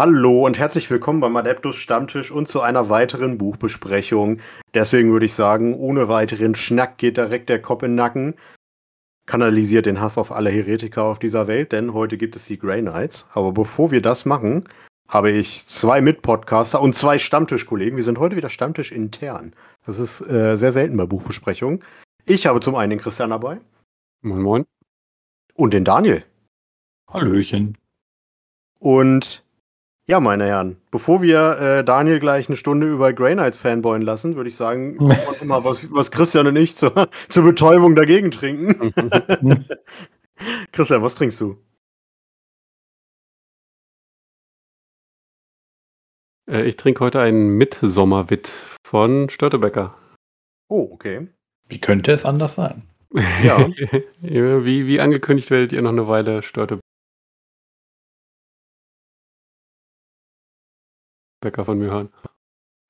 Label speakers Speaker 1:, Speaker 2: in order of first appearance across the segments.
Speaker 1: Hallo und herzlich willkommen beim Adeptus Stammtisch und zu einer weiteren Buchbesprechung. Deswegen würde ich sagen, ohne weiteren Schnack geht direkt der Kopf in den Nacken. Kanalisiert den Hass auf alle Heretiker auf dieser Welt, denn heute gibt es die Grey Knights. Aber bevor wir das machen, habe ich zwei Mitpodcaster und zwei Stammtischkollegen. Wir sind heute wieder Stammtisch intern. Das ist äh, sehr selten bei Buchbesprechungen. Ich habe zum einen den Christian dabei.
Speaker 2: Moin, moin.
Speaker 1: Und den Daniel.
Speaker 3: Hallöchen.
Speaker 1: Und ja, meine Herren, bevor wir äh, Daniel gleich eine Stunde über Grey Knights fanboyen lassen, würde ich sagen, mal, was, was Christian und ich zur, zur Betäubung dagegen trinken. Christian, was trinkst du?
Speaker 2: Äh, ich trinke heute einen Mitsommerwitt von Störtebecker.
Speaker 1: Oh, okay.
Speaker 3: Wie könnte es anders sein?
Speaker 2: Ja. wie, wie angekündigt werdet ihr noch eine Weile Störtebecker Bäcker von mir hören.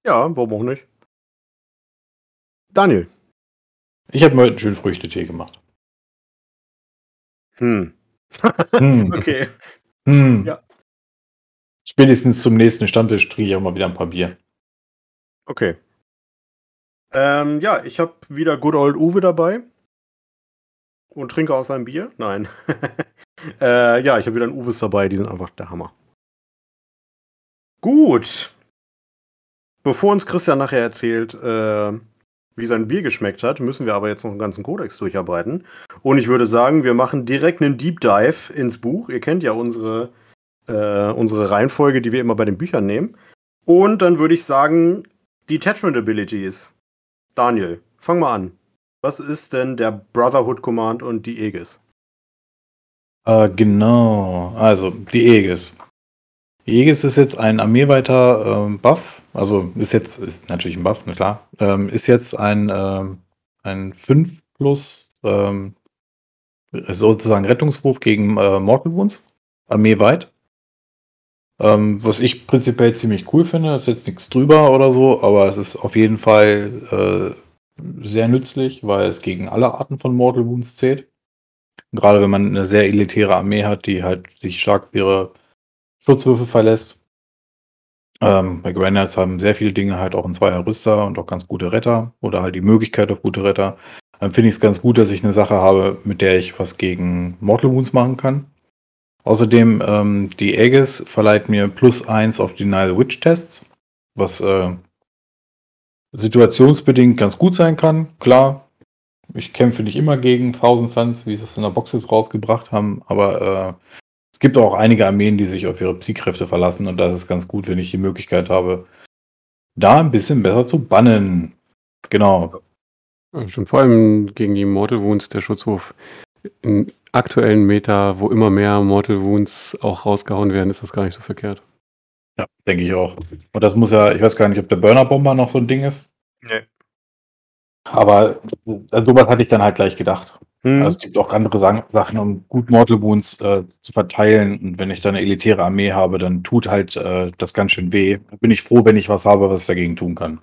Speaker 1: Ja, warum auch nicht? Daniel.
Speaker 3: Ich habe mir heute einen schönen Früchtetee gemacht.
Speaker 1: Hm. hm. okay.
Speaker 3: Hm. Ja. Spätestens zum nächsten Stammtisch trinke ich auch mal wieder ein paar Bier.
Speaker 1: Okay. Ähm, ja, ich habe wieder Good Old Uwe dabei. Und trinke aus seinem Bier. Nein. äh, ja, ich habe wieder einen Uwes dabei, die sind einfach der Hammer. Gut. Bevor uns Christian nachher erzählt, äh, wie sein Bier geschmeckt hat, müssen wir aber jetzt noch einen ganzen Kodex durcharbeiten. Und ich würde sagen, wir machen direkt einen Deep Dive ins Buch. Ihr kennt ja unsere, äh, unsere Reihenfolge, die wir immer bei den Büchern nehmen. Und dann würde ich sagen, Detachment Abilities. Daniel, fang mal an. Was ist denn der Brotherhood Command und die Aegis?
Speaker 3: Äh, genau, also die Aegis. Aegis ist jetzt ein armeeweiter ähm, Buff, also ist jetzt, ist natürlich ein Buff, na klar, ähm, ist jetzt ein, ähm, ein 5 plus ähm, sozusagen Rettungswurf gegen äh, Mortal Wounds, armeeweit. Ähm, was ich prinzipiell ziemlich cool finde, ist jetzt nichts drüber oder so, aber es ist auf jeden Fall äh, sehr nützlich, weil es gegen alle Arten von Mortal Wounds zählt. Gerade wenn man eine sehr elitäre Armee hat, die halt sich stark ihre Schutzwürfe verlässt. Ähm, bei Granites haben sehr viele Dinge halt auch ein Zweier Rüster und auch ganz gute Retter oder halt die Möglichkeit auf gute Retter. Dann finde ich es ganz gut, dass ich eine Sache habe, mit der ich was gegen Mortal Wounds machen kann. Außerdem, ähm, die Aegis verleiht mir plus eins auf Denial Witch Tests, was äh, situationsbedingt ganz gut sein kann. Klar, ich kämpfe nicht immer gegen Thousand Suns, wie sie es in der Box jetzt rausgebracht haben, aber äh, gibt auch einige Armeen, die sich auf ihre Psykräfte verlassen und das ist ganz gut, wenn ich die Möglichkeit habe, da ein bisschen besser zu bannen. Genau.
Speaker 2: Ja, schon vor allem gegen die Mortal Wounds der Schutzwurf im aktuellen Meta, wo immer mehr Mortal Wounds auch rausgehauen werden, ist das gar nicht so verkehrt.
Speaker 3: Ja, denke ich auch. Und das muss ja, ich weiß gar nicht, ob der Burner Bomber noch so ein Ding ist. Nee. Aber äh, sowas hatte ich dann halt gleich gedacht. Mhm. Also es gibt auch andere Sachen, um gut Mortal Wounds äh, zu verteilen. Und wenn ich dann eine elitäre Armee habe, dann tut halt äh, das ganz schön weh. Bin ich froh, wenn ich was habe, was ich dagegen tun kann.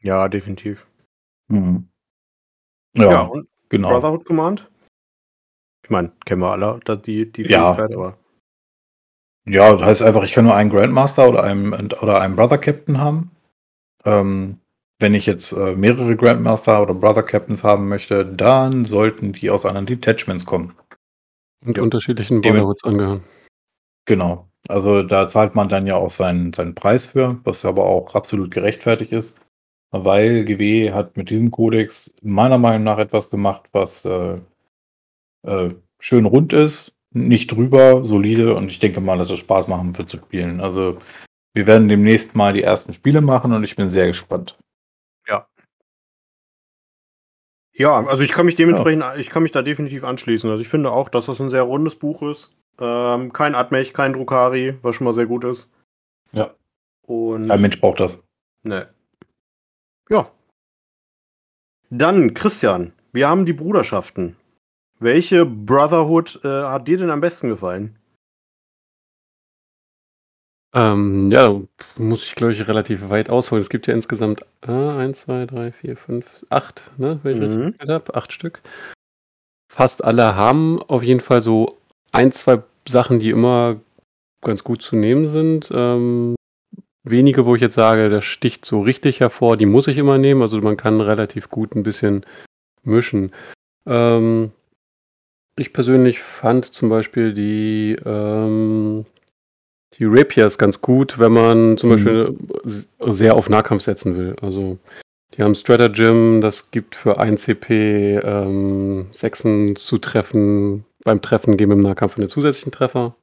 Speaker 1: Ja, definitiv.
Speaker 3: Mhm.
Speaker 1: Ja, ja, genau. Brotherhood Command? Ich meine, kennen wir alle die, die
Speaker 3: Fähigkeit, ja. aber. Ja, das heißt einfach, ich kann nur einen Grandmaster oder einen, oder einen Brother Captain haben. Ähm, wenn ich jetzt äh, mehrere Grandmaster oder Brother Captains haben möchte, dann sollten die aus anderen Detachments kommen.
Speaker 2: Und ja. unterschiedlichen Brotherhoods angehören.
Speaker 3: Genau. Also da zahlt man dann ja auch seinen, seinen Preis für, was aber auch absolut gerechtfertigt ist. Weil GW hat mit diesem Kodex meiner Meinung nach etwas gemacht, was äh, äh, schön rund ist, nicht drüber, solide und ich denke mal, dass es Spaß machen wird zu spielen. Also wir werden demnächst mal die ersten Spiele machen und ich bin sehr gespannt.
Speaker 1: Ja, also ich kann mich dementsprechend, ja. ich kann mich da definitiv anschließen. Also ich finde auch, dass das ein sehr rundes Buch ist. Ähm, kein Admech, kein Drukari, was schon mal sehr gut ist.
Speaker 3: Ja.
Speaker 1: Und
Speaker 3: Kein Mensch braucht das.
Speaker 1: Ne. Ja. Dann, Christian, wir haben die Bruderschaften. Welche Brotherhood äh, hat dir denn am besten gefallen?
Speaker 2: Ähm, ja, muss ich, glaube ich, relativ weit ausholen. Es gibt ja insgesamt äh, 1, 2, 3, 4, 5, 8, ne, wenn ich mhm. richtig habe, 8 Stück. Fast alle haben auf jeden Fall so ein, zwei Sachen, die immer ganz gut zu nehmen sind. Ähm, wenige, wo ich jetzt sage, das sticht so richtig hervor, die muss ich immer nehmen. Also man kann relativ gut ein bisschen mischen. Ähm, ich persönlich fand zum Beispiel die, ähm, die Rapiers ganz gut, wenn man zum
Speaker 3: Mhm.
Speaker 2: Beispiel sehr auf Nahkampf setzen will. Also die haben Stratagem, das gibt für 1 CP ähm, Sechsen zu treffen. Beim Treffen geben im Nahkampf einen zusätzlichen Treffer.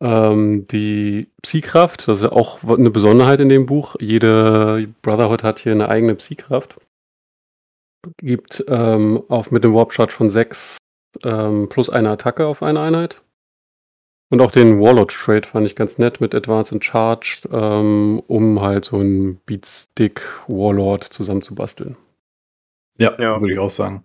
Speaker 2: Ähm, die Psykraft, das ist ja auch eine Besonderheit in dem Buch. Jede Brotherhood hat hier eine eigene Psykraft. Gibt ähm, auf mit dem Warp Charge von 6 ähm, plus eine Attacke auf eine Einheit. Und auch den Warlord Trade fand ich ganz nett mit Advance and Charge, ähm, um halt so einen Beatstick Warlord zusammenzubasteln.
Speaker 3: Ja,
Speaker 1: Ja.
Speaker 3: würde ich auch sagen.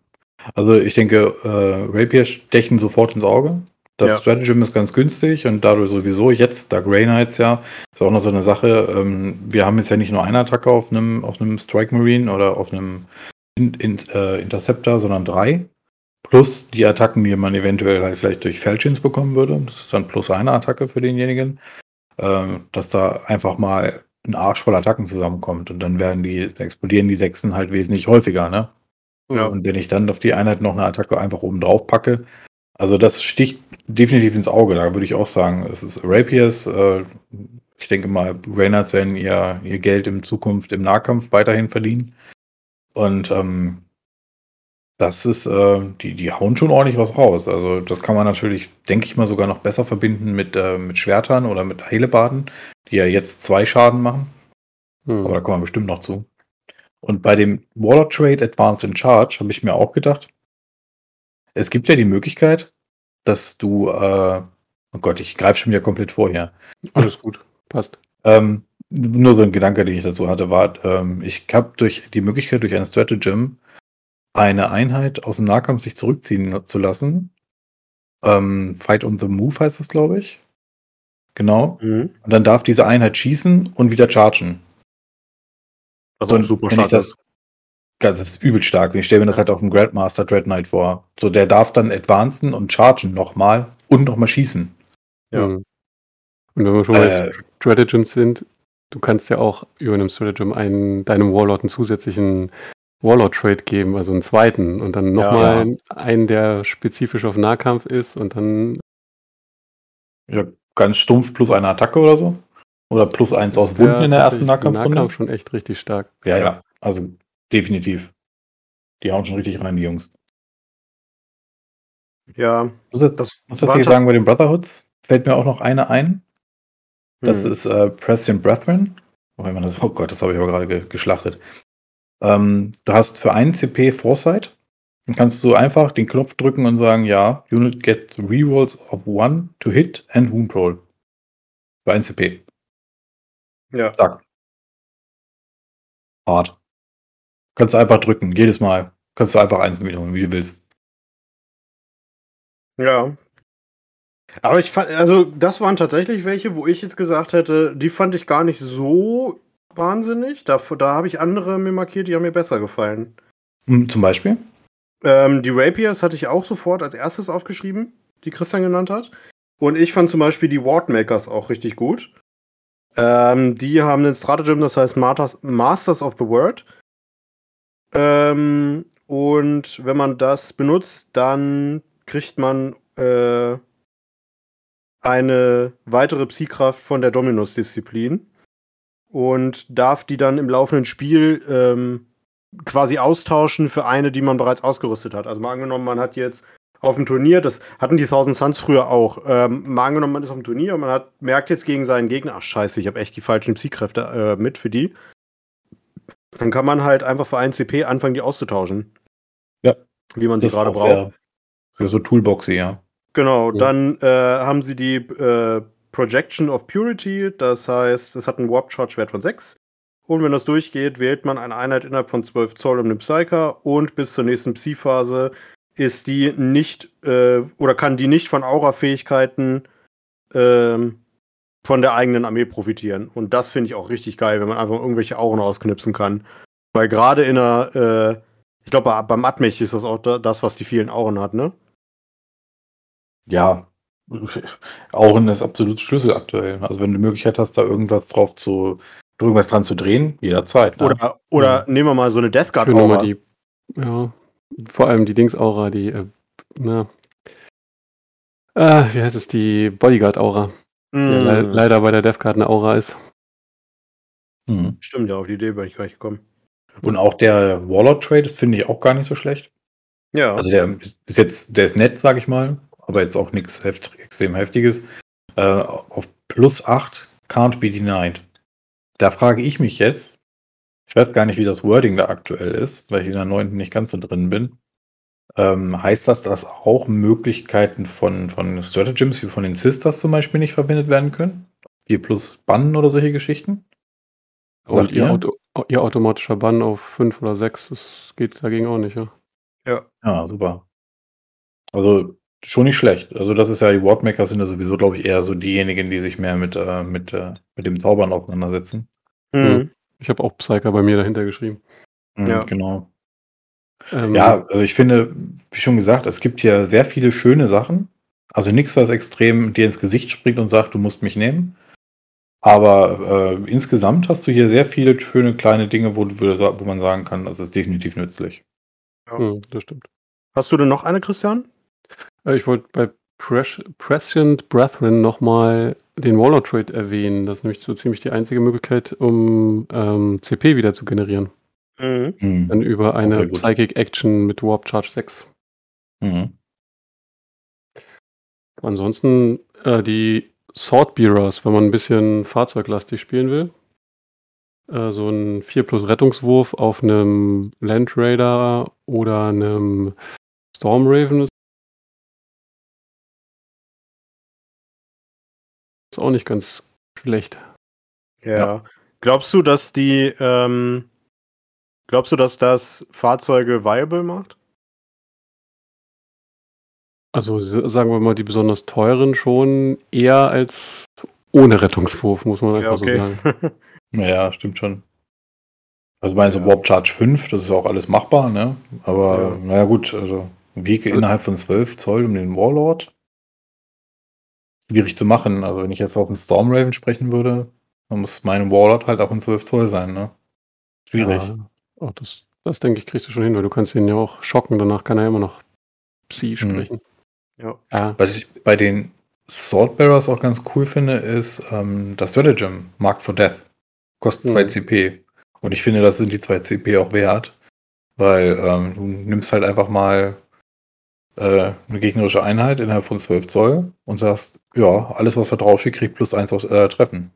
Speaker 3: Also ich denke, äh, Rapier stechen sofort ins Auge. Das
Speaker 1: Ja.
Speaker 3: Stratagem ist ganz günstig und dadurch sowieso jetzt, da Grey Knights ja, ist auch noch so eine Sache. Ähm, wir haben jetzt ja nicht nur eine Attacke auf einem, auf einem Strike Marine oder auf einem in, in, äh, Interceptor, sondern drei. Plus die Attacken, die man eventuell halt vielleicht durch Felchins bekommen würde. Das ist dann plus eine Attacke für denjenigen. Ähm, dass da einfach mal ein Arsch voll Attacken zusammenkommt und dann werden die, explodieren die Sechsen halt wesentlich häufiger, ne?
Speaker 1: Ja.
Speaker 3: Und wenn ich dann auf die Einheit noch eine Attacke einfach oben drauf packe, also das sticht definitiv ins Auge. Da würde ich auch sagen, es ist Rapiers. Äh, ich denke mal, Reynolds werden ihr, ihr Geld in Zukunft im Nahkampf weiterhin verdienen. Und ähm, das ist, äh, die, die hauen schon ordentlich was raus. Also das kann man natürlich, denke ich mal, sogar noch besser verbinden mit, äh, mit Schwertern oder mit Heilebaden, die ja jetzt zwei Schaden machen.
Speaker 2: Hm.
Speaker 3: Aber da kommen wir bestimmt noch zu. Und bei dem Warlord Trade Advanced in Charge habe ich mir auch gedacht, es gibt ja die Möglichkeit, dass du, äh, oh Gott, ich greife schon wieder komplett vor hier.
Speaker 2: Alles gut, passt.
Speaker 3: Ähm, nur so ein Gedanke, den ich dazu hatte, war, ähm, ich habe durch die Möglichkeit, durch ein Stratagem eine Einheit aus dem Nahkampf sich zurückziehen zu lassen. Ähm, Fight on the Move heißt das, glaube ich. Genau.
Speaker 1: Mhm.
Speaker 3: Und dann darf diese Einheit schießen und wieder chargen.
Speaker 1: Was auch super stark
Speaker 3: das-
Speaker 1: ist.
Speaker 3: Das ist übel stark. Ich stelle mir das halt auf dem Grandmaster Dread Knight vor. So, der darf dann advancen und chargen nochmal und nochmal schießen.
Speaker 1: Ja.
Speaker 2: Hm. Und wenn wir schon bei
Speaker 3: Äh,
Speaker 2: Stratagems sind, du kannst ja auch über einem Stratagem einen, deinem Warlord einen zusätzlichen Warlord-Trade geben, also einen zweiten und dann nochmal einen, der spezifisch auf Nahkampf ist und dann
Speaker 3: ja, ganz stumpf plus eine Attacke oder so. Oder plus eins aus Wunden in der ersten Nahkampfrunde.
Speaker 2: Nahkampf schon echt richtig stark.
Speaker 3: Ja, ja. Also definitiv. Die hauen schon richtig rein, die Jungs.
Speaker 1: Ja,
Speaker 3: Was ist
Speaker 1: das
Speaker 3: was
Speaker 1: war
Speaker 3: ich sagen bei den Brotherhoods? Fällt mir auch noch eine ein. Das
Speaker 1: Hm.
Speaker 3: ist äh, Preston Brethren. Oh, wenn man das, oh Gott, das habe ich aber gerade ge geschlachtet. Ähm, du hast für einen CP Foresight. Dann kannst du einfach den Knopf drücken und sagen, ja, Unit get rerolls of one to hit and wound roll. Für ein CP.
Speaker 1: Ja.
Speaker 3: Stark. Hart. Kannst du einfach drücken, jedes Mal. Kannst du einfach eins mitholen, wie du willst.
Speaker 1: Ja. Aber ich fand, also das waren tatsächlich welche, wo ich jetzt gesagt hätte, die fand ich gar nicht so wahnsinnig. Da, da habe ich andere mir markiert, die haben mir besser gefallen.
Speaker 3: Hm, Zum Beispiel?
Speaker 1: Ähm, die Rapiers hatte ich auch sofort als erstes aufgeschrieben, die Christian genannt hat. Und ich fand zum Beispiel die Wardmakers auch richtig gut. Ähm, die haben ein Stratagem, das heißt Masters of the Word. Ähm, und wenn man das benutzt, dann kriegt man äh, eine weitere Psykraft von der Dominus-Disziplin und darf die dann im laufenden Spiel ähm, quasi austauschen für eine, die man bereits ausgerüstet hat. Also mal angenommen, man hat jetzt auf dem Turnier, das hatten die Thousand Suns früher auch, ähm, mal angenommen, man ist auf dem Turnier und man hat, merkt jetzt gegen seinen Gegner, ach scheiße, ich habe echt die falschen Psychkräfte äh, mit für die. Dann kann man halt einfach für einen CP anfangen, die auszutauschen.
Speaker 3: Ja.
Speaker 1: Wie man sie gerade
Speaker 3: auch
Speaker 1: braucht.
Speaker 3: sehr- Für so Toolboxy, ja.
Speaker 1: Genau,
Speaker 2: Ja.
Speaker 1: dann äh, haben sie die äh, Projection of Purity, das heißt, es hat einen Warp Charge Wert von 6. Und wenn das durchgeht, wählt man eine Einheit innerhalb von 12 Zoll um den Psyker und bis zur nächsten Psi-Phase ist die nicht äh, oder kann die nicht von Aura-Fähigkeiten ähm, von der eigenen Armee profitieren. Und das finde ich auch richtig geil, wenn man einfach irgendwelche Auren rausknipsen kann. Weil gerade in einer, äh, ich glaube, beim Atmech ist das auch da, das, was die vielen Auren hat, ne?
Speaker 3: Ja, Auren ist absolut Schlüssel aktuell. Also wenn du die Möglichkeit hast, da irgendwas drauf zu, irgendwas dran zu drehen, jederzeit.
Speaker 1: Ne? Oder, oder ja. nehmen wir mal so eine Death Guard
Speaker 2: Aura. Die, ja, vor allem die Dings Aura, die, äh, na, äh, wie heißt es, die Bodyguard Aura. Mm. Le leider bei der Death Guard eine Aura ist.
Speaker 1: Mhm. Stimmt, ja, auf die Idee bin ich gleich gekommen.
Speaker 3: Und auch der Warlord Trade, das finde ich auch gar nicht so schlecht. Ja. Also der ist jetzt, der ist nett, sag ich mal, aber jetzt auch nichts heft, extrem Heftiges. Äh, auf plus 8 can't be denied. Da frage ich mich jetzt, ich weiß gar nicht, wie das Wording da aktuell ist, weil ich in der 9. nicht ganz so drin bin. Ähm, heißt das, dass auch Möglichkeiten von, von Stratagems wie von den Sisters zum Beispiel nicht verwendet werden können? 4 plus Bannen oder solche Geschichten?
Speaker 2: Und ihr, Auto, ihr automatischer Bann auf 5 oder 6, das geht dagegen auch nicht, ja.
Speaker 3: Ja. Ja, super. Also schon nicht schlecht. Also das ist ja, die Wardmakers sind ja sowieso, glaube ich, eher so diejenigen, die sich mehr mit, äh, mit, äh, mit dem Zaubern auseinandersetzen.
Speaker 2: Mhm. Ich habe auch Psyker bei mir dahinter geschrieben.
Speaker 3: Mhm, ja. Genau. Ähm, ja, also ich finde, wie schon gesagt, es gibt hier sehr viele schöne Sachen. Also nichts, was extrem dir ins Gesicht springt und sagt, du musst mich nehmen. Aber äh, insgesamt hast du hier sehr viele schöne kleine Dinge, wo, wo man sagen kann, das ist definitiv nützlich.
Speaker 1: Ja. Hm, das stimmt. Hast du denn noch eine, Christian?
Speaker 2: Äh, ich wollte bei Pres Prescient Brethren nochmal den Warlord Trade erwähnen. Das ist nämlich so ziemlich die einzige Möglichkeit, um ähm, CP wieder zu generieren. Mhm. Hm. Dann über eine Psychic Action mit Warp Charge 6. Mhm. Ansonsten äh, die Swordbearers, wenn man ein bisschen fahrzeuglastig spielen will. Äh, so ein 4 plus Rettungswurf auf einem Land Raider oder einem Storm Raven ist auch nicht ganz schlecht.
Speaker 1: Ja. ja. Glaubst du, dass die, ähm, glaubst du, dass das Fahrzeuge viable macht?
Speaker 2: Also sagen wir mal, die besonders teuren schon eher als ohne Rettungswurf, muss man einfach ja, okay. so sagen.
Speaker 3: naja, stimmt schon. Also bei ja. so Warp Charge 5, das ist auch alles machbar, ne? Aber ja. naja gut, also Wege also, innerhalb von 12 Zoll um den Warlord. Schwierig zu machen. Also wenn ich jetzt auf den Stormraven sprechen würde, dann muss mein Warlord halt auch in 12 Zoll sein, ne?
Speaker 2: Schwierig. Ja, oh, das, das denke ich, kriegst du schon hin, weil du kannst ihn ja auch schocken, danach kann er immer noch Psi mhm. sprechen. Mhm.
Speaker 3: Ja. ja. Was ich bei den Swordbearers auch ganz cool finde, ist ähm, das Stratagem, Mark for Death. Kostet 2 mhm. CP. Und ich finde, das sind die 2 CP auch wert, weil ähm, du nimmst halt einfach mal äh, eine gegnerische Einheit innerhalb von 12 Zoll und sagst, ja, alles, was da drauf steht, kriegt plus 1 aus äh, Treffen.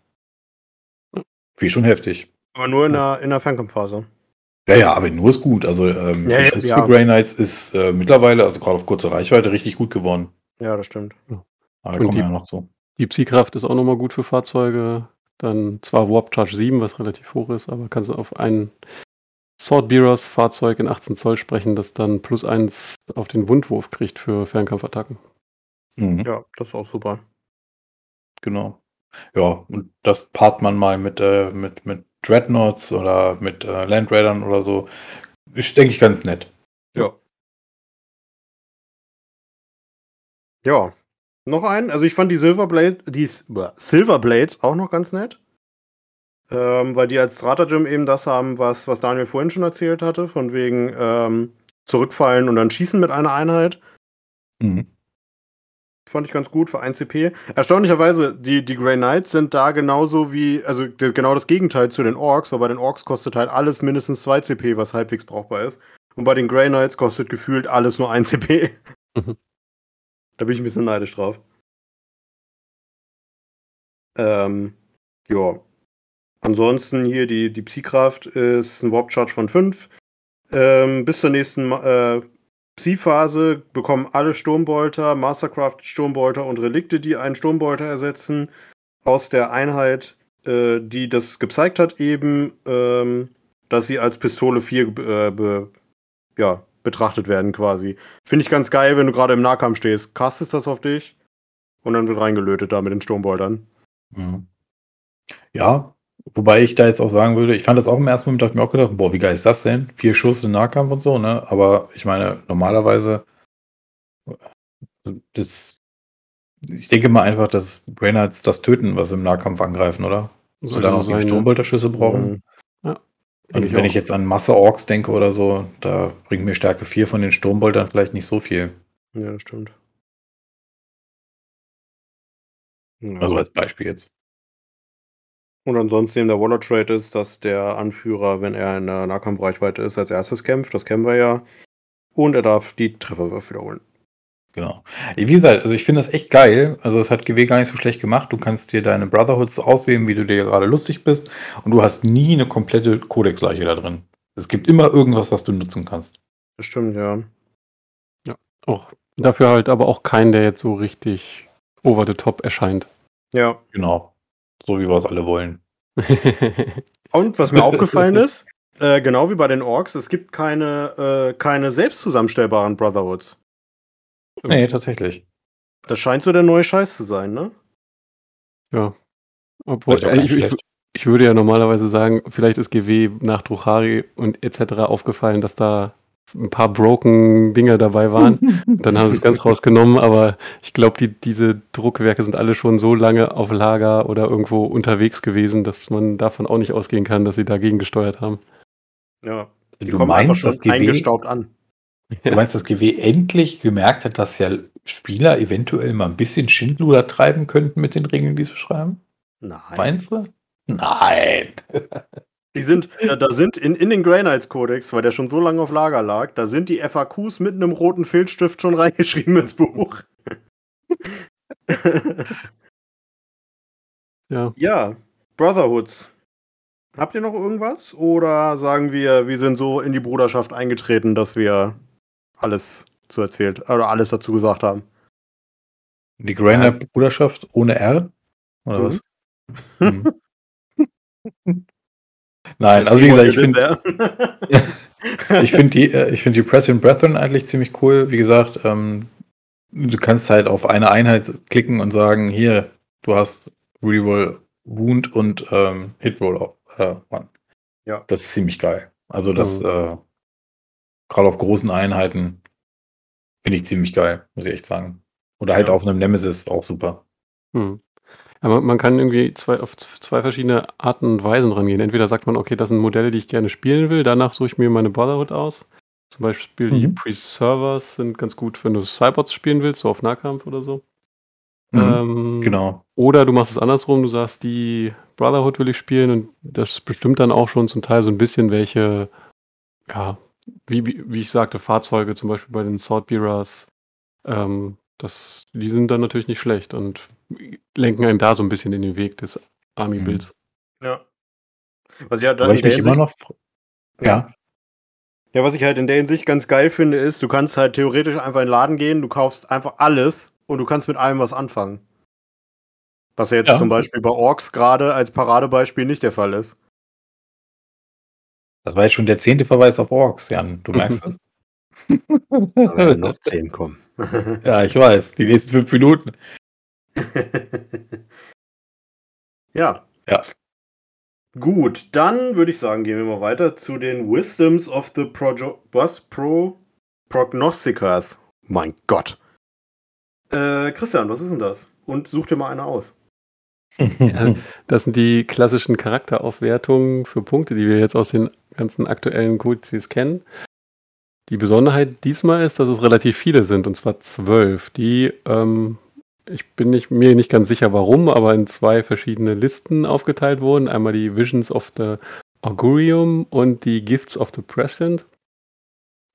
Speaker 3: Wie schon heftig.
Speaker 1: Aber nur in der, in der Fernkampfphase.
Speaker 3: Ja, ja, aber nur ist gut. Also ähm, ja, ja, ja. Grey Knights ist äh, mittlerweile, also gerade auf kurze Reichweite, richtig gut geworden.
Speaker 1: Ja, das stimmt. Ja.
Speaker 2: Aber da kommen die, ja noch so. Die Psy-Kraft ist auch nochmal gut für Fahrzeuge. Dann zwar Warp Charge 7, was relativ hoch ist, aber kannst du auf ein Swordbearers Fahrzeug in 18 Zoll sprechen, das dann plus 1 auf den Wundwurf kriegt für Fernkampfattacken.
Speaker 1: Mhm. Ja, das ist auch super.
Speaker 3: Genau. Ja, und das paart man mal mit, äh, mit, mit Dreadnoughts oder mit äh, Land Raidern oder so. Ist, denke ich, ganz nett.
Speaker 1: Ja. Ja. Noch einen. Also ich fand die Silverblades, die Silverblades auch noch ganz nett. Ähm, weil die als Stratagem eben das haben, was, was Daniel vorhin schon erzählt hatte, von wegen ähm, zurückfallen und dann schießen mit einer Einheit. Mhm. Fand ich ganz gut für 1 CP. Erstaunlicherweise, die, die Grey Knights sind da genauso wie, also genau das Gegenteil zu den Orks, weil bei den Orks kostet halt alles mindestens 2 CP, was halbwegs brauchbar ist. Und bei den Grey Knights kostet gefühlt alles nur 1 CP. Mhm. Da bin ich ein bisschen neidisch drauf. Ähm, ja. Ansonsten hier die, die Psy-Kraft ist ein Warp-Charge von 5. Ähm, bis zur nächsten äh, Psi-Phase bekommen alle Sturmbolter, Mastercraft Sturmbolter und Relikte, die einen Sturmbolter ersetzen, aus der Einheit, äh, die das gezeigt hat, eben, ähm, dass sie als Pistole 4 äh, be, ja, betrachtet werden quasi. Finde ich ganz geil, wenn du gerade im Nahkampf stehst. Castest das auf dich und dann wird reingelötet da mit den Sturmboltern.
Speaker 3: Mhm. Ja, Wobei ich da jetzt auch sagen würde, ich fand das auch im ersten Moment, dachte ich mir auch gedacht, boah, wie geil ist das denn? Vier Schuss im Nahkampf und so, ne? Aber ich meine, normalerweise, das ich denke mal einfach, dass Brainards das töten, was im Nahkampf angreifen, oder? Soll da noch die Sturmbolterschüsse brauchen?
Speaker 2: Mhm. Ja.
Speaker 3: Und
Speaker 2: ich
Speaker 3: wenn
Speaker 2: auch.
Speaker 3: ich jetzt an Masse-Orks denke oder so, da bringt mir Stärke 4 von den Sturmboltern vielleicht nicht so viel.
Speaker 1: Ja, das stimmt. Ja.
Speaker 3: Also als Beispiel jetzt.
Speaker 1: Und ansonsten eben der Waller Trade ist, dass der Anführer, wenn er in der Nahkampfreichweite ist, als erstes kämpft. Das kennen wir ja. Und er darf die Trefferwürfe wiederholen.
Speaker 3: Genau. Wie gesagt, also ich finde das echt geil. Also das hat GW gar nicht so schlecht gemacht. Du kannst dir deine Brotherhoods auswählen, wie du dir gerade lustig bist. Und du hast nie eine komplette Codex-Leiche da drin. Es gibt immer irgendwas, was du nutzen kannst.
Speaker 1: Das stimmt, ja.
Speaker 2: Auch. Dafür halt aber auch keinen, der jetzt so richtig over the top erscheint.
Speaker 1: Ja.
Speaker 3: Genau. So wie wir es alle wollen.
Speaker 1: Und was mir aufgefallen ist, äh, genau wie bei den Orks, es gibt keine, äh, keine selbst zusammenstellbaren Brotherhoods.
Speaker 3: Nee, tatsächlich.
Speaker 1: Das scheint so der neue Scheiß zu sein, ne?
Speaker 2: ja. Obwohl, äh, ich, ich, ich würde ja normalerweise sagen, vielleicht ist GW nach Druchari und etc. aufgefallen, dass da ein paar broken Dinge dabei waren. Dann haben sie es ganz rausgenommen, aber ich glaube, die, diese Druckwerke sind alle schon so lange auf Lager oder irgendwo unterwegs gewesen, dass man davon auch nicht ausgehen kann, dass sie dagegen gesteuert haben.
Speaker 1: Ja. Die
Speaker 3: Du
Speaker 1: kommen einfach
Speaker 3: meinst,
Speaker 1: schon
Speaker 3: dass GW,
Speaker 1: eingestaubt an.
Speaker 3: du meinst, dass GW endlich gemerkt hat, dass ja Spieler eventuell mal ein bisschen Schindluder treiben könnten mit den Regeln, die sie schreiben?
Speaker 1: Nein.
Speaker 3: Meinst du? Nein.
Speaker 1: Die sind, da, da sind in, in den Grey Knights Codex, weil der schon so lange auf Lager lag, da sind die FAQs mit einem roten Filzstift schon reingeschrieben ins Buch.
Speaker 2: Ja.
Speaker 1: ja, Brotherhoods. Habt ihr noch irgendwas? Oder sagen wir, wir sind so in die Bruderschaft eingetreten, dass wir alles zu erzählt oder alles dazu gesagt haben?
Speaker 3: Die Grainer Bruderschaft ohne R? Oder
Speaker 1: Mhm.
Speaker 3: was? Hm. Nein, also wie gesagt, ich finde ich finde die, äh, ich finde die Press Brethren eigentlich ziemlich cool. Wie gesagt, ähm, du kannst halt auf eine Einheit klicken und sagen, hier, du hast Reroll Wound und ähm, Hitroll auf. Äh, Mann.
Speaker 1: Ja.
Speaker 3: Das ist ziemlich geil. Also das,
Speaker 2: Mhm.
Speaker 3: äh, gerade auf großen Einheiten, finde ich ziemlich geil, muss ich echt sagen. Oder halt
Speaker 1: Ja.
Speaker 3: auf einem Nemesis auch super.
Speaker 2: Hm. Aber man kann irgendwie zwei, auf zwei verschiedene Arten und Weisen rangehen. Entweder sagt man, okay, das sind Modelle, die ich gerne spielen will, danach suche ich mir meine Brotherhood aus. Zum Beispiel die
Speaker 3: Mhm.
Speaker 2: Preservers sind ganz gut, wenn du Cybots spielen willst, so auf Nahkampf oder so.
Speaker 3: Mhm.
Speaker 2: Ähm,
Speaker 3: Genau.
Speaker 2: Oder du machst es andersrum, du sagst, die Brotherhood will ich spielen und das bestimmt dann auch schon zum Teil so ein bisschen, welche, ja, wie, wie, wie ich sagte, Fahrzeuge, zum Beispiel bei den Swordbearers, ähm, das, die sind dann natürlich nicht schlecht und lenken einen da so ein bisschen in den Weg des Army-Builds.
Speaker 1: Ja. Was ich halt dann
Speaker 3: Aber
Speaker 1: in
Speaker 3: ich
Speaker 1: der
Speaker 3: mich immer
Speaker 1: Hinsicht-
Speaker 3: noch. Ja.
Speaker 1: Ja, was ich halt in der Hinsicht ganz geil finde, ist, du kannst halt theoretisch einfach in den Laden gehen, du kaufst einfach alles und du kannst mit allem was anfangen. Was ja jetzt
Speaker 3: Ja.
Speaker 1: zum Beispiel bei Orks gerade als Paradebeispiel nicht der Fall ist.
Speaker 3: Das war jetzt schon der zehnte Verweis auf Orks, Jan. Du merkst es.
Speaker 1: Da werden noch zehn kommen.
Speaker 3: ja, ich weiß. Die nächsten fünf Minuten.
Speaker 1: ja.
Speaker 3: Ja.
Speaker 1: Gut, dann würde ich sagen, gehen wir mal weiter zu den Wisdoms of the Projo was? Pro Prognosticers. Mein Gott. Äh, Christian, was ist denn das? Und such dir mal eine aus.
Speaker 2: Das sind die klassischen Charakteraufwertungen für Punkte, die wir jetzt aus den ganzen aktuellen Kodizes kennen. Die Besonderheit diesmal ist, dass es relativ viele sind, und zwar zwölf, die, ähm, ich bin nicht, mir nicht ganz sicher warum, aber in zwei verschiedene Listen aufgeteilt wurden. Einmal die Visions of the Augurium und die Gifts of the Present.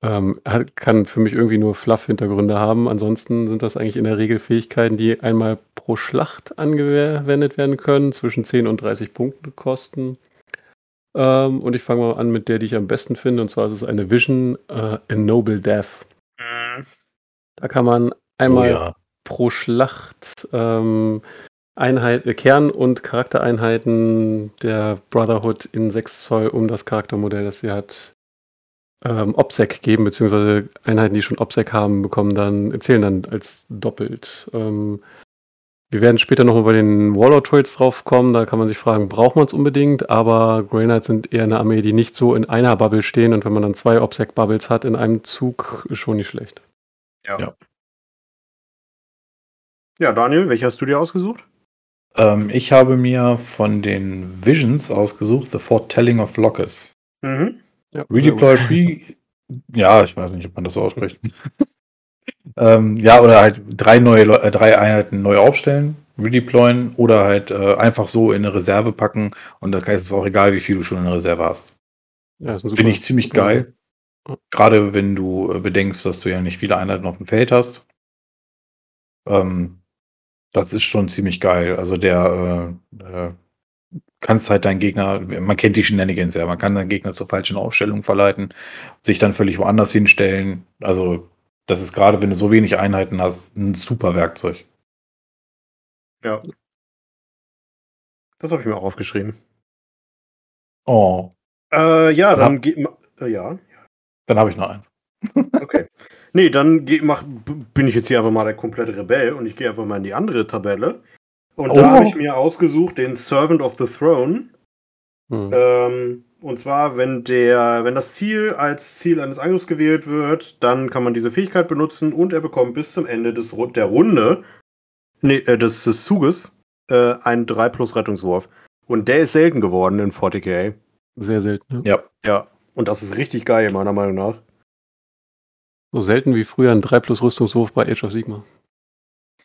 Speaker 2: Ähm, hat- kann für mich irgendwie nur Fluff-Hintergründe haben. Ansonsten sind das eigentlich in der Regel Fähigkeiten, die einmal pro Schlacht angewendet werden können, zwischen 10 und 30 Punkte kosten. Ähm, und ich fange mal an mit der, die ich am besten finde, und zwar ist es eine Vision äh, A Noble Death. Da kann man einmal
Speaker 3: oh, ja.
Speaker 2: Pro Schlacht ähm, Einheit, äh, Kern- und Charaktereinheiten der Brotherhood in 6 Zoll um das Charaktermodell, das sie hat, ähm, OPSEC geben, beziehungsweise Einheiten, die schon OPSEC haben, bekommen dann, zählen dann als doppelt. Ähm, wir werden später nochmal bei den Warlord Trades drauf kommen, da kann man sich fragen, braucht man es unbedingt, aber Grey Knights sind eher eine Armee, die nicht so in einer Bubble stehen und wenn man dann zwei OPSEC-Bubbles hat in einem Zug, ist schon nicht schlecht.
Speaker 1: Ja.
Speaker 3: Ja.
Speaker 1: Ja, Daniel, welche hast du dir ausgesucht?
Speaker 3: Ähm, ich habe mir von den Visions ausgesucht, The Foretelling of Locus.
Speaker 1: Mhm.
Speaker 2: Ja,
Speaker 3: Redeploy Free, ja, ich weiß nicht, ob man das so ausspricht. ähm, ja, oder halt drei neue äh, drei Einheiten neu aufstellen, redeployen oder halt äh, einfach so in eine Reserve packen und da ist es auch egal, wie viel du schon in der Reserve hast.
Speaker 2: Ja.
Speaker 3: Finde ich ziemlich geil. Gerade wenn du äh, bedenkst, dass du ja nicht viele Einheiten auf dem Feld hast. Ähm, das ist schon ziemlich geil. Also der äh, äh, kannst halt deinen Gegner, man kennt die Shenanigans ja, man kann deinen Gegner zur falschen Aufstellung verleiten, sich dann völlig woanders hinstellen. Also das ist gerade, wenn du so wenig Einheiten hast, ein super Werkzeug.
Speaker 1: Ja. Das habe ich mir auch aufgeschrieben.
Speaker 3: Oh,
Speaker 1: Äh, ja,
Speaker 3: Dann
Speaker 1: dann geht. ma- Äh, ja,
Speaker 3: dann habe ich noch einen.
Speaker 1: okay. nee, dann geh, mach, b- bin ich jetzt hier einfach mal der komplette Rebell und ich gehe einfach mal in die andere Tabelle. Und da
Speaker 3: Oh.
Speaker 1: habe ich mir ausgesucht den Servant of the Throne.
Speaker 2: Hm.
Speaker 1: Ähm, und zwar, wenn der, wenn das Ziel als Ziel eines Angriffs gewählt wird, dann kann man diese Fähigkeit benutzen und er bekommt bis zum Ende des, der Runde, nee, äh, des, des Zuges, äh, einen 3 plus Rettungswurf. Und der ist selten geworden in 40k.
Speaker 2: Sehr selten. Ja.
Speaker 3: Ja.
Speaker 1: Ja. Und das ist richtig geil, meiner Meinung nach.
Speaker 2: So selten wie früher ein 3 plus Rüstungswurf bei Age of Sigma.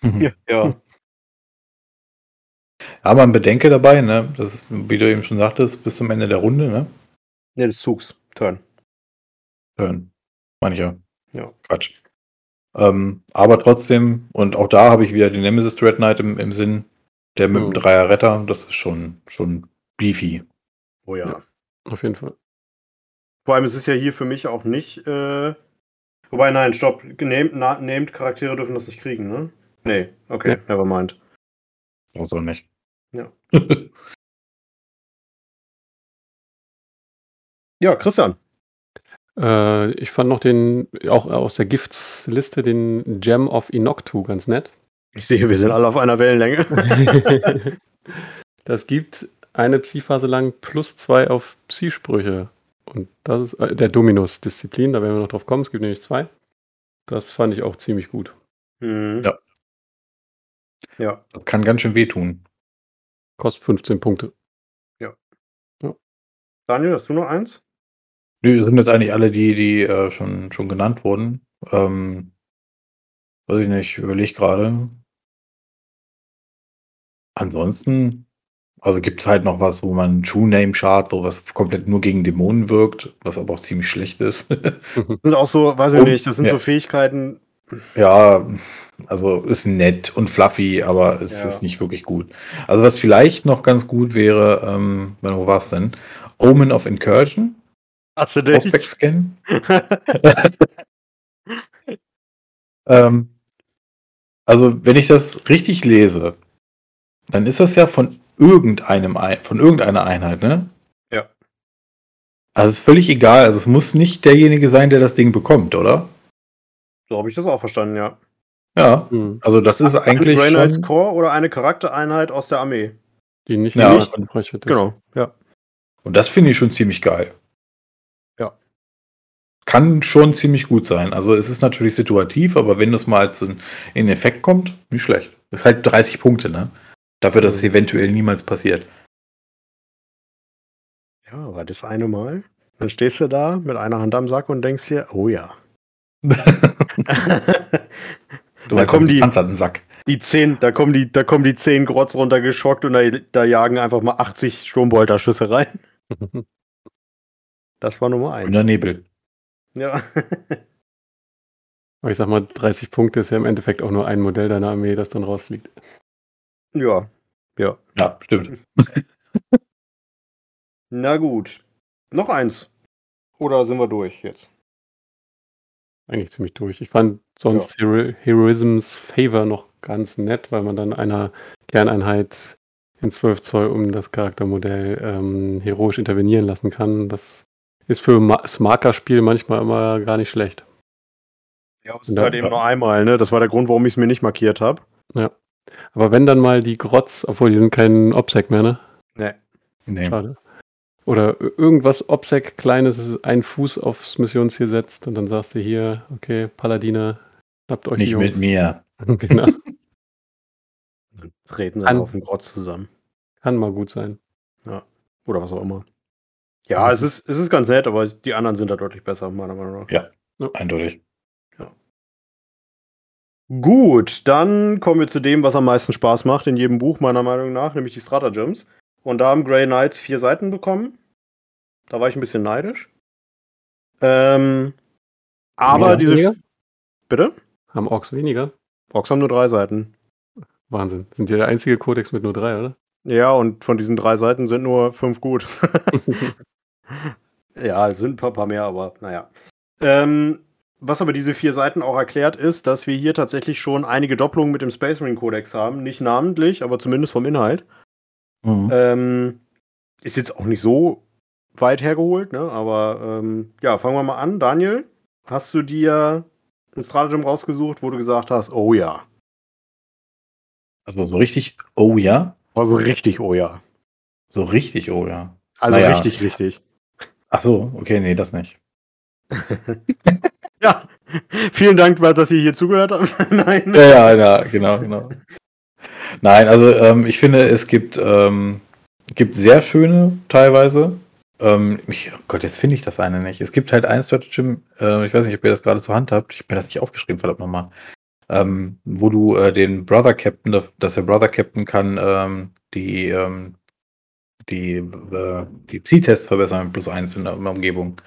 Speaker 1: Ja. ja.
Speaker 3: Aber man bedenke dabei, ne, das ist, wie du eben schon sagtest, bis zum Ende der Runde, ne?
Speaker 1: Nee, des Zugs. Turn.
Speaker 3: Hören. Meine ich ja.
Speaker 1: Ja.
Speaker 3: Quatsch. Ähm, aber trotzdem, und auch da habe ich wieder den Nemesis Dread Knight im, im Sinn, der mit dem
Speaker 2: Mhm.
Speaker 3: Dreier Retter, das ist schon, schon beefy.
Speaker 1: Oh ja.
Speaker 2: Ja. Auf jeden Fall.
Speaker 1: Vor allem, es ist ja hier für mich auch nicht, äh, wobei, nein, stopp. Nehmt, na, nehmt Charaktere dürfen das nicht kriegen, ne? Nee, okay,
Speaker 2: Ja.
Speaker 1: never mind.
Speaker 3: Auch so nicht.
Speaker 1: Ja. Ja, Christian.
Speaker 2: Äh, ich fand noch den, auch aus der Gifts-Liste, den Gem of Inoktu ganz nett.
Speaker 1: Ich sehe, wir sind alle auf einer Wellenlänge.
Speaker 2: das gibt eine Psi-Phase lang plus zwei auf Psi-Sprüche. Und das ist äh, der Dominus-Disziplin, da werden wir noch drauf kommen. Es gibt nämlich zwei. Das fand ich auch ziemlich gut.
Speaker 1: Mhm.
Speaker 3: Ja.
Speaker 1: Ja.
Speaker 3: Das kann ganz schön wehtun.
Speaker 2: Kostet 15 Punkte.
Speaker 1: Daniel, hast du noch eins?
Speaker 3: Nö, sind jetzt eigentlich alle die, die äh, schon, schon genannt wurden. Ähm, weiß ich nicht, überlege gerade. Ansonsten, also gibt es halt noch was, wo man True Name Chart, wo was komplett nur gegen Dämonen wirkt, was aber auch ziemlich schlecht ist.
Speaker 1: Das sind auch so, weiß ich
Speaker 3: Und-
Speaker 1: nicht, das sind
Speaker 3: ja.
Speaker 1: so Fähigkeiten.
Speaker 3: ja, also ist nett und fluffy, aber es
Speaker 1: Ja.
Speaker 3: ist nicht wirklich gut. Also was vielleicht noch ganz gut wäre, ähm, wo war es denn? Omen of Incursion,
Speaker 1: Hast du
Speaker 3: Prospect Scan. Ähm, also, wenn ich das richtig lese, dann ist das ja von irgendeinem, Ei- von irgendeiner Einheit, ne?
Speaker 1: Ja.
Speaker 3: Also, es ist völlig egal. Also, es muss nicht derjenige sein, der das Ding bekommt, oder?
Speaker 1: So habe ich das auch verstanden, ja.
Speaker 3: Ja.
Speaker 2: Hm.
Speaker 3: Also, das ist eigentlich
Speaker 1: Brain als
Speaker 3: schon.
Speaker 1: Core oder eine Charaktereinheit aus der Armee.
Speaker 2: Die nicht
Speaker 3: Ja.
Speaker 2: nicht Reichweite ist.
Speaker 1: Genau, ja.
Speaker 3: Und das finde ich schon ziemlich geil.
Speaker 1: Ja.
Speaker 3: Kann schon ziemlich gut sein. Also, es ist natürlich situativ, aber wenn das mal in in Effekt kommt, nicht schlecht. Ist halt 30 Punkte, ne? Dafür, dass es
Speaker 2: Mhm.
Speaker 3: eventuell niemals passiert.
Speaker 1: Ja, aber das eine Mal. Dann stehst du da mit einer Hand am Sack und denkst dir, oh ja.
Speaker 3: Du
Speaker 1: Da kommen die-
Speaker 3: gepanzerten Sack.
Speaker 1: Die zehn, da kommen die, da kommen die zehn Grotz runtergeschockt und da, da jagen einfach mal 80 Sturmbolter-Schüsse rein. Das war Nummer
Speaker 3: Und
Speaker 1: eins.
Speaker 3: der Nebel.
Speaker 1: Ja.
Speaker 2: Aber ich sag mal, 30 Punkte ist ja im Endeffekt auch nur ein Modell deiner Armee, das dann rausfliegt.
Speaker 1: Ja. Ja.
Speaker 3: Ja, stimmt.
Speaker 1: Na gut. Noch eins. Oder sind wir durch jetzt?
Speaker 2: Eigentlich ziemlich durch. Ich fand sonst Hero Heroisms Favor noch ganz nett, weil man dann einer Kerneinheit in 12 Zoll um das Charaktermodell ähm, heroisch intervenieren lassen kann. Das ist für Ma das Markerspiel manchmal immer gar nicht schlecht.
Speaker 1: Ja, es
Speaker 2: ist halt eben
Speaker 1: nur einmal, ne? Das war der Grund, warum ich es mir nicht markiert habe.
Speaker 2: Aber wenn dann mal die Grotz, obwohl die sind kein Obsec mehr, ne?
Speaker 1: Ne.
Speaker 3: Nee.
Speaker 2: Schade. Oder irgendwas Obsec Kleines, ein Fuß aufs Missionsziel setzt und dann sagst du hier, okay, Paladine, schnappt euch
Speaker 3: Nicht
Speaker 2: die
Speaker 3: mit
Speaker 2: Jungs.
Speaker 3: mir.
Speaker 2: genau.
Speaker 1: treten sie
Speaker 2: An-
Speaker 1: auf den Grotz zusammen.
Speaker 2: Kann mal gut sein.
Speaker 1: Oder was auch immer. Ja, es ist, es ist ganz nett, aber die anderen sind da deutlich besser, meiner Meinung nach.
Speaker 3: Ja. Eindeutig.
Speaker 1: Gut, dann kommen wir zu dem, was am meisten Spaß macht in jedem Buch, meiner Meinung nach, nämlich die Stratagems. Und da haben Grey Knights vier Seiten bekommen. Da war ich ein bisschen neidisch. Ähm, aber
Speaker 2: Weniger?
Speaker 1: diese. Bitte?
Speaker 2: Haben Orks weniger?
Speaker 1: Box haben nur drei Seiten.
Speaker 2: Wahnsinn. Sind ja der einzige Kodex mit nur drei, oder?
Speaker 1: Ja, und von diesen drei Seiten sind nur fünf gut. ja, es sind ein paar, paar mehr, aber naja. Ähm, was aber diese vier Seiten auch erklärt, ist, dass wir hier tatsächlich schon einige Doppelungen mit dem Space Marine Codex haben. Nicht namentlich, aber zumindest vom Inhalt.
Speaker 3: Mhm.
Speaker 1: Ähm, ist jetzt auch nicht so weit hergeholt, ne? Aber ähm, ja, fangen wir mal an. Daniel, hast du dir ein Stratagem rausgesucht, wo du gesagt hast, oh ja.
Speaker 3: Also so richtig, oh ja.
Speaker 1: War so richtig, oh ja.
Speaker 3: So richtig, oh ja.
Speaker 1: Also
Speaker 3: Naja.
Speaker 1: richtig, richtig.
Speaker 3: Ach so, okay, nee, das nicht.
Speaker 1: Ja, vielen Dank, dass ihr hier zugehört habt. Nein.
Speaker 3: Ja, ja, ja, genau, genau. Nein, also ähm, ich finde, es gibt, ähm, gibt sehr schöne teilweise. Ähm, ich, oh Gott, jetzt finde ich das eine nicht. Es gibt halt ein Stratagem, äh, ich weiß nicht, ob ihr das gerade zur Hand habt. Ich mir das nicht aufgeschrieben, verdammt nochmal. Ähm, wo du äh, den Brother Captain, dass- der Brother Captain kann ähm, die, ähm, die, äh, die Psi-Tests verbessern mit plus eins in der, Umgebung.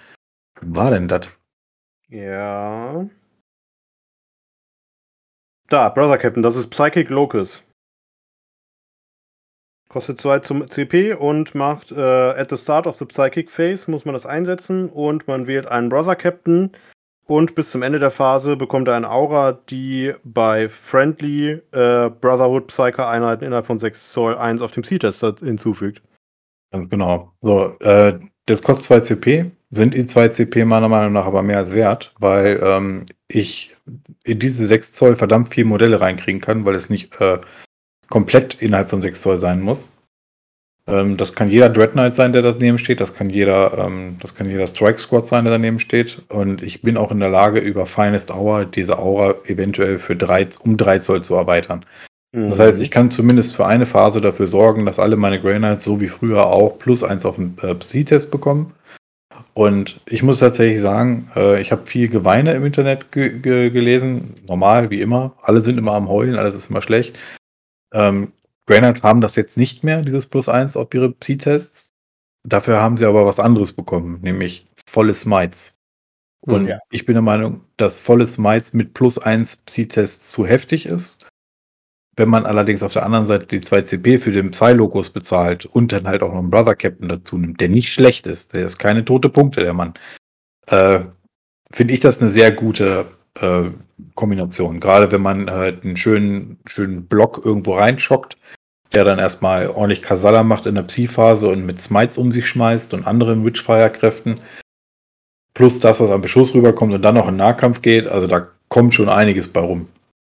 Speaker 3: War denn das?
Speaker 1: Ja. Da, Brother Captain, das ist Psychic Locus. Kostet 2 zum CP und macht äh, at the start of the Psychic Phase muss man das einsetzen und man wählt einen Brother Captain und bis zum Ende der Phase bekommt er eine Aura, die bei Friendly äh, Brotherhood Psyker Einheiten innerhalb von 6 Zoll 1 auf dem C-Test hinzufügt.
Speaker 3: Ganz genau. So, äh, das kostet 2 CP, sind die 2 CP meiner Meinung nach aber mehr als wert, weil ähm, ich in diese 6 Zoll verdammt viele Modelle reinkriegen kann, weil es nicht äh, komplett innerhalb von 6 Zoll sein muss. Ähm, das kann jeder Dread Knight sein, der daneben steht, das kann jeder, ähm, das kann jeder Strike Squad sein, der daneben steht. Und ich bin auch in der Lage, über Finest Hour diese Aura eventuell für drei, um 3 Zoll zu erweitern.
Speaker 1: Mhm.
Speaker 3: Das heißt, ich kann zumindest für eine Phase dafür sorgen, dass alle meine Grey Knights so wie früher auch plus eins auf den äh, Psi-Test bekommen. Und ich muss tatsächlich sagen, äh, ich habe viel Geweine im Internet ge ge gelesen. Normal, wie immer. Alle sind immer am Heulen, alles ist immer schlecht. Ähm, Knights haben das jetzt nicht mehr, dieses plus eins auf ihre Psi-Tests. Dafür haben sie aber was anderes bekommen, nämlich volle Smites. Und
Speaker 2: Ja.
Speaker 3: ich bin der Meinung, dass volle Smites mit plus eins Psi-Tests zu heftig ist. Wenn man allerdings auf der anderen Seite die 2 CP für den Psy-Logos bezahlt und dann halt auch noch einen Brother Captain dazu nimmt, der nicht schlecht ist, der ist keine tote Punkte, der Mann, äh, finde ich das eine sehr gute äh, Kombination. Gerade wenn man halt einen schönen, schönen Block irgendwo reinschockt, der dann erstmal ordentlich Kasala macht in der Psi-Phase und mit Smites um sich schmeißt und anderen Witchfire-Kräften. Plus das, was am Beschuss rüberkommt und dann noch in Nahkampf geht. Also da kommt schon einiges bei rum.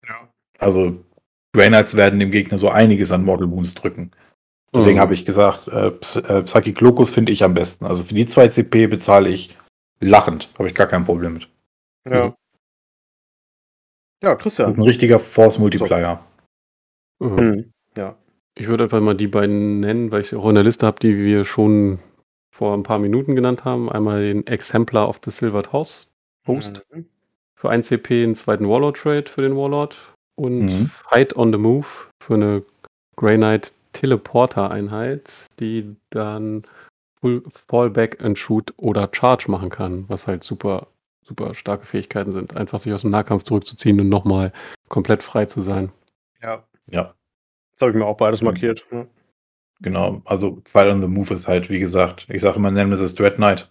Speaker 1: Ja.
Speaker 3: Also Knights werden dem Gegner so einiges an Mortal Wounds drücken. Deswegen
Speaker 2: Mhm.
Speaker 3: habe ich gesagt, äh, Ps- äh, Psychic Locus finde ich am besten. Also für die 2 CP bezahle ich lachend. Habe ich gar kein Problem mit.
Speaker 1: Ja. Ja,
Speaker 3: Das
Speaker 1: Christian.
Speaker 3: ist ein richtiger Force Multiplier.
Speaker 2: Mhm.
Speaker 1: Hm. Ja.
Speaker 2: Ich würde einfach mal die beiden nennen, weil ich sie auch in der Liste habe, die wir schon vor ein paar Minuten genannt haben. Einmal den Exemplar of the Silvered House Host
Speaker 1: Mhm.
Speaker 2: für 1 CP, einen zweiten Warlord Trade für den Warlord und
Speaker 3: Mhm.
Speaker 2: Fight on the Move für eine Grey Knight Teleporter Einheit, die dann Full Fallback and Shoot oder Charge machen kann, was halt super, super starke Fähigkeiten sind. Einfach sich aus dem Nahkampf zurückzuziehen und nochmal komplett frei zu sein.
Speaker 1: Ja.
Speaker 3: Ja,
Speaker 1: Das habe ich mir auch beides markiert. Ja.
Speaker 3: genau. Also Fight on the Move ist halt, wie gesagt, ich sage immer Nemesis Dread Knight.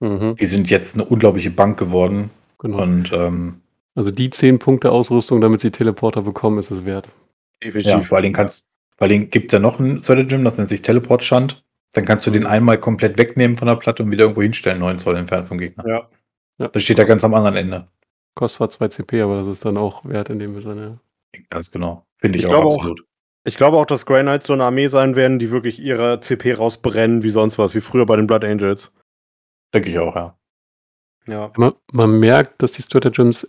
Speaker 2: Mhm,
Speaker 3: Die sind jetzt eine unglaubliche Bank geworden.
Speaker 2: genau.
Speaker 3: Und ähm,
Speaker 2: Also die 10 Punkte Ausrüstung, damit sie Teleporter bekommen, ist es wert.
Speaker 3: ja, vor allen Dingen kannst, allen Dingen gibt es ja noch ein Stratagem, das nennt sich Teleport Shant. Dann kannst du den einmal komplett wegnehmen von der Platte und wieder irgendwo hinstellen, 9 Zoll entfernt vom Gegner.
Speaker 1: Ja.
Speaker 2: Ja.
Speaker 3: Das steht ja ganz am anderen Ende.
Speaker 2: Kostet zwar 2 CP, aber das ist dann auch wert in dem Sinne.
Speaker 3: Ganz genau. Finde ich,
Speaker 1: Ich
Speaker 3: auch
Speaker 1: glaube auch-
Speaker 3: absolut.
Speaker 1: Ich glaube auch, dass Grey Knights so eine Armee sein werden, die wirklich ihre CP rausbrennen, wie sonst was, wie früher bei den Blood Angels.
Speaker 3: Denke ich auch, ja.
Speaker 1: Ja.
Speaker 2: Man, man merkt, dass die Stratagems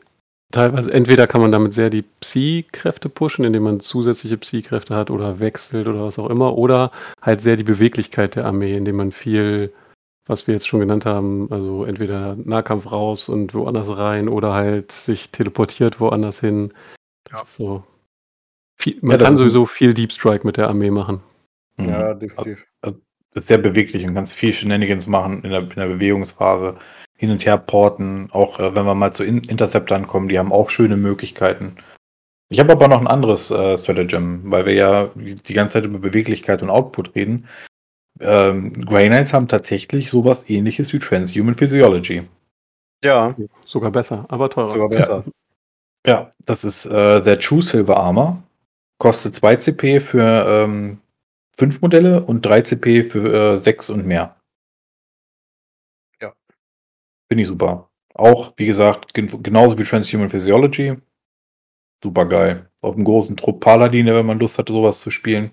Speaker 2: teilweise, entweder kann man damit sehr die Psi-Kräfte pushen, indem man zusätzliche Psi-Kräfte hat oder wechselt oder was auch immer, oder halt sehr die Beweglichkeit der Armee, indem man viel, was wir jetzt schon genannt haben, also entweder Nahkampf raus und woanders rein oder halt sich teleportiert woanders hin. Das
Speaker 1: Ja.
Speaker 2: ist so. Viel, man
Speaker 3: Ja, das
Speaker 2: kann
Speaker 3: ist-
Speaker 2: sowieso viel Deep Strike mit der Armee machen.
Speaker 3: Mhm.
Speaker 1: Ja, definitiv.
Speaker 3: Das ist sehr beweglich und kannst viel Shenanigans machen in der, in der Bewegungsphase. Hin und her porten, auch äh, wenn wir mal zu in Interceptern kommen, die haben auch schöne Möglichkeiten. Ich habe aber noch ein anderes äh, Stratagem, weil wir ja die ganze Zeit über Beweglichkeit und Output reden. Ähm, Grey Knights haben tatsächlich sowas ähnliches wie Transhuman Physiology.
Speaker 1: Ja,
Speaker 2: Sogar besser, aber teurer.
Speaker 1: sogar besser.
Speaker 3: Ja, das ist äh, der True Silver Armor. Kostet 2 CP für ähm, 5 Modelle und 3 CP für äh, 6 und mehr. Finde ich super. Auch, wie gesagt, gen genauso wie Transhuman Physiology. Super geil. Auf einem großen Trupp Paladine, wenn man Lust hatte, sowas zu spielen.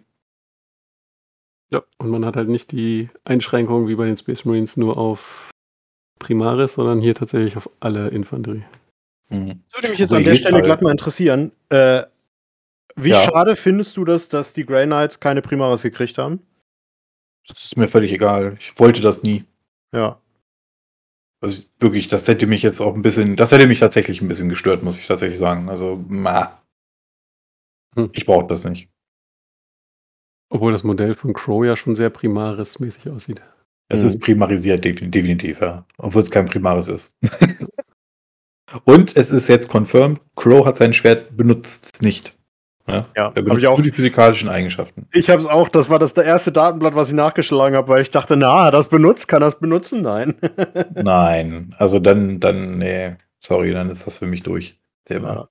Speaker 2: Ja, und man hat halt nicht die Einschränkung wie bei den Space Marines nur auf Primaris, sondern hier tatsächlich auf alle Infanterie.
Speaker 3: Mhm.
Speaker 1: Das würde mich jetzt
Speaker 3: Also
Speaker 1: an der Stelle
Speaker 3: Mal.
Speaker 1: glatt mal interessieren. Äh, wie
Speaker 3: Ja.
Speaker 1: schade findest du das, dass die Grey Knights keine Primaris gekriegt haben?
Speaker 3: Das ist mir völlig egal. Ich wollte das nie.
Speaker 1: Ja.
Speaker 3: Also wirklich, das hätte mich jetzt auch ein bisschen, das hätte mich tatsächlich ein bisschen gestört, muss ich tatsächlich sagen. Also, ma.
Speaker 2: Hm.
Speaker 3: Ich brauche das nicht.
Speaker 2: Obwohl das Modell von Crow ja schon sehr Primaris-mäßig aussieht.
Speaker 3: Es
Speaker 1: Mhm.
Speaker 3: ist primarisiert, defin- definitiv, ja. Obwohl es kein Primaris ist. Und es ist jetzt confirmed, Crow hat sein Schwert benutzt nicht. Ja?
Speaker 1: Ja, habe
Speaker 3: benutzt
Speaker 1: ich auch.
Speaker 3: nur die physikalischen Eigenschaften.
Speaker 1: Ich habe es auch, das war das der erste Datenblatt, was ich nachgeschlagen habe, weil ich dachte, na, das benutzt, kann das benutzen? Nein.
Speaker 3: Nein, also dann, dann, nee, sorry, dann ist das für mich durch. Thema.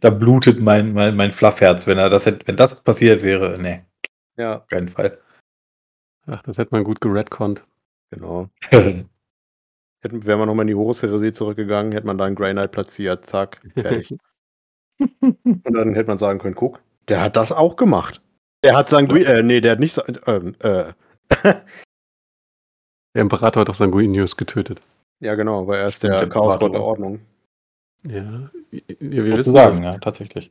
Speaker 3: Da blutet mein, mein, mein Fluffherz, wenn er das wenn das passiert wäre, nee,
Speaker 1: ja,
Speaker 3: auf keinen Fall.
Speaker 2: Ach, das hätte man gut geredconnt.
Speaker 1: genau. Hätten, wären wir nochmal in die Horus-Heresie zurückgegangen, hätte man da einen Grey Knight platziert, zack, fertig. Und dann hätte man sagen können, guck, der hat das auch gemacht. Der hat Sangui, äh, nee, der hat nicht, ähm, äh,
Speaker 2: Der Imperator hat doch Sanguinius getötet.
Speaker 1: ja genau, weil er ist der
Speaker 3: der
Speaker 1: Chaosgott der. Ordnung.
Speaker 2: Ja, wir wissen
Speaker 3: Sozusagen,
Speaker 2: das.
Speaker 3: ja, tatsächlich.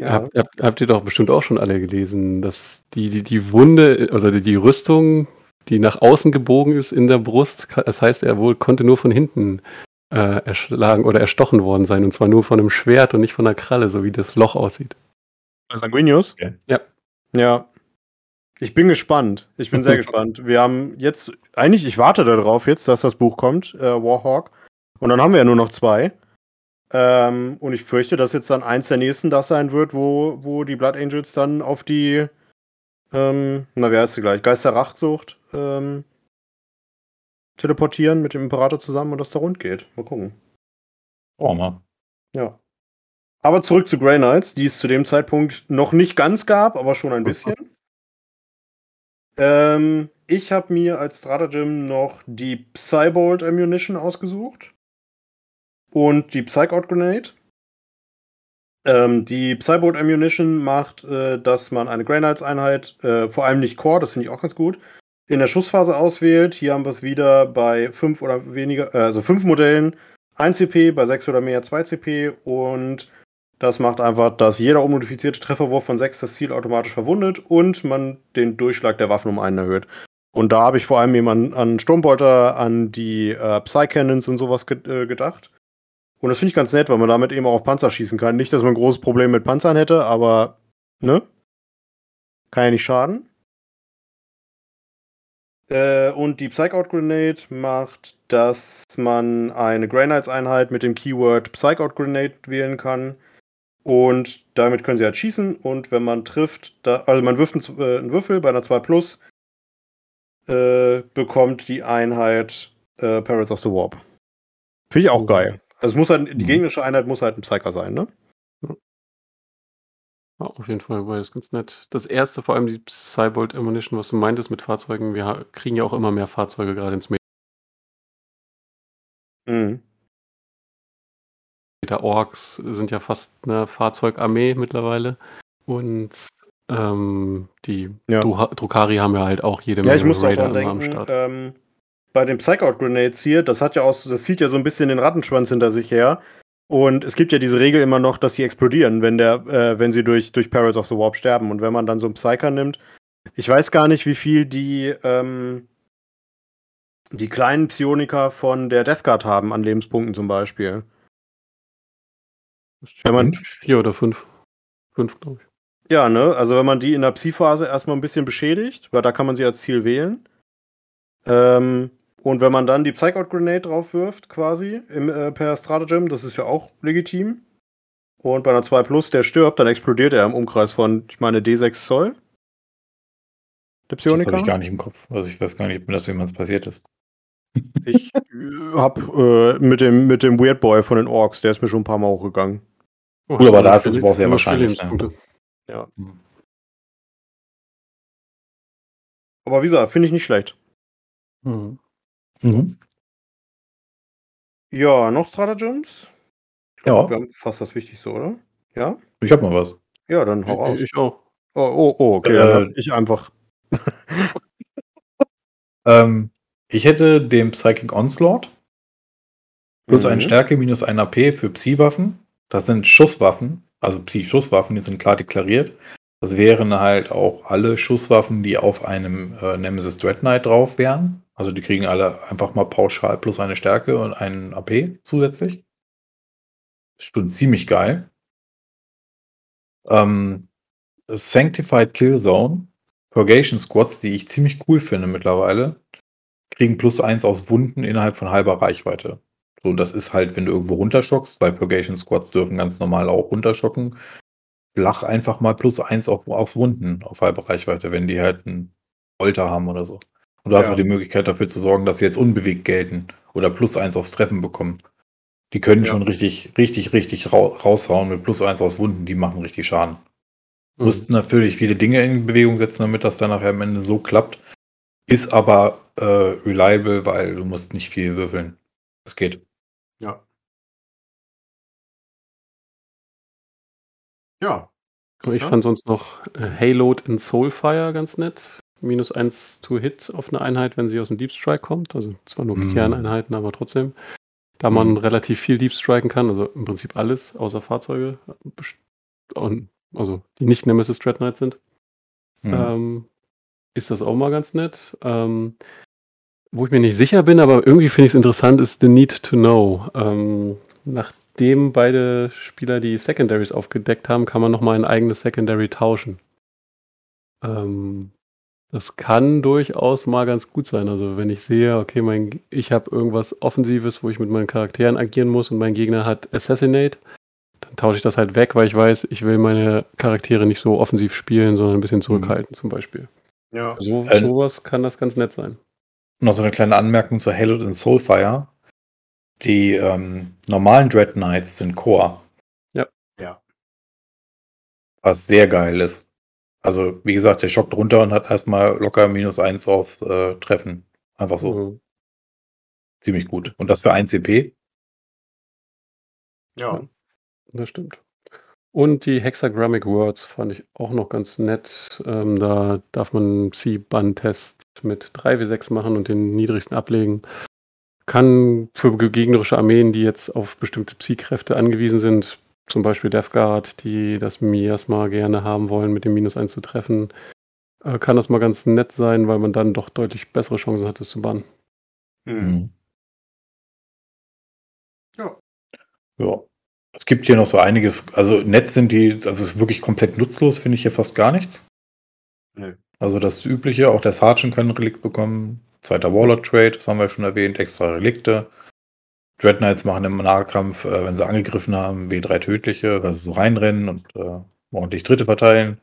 Speaker 2: Habt, habt, habt ihr doch bestimmt auch schon alle gelesen, dass die, die, die Wunde, also die, die Rüstung, die nach außen gebogen ist in der Brust, das heißt, er wohl konnte nur von hinten äh, erschlagen oder erstochen worden sein, und zwar nur von einem Schwert und nicht von einer Kralle, so wie das Loch aussieht.
Speaker 1: Sanguinius?
Speaker 3: Okay.
Speaker 2: Ja.
Speaker 1: Ja. Ich bin gespannt. Ich bin sehr gespannt. Wir haben jetzt, eigentlich, ich warte darauf jetzt, dass das Buch kommt, äh, Warhawk. Und dann haben wir ja nur noch zwei. Ähm, und ich fürchte, dass jetzt dann eins der nächsten das sein wird, wo, wo die Blood Angels dann auf die, ähm, na, wie heißt sie gleich? Geisterrachtsucht ähm, teleportieren mit dem Imperator zusammen und das da rund geht. Mal gucken.
Speaker 3: Oh, mal.
Speaker 1: Ja. Aber zurück zu Grey Knights, die es zu dem Zeitpunkt noch nicht ganz gab, aber schon ein bisschen. Ähm, ich habe mir als Stratagem noch die Psybolt Ammunition ausgesucht. Und die Psych-Out Grenade. Ähm, die Psybolt Ammunition macht, äh, dass man eine Grey Knights Einheit, äh, vor allem nicht Core, das finde ich auch ganz gut, in der Schussphase auswählt. Hier haben wir es wieder bei fünf oder weniger, äh, also fünf Modellen 1 CP, bei 6 oder mehr 2 CP und das macht einfach, dass jeder unmodifizierte Trefferwurf von 6 das Ziel automatisch verwundet und man den Durchschlag der Waffen um einen erhöht. Und da habe ich vor allem eben an, Sturmbolter, an die äh, Psy-Cannons und sowas ge äh, gedacht. Und das finde ich ganz nett, weil man damit eben auch auf Panzer schießen kann. Nicht, dass man ein großes Problem mit Panzern hätte, aber, ne? Kann ja nicht schaden. Äh, und die Psych-Out Grenade macht, dass man eine Grey Knights Einheit mit dem Keyword Psych-Out Grenade wählen kann. Und damit können sie halt schießen. Und wenn man trifft, da, also man wirft einen, äh, einen Würfel bei einer 2 Plus, äh, bekommt die Einheit äh, Perils of the Warp. Finde ich auch geil. Also es muss halt, die
Speaker 3: Mhm.
Speaker 1: gegnerische Einheit muss halt ein Psyker sein, ne?
Speaker 2: Ja, auf jeden Fall war das ganz nett. Das erste, vor allem die Cybolt Ammunition, was du meintest mit Fahrzeugen, wir ha- kriegen ja auch immer mehr Fahrzeuge gerade ins
Speaker 1: Mhm.
Speaker 2: Meter. Orks sind ja fast eine Fahrzeugarmee mittlerweile. Und ähm, die
Speaker 1: Ja.
Speaker 2: Dru- Drukari haben ja halt auch jede
Speaker 1: Ja, ich
Speaker 2: Menge
Speaker 1: muss auch dran
Speaker 2: immer am
Speaker 1: denken,
Speaker 2: Start.
Speaker 1: ähm, bei den Psych-Out Grenades hier, das hat ja auch, das zieht ja so ein bisschen den Rattenschwanz hinter sich her. Und es gibt ja diese Regel immer noch, dass sie explodieren, wenn, der, äh, wenn sie durch, durch Perils of the Warp sterben. Und wenn man dann so einen Psyker nimmt, ich weiß gar nicht, wie viel die, ähm, die kleinen Psioniker von der Deathguard haben an Lebenspunkten zum Beispiel. Wenn man,
Speaker 2: Vier oder fünf. Fünf, glaube ich.
Speaker 1: ja, ne? Also wenn man die in der Psi-Phase erstmal ein bisschen beschädigt, weil da kann man sie als Ziel wählen. Ähm, und wenn man dann die Psych-Out Grenade drauf wirft, quasi, im, äh, per Stratagem, das ist ja auch legitim. Und bei einer 2 Plus, der stirbt, dann explodiert er im Umkreis von, ich meine, D6 Zoll. Der
Speaker 3: Das habe
Speaker 1: Psioniker.
Speaker 3: ich gar nicht im Kopf. Also ich weiß gar nicht, ob mir das jemals passiert ist.
Speaker 1: Ich äh, hab äh, mit, dem, mit dem Weird Boy von den Orks, der ist mir schon ein paar Mal hochgegangen.
Speaker 2: Oh,
Speaker 3: Gut, aber da ist es aber auch sehr wahrscheinlich, ne?
Speaker 2: Lebenspunkte.
Speaker 1: Aber wie gesagt, finde ich nicht schlecht.
Speaker 2: Mhm.
Speaker 3: Mhm.
Speaker 1: Ja, noch Stratagems?
Speaker 3: Ja,
Speaker 1: Wir haben fast das Wichtigste, oder? Ja?
Speaker 3: ich habe mal was.
Speaker 1: Ja, dann hau raus.
Speaker 2: Ich, ich auch.
Speaker 1: Oh, oh, oh okay.
Speaker 3: Äh,
Speaker 1: dann hab ich einfach.
Speaker 3: Ähm, ich hätte dem Psychic Onslaught plus
Speaker 1: Mhm.
Speaker 3: ein Stärke minus ein AP für Psi-Waffen. Das sind Schusswaffen, also Psi-Schusswaffen, die sind klar deklariert. Das wären halt auch alle Schusswaffen, die auf einem äh, Nemesis Dread Knight drauf wären. Also die kriegen alle einfach mal pauschal plus eine Stärke und einen AP zusätzlich. Ist schon ziemlich geil. Ähm, Sanctified Kill Zone, Purgation Squads, die ich ziemlich cool finde mittlerweile, kriegen plus eins aus Wunden innerhalb von halber Reichweite. So, und das ist halt, wenn du irgendwo runterschockst, weil Purgation Squads dürfen ganz normal auch runterschocken. Flach einfach mal plus eins auf, aufs Wunden auf halber Reichweite, wenn die halt einen Folter haben oder so. Und du hast
Speaker 1: Ja.
Speaker 3: auch die Möglichkeit dafür zu sorgen, dass sie jetzt unbewegt gelten oder plus eins aufs Treffen bekommen. Die können
Speaker 1: Ja.
Speaker 3: schon richtig, richtig, richtig rau raushauen mit plus eins aus Wunden, die machen richtig Schaden.
Speaker 2: Mhm.
Speaker 3: Mussten natürlich viele Dinge in Bewegung setzen, damit das dann nachher am Ende so klappt. Ist aber äh, reliable, weil du musst nicht viel würfeln. Das geht.
Speaker 1: Ja. Ja.
Speaker 2: Ich fand sonst noch äh, Haloed in Soulfire ganz nett. Minus 1 to Hit auf eine Einheit, wenn sie aus dem Deep Strike kommt. Also zwar nur
Speaker 3: Mhm.
Speaker 2: Kerneinheiten, aber trotzdem. Da man
Speaker 3: Mhm.
Speaker 2: relativ viel Deep Striken kann, also im Prinzip alles, außer Fahrzeuge. Und, also die nicht Nemesis Dread Knight sind.
Speaker 3: Mhm.
Speaker 2: ähm, ist das auch mal ganz nett. Ähm, wo ich mir nicht sicher bin, aber irgendwie finde ich es interessant, ist The Need to Know. Ähm, nachdem beide Spieler die Secondaries aufgedeckt haben, kann man nochmal ein eigenes Secondary tauschen. Ähm, das kann durchaus mal ganz gut sein. Also wenn ich sehe, okay, mein, ich habe irgendwas Offensives, wo ich mit meinen Charakteren agieren muss und mein Gegner hat Assassinate, dann tausche ich das halt weg, weil ich weiß, ich will meine Charaktere nicht so offensiv spielen, sondern ein bisschen zurückhalten zum Beispiel.
Speaker 1: Ja.
Speaker 2: So,
Speaker 3: Äh,
Speaker 2: sowas kann das ganz nett sein.
Speaker 3: Noch so eine kleine Anmerkung zu Halo in Soulfire. Die ähm, normalen Dread Knights sind Core.
Speaker 2: Ja.
Speaker 1: Ja.
Speaker 3: Was sehr geil ist. Also, wie gesagt, der schockt runter und hat erstmal locker minus eins aufs äh, Treffen. Einfach so.
Speaker 2: Mhm.
Speaker 3: Ziemlich gut. Und das für 1 CP.
Speaker 1: Ja.
Speaker 2: Das stimmt. Und die Hexagrammic Words fand ich auch noch ganz nett. Ähm, da darf man einen Psi-Ban-Test mit 3W6 machen und den niedrigsten ablegen. Kann für gegnerische Armeen, die jetzt auf bestimmte Psi-Kräfte angewiesen sind, zum Beispiel Death Guard, die das Miasma gerne haben wollen, mit dem Minus 1 zu treffen, äh, kann das mal ganz nett sein, weil man dann doch deutlich bessere Chancen hat, es zu bannen.
Speaker 1: Mhm. Ja.
Speaker 3: Ja. Es gibt hier noch so einiges. Also nett sind die, also es ist wirklich komplett nutzlos, finde ich hier fast gar nichts.
Speaker 1: Nö.
Speaker 3: Also das Übliche, auch der Sergeant kann ein Relikt bekommen. Zweiter Warlord Trade, das haben wir schon erwähnt, extra Relikte. Dread Knights machen im Nahkampf, äh, wenn sie angegriffen haben, W3 tödliche, weil sie so reinrennen und äh, ordentlich Dritte verteilen.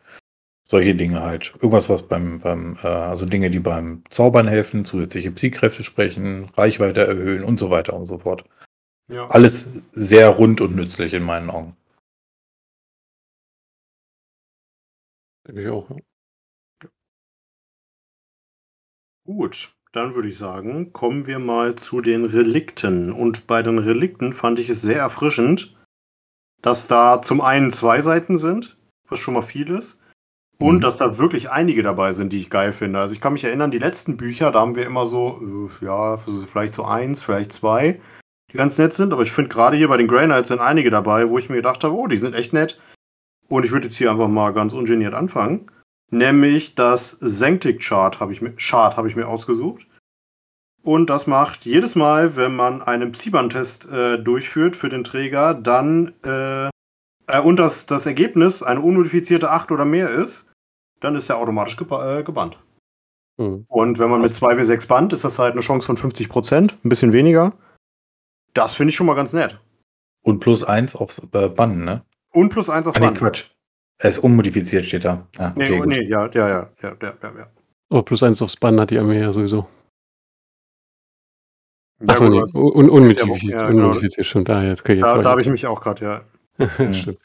Speaker 3: Solche Dinge halt. Irgendwas, was beim, beim äh, also Dinge, die beim Zaubern helfen, zusätzliche Psykräfte sprechen, Reichweite erhöhen und so weiter und so fort.
Speaker 1: Ja.
Speaker 3: Alles sehr rund und nützlich in meinen Augen.
Speaker 2: Denke ich auch. Ja.
Speaker 1: Gut, dann würde ich sagen, kommen wir mal zu den Relikten. Und bei den Relikten fand ich es sehr erfrischend, dass da zum einen zwei Seiten sind, was schon mal viel ist, und
Speaker 3: Mhm.
Speaker 1: dass da wirklich einige dabei sind, die ich geil finde. Also ich kann mich erinnern, die letzten Bücher, da haben wir immer so, äh, ja, vielleicht so eins, vielleicht zwei. die ganz nett sind, aber ich finde gerade hier bei den Grey Knights sind einige dabei, wo ich mir gedacht habe, oh, die sind echt nett. Und ich würde jetzt hier einfach mal ganz ungeniert anfangen. Nämlich das Sanctic Chart habe ich, mir- Chart habe ich mir ausgesucht. Und das macht jedes Mal, wenn man einen Psiban-Test äh, durchführt für den Träger, dann äh, äh, und das, das Ergebnis eine unmodifizierte 8 oder mehr ist, dann ist er automatisch geba äh, gebannt.
Speaker 2: Hm.
Speaker 1: Und wenn man mit 2W6 bannt, ist das halt eine Chance von 50%, ein bisschen weniger. Das finde ich schon mal ganz nett.
Speaker 3: Und plus eins aufs äh, Bannen, ne?
Speaker 1: Und plus 1 auf
Speaker 3: Ah, nee,
Speaker 1: Bann.
Speaker 3: Quatsch. Er ist unmodifiziert, steht da. Ah,
Speaker 1: Nee,
Speaker 3: okay, gut.
Speaker 1: nee, ja, ja, ja, ja, ja, ja, ja.
Speaker 2: Oh, plus eins aufs Bann hat die Armee ja sowieso.
Speaker 1: Ja,
Speaker 2: Achso,
Speaker 1: gut,
Speaker 2: nee, un unmodifiziert,
Speaker 1: Ja, genau.
Speaker 2: unmodifiziert, stimmt. Ah, jetzt krieg ich jetzt
Speaker 1: da, da habe ich mich auch gerade, ja.
Speaker 3: Mhm.
Speaker 2: Stimmt.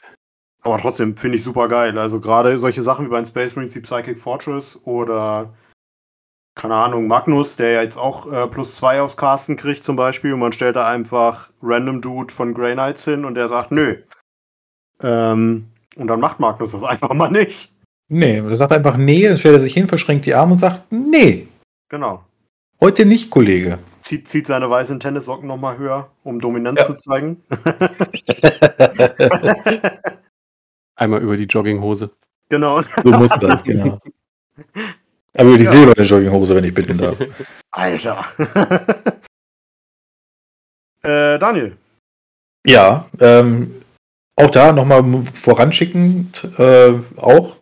Speaker 1: Aber trotzdem finde ich super geil. Also gerade solche Sachen wie beim Space Marines die Psychic Fortress oder keine Ahnung, Magnus, der ja jetzt auch äh, plus zwei aufs Casten kriegt zum Beispiel und man stellt da einfach Random Dude von Grey Knights hin und der sagt, nö. Ähm, und dann macht Magnus das einfach mal nicht.
Speaker 3: Nee, er sagt einfach nee, dann stellt er sich hin, verschränkt die Arme und sagt, nee,
Speaker 1: Genau.
Speaker 3: heute nicht, Kollege.
Speaker 1: Zieht, zieht seine weißen Tennissocken nochmal höher, um Dominanz
Speaker 3: Ja.
Speaker 1: zu zeigen.
Speaker 2: Einmal über die Jogginghose.
Speaker 1: genau.
Speaker 3: So muss das, genau. Aber die
Speaker 1: Ja.
Speaker 3: silberne Jogginghose, wenn ich bitten darf.
Speaker 1: Alter. äh, Daniel.
Speaker 3: Ja, ähm, auch da nochmal voranschickend, äh, auch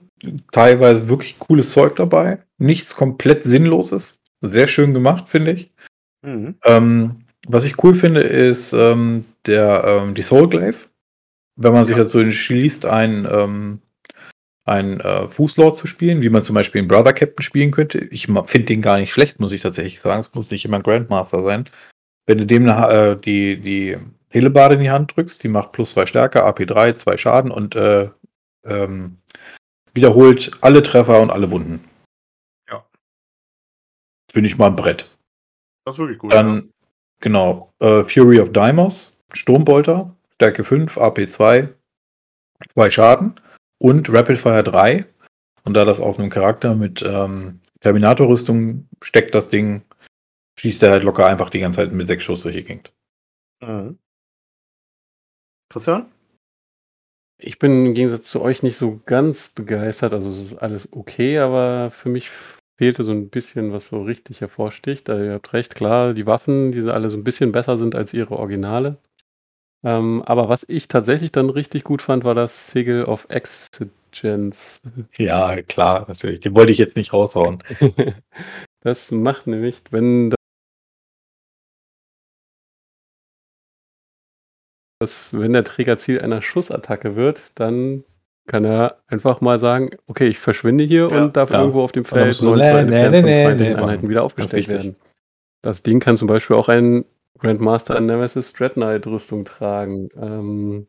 Speaker 3: teilweise wirklich cooles Zeug dabei. Nichts komplett Sinnloses. Sehr schön gemacht, finde ich.
Speaker 1: Mhm.
Speaker 3: Ähm, was ich cool finde, ist ähm, der, ähm, die Soulglaive. Wenn man sich
Speaker 1: Ja.
Speaker 3: dazu entschließt, ein, ähm, ein äh, Fußlord zu spielen, wie man zum Beispiel einen Brother Captain spielen könnte. Ich finde den gar nicht schlecht, muss ich tatsächlich sagen. Es muss nicht immer ein Grandmaster sein. Wenn du dem äh, die, die Hellebade in die Hand drückst, die macht plus zwei Stärke, AP3, zwei Schaden und äh, ähm, wiederholt alle Treffer und alle Wunden.
Speaker 1: Ja.
Speaker 3: Finde ich mal ein Brett.
Speaker 1: Das ist wirklich gut. ja.
Speaker 3: Dann, genau, äh, Fury of Deimos, Sturmbolter, Stärke 5, AP 2, 2 Schaden und Rapid Fire 3. Und da das auf einem Charakter mit ähm, Terminator-Rüstung steckt, das Ding, schießt er halt locker einfach die ganze Zeit mit 6 Schuss durch die Gegend.
Speaker 1: Mhm. Christian?
Speaker 2: Ich bin im Gegensatz zu euch nicht so ganz begeistert. Also es ist alles okay, aber für mich fehlte so ein bisschen, was so richtig hervorsticht. Also ihr habt recht, klar, die Waffen, die alle so ein bisschen besser sind als ihre Originale. Ähm, aber was ich tatsächlich dann richtig gut fand, war das Sigil of Exigence.
Speaker 3: Ja, klar, natürlich. Den wollte ich jetzt nicht raushauen.
Speaker 2: Das macht nämlich, wenn das, wenn der Träger Ziel einer Schussattacke wird, dann kann er einfach mal sagen, okay, ich verschwinde hier
Speaker 1: Ja,
Speaker 2: und darf
Speaker 3: ja.
Speaker 2: irgendwo auf dem Feld
Speaker 3: so,
Speaker 2: 9
Speaker 3: nee, nee, nee,
Speaker 2: von
Speaker 3: nee,
Speaker 2: feindlichen
Speaker 3: nee
Speaker 2: Einheiten wieder aufgestellt werden. Das Ding kann zum Beispiel auch ein Grandmaster Nemesis Dread Knight Rüstung tragen. Ähm,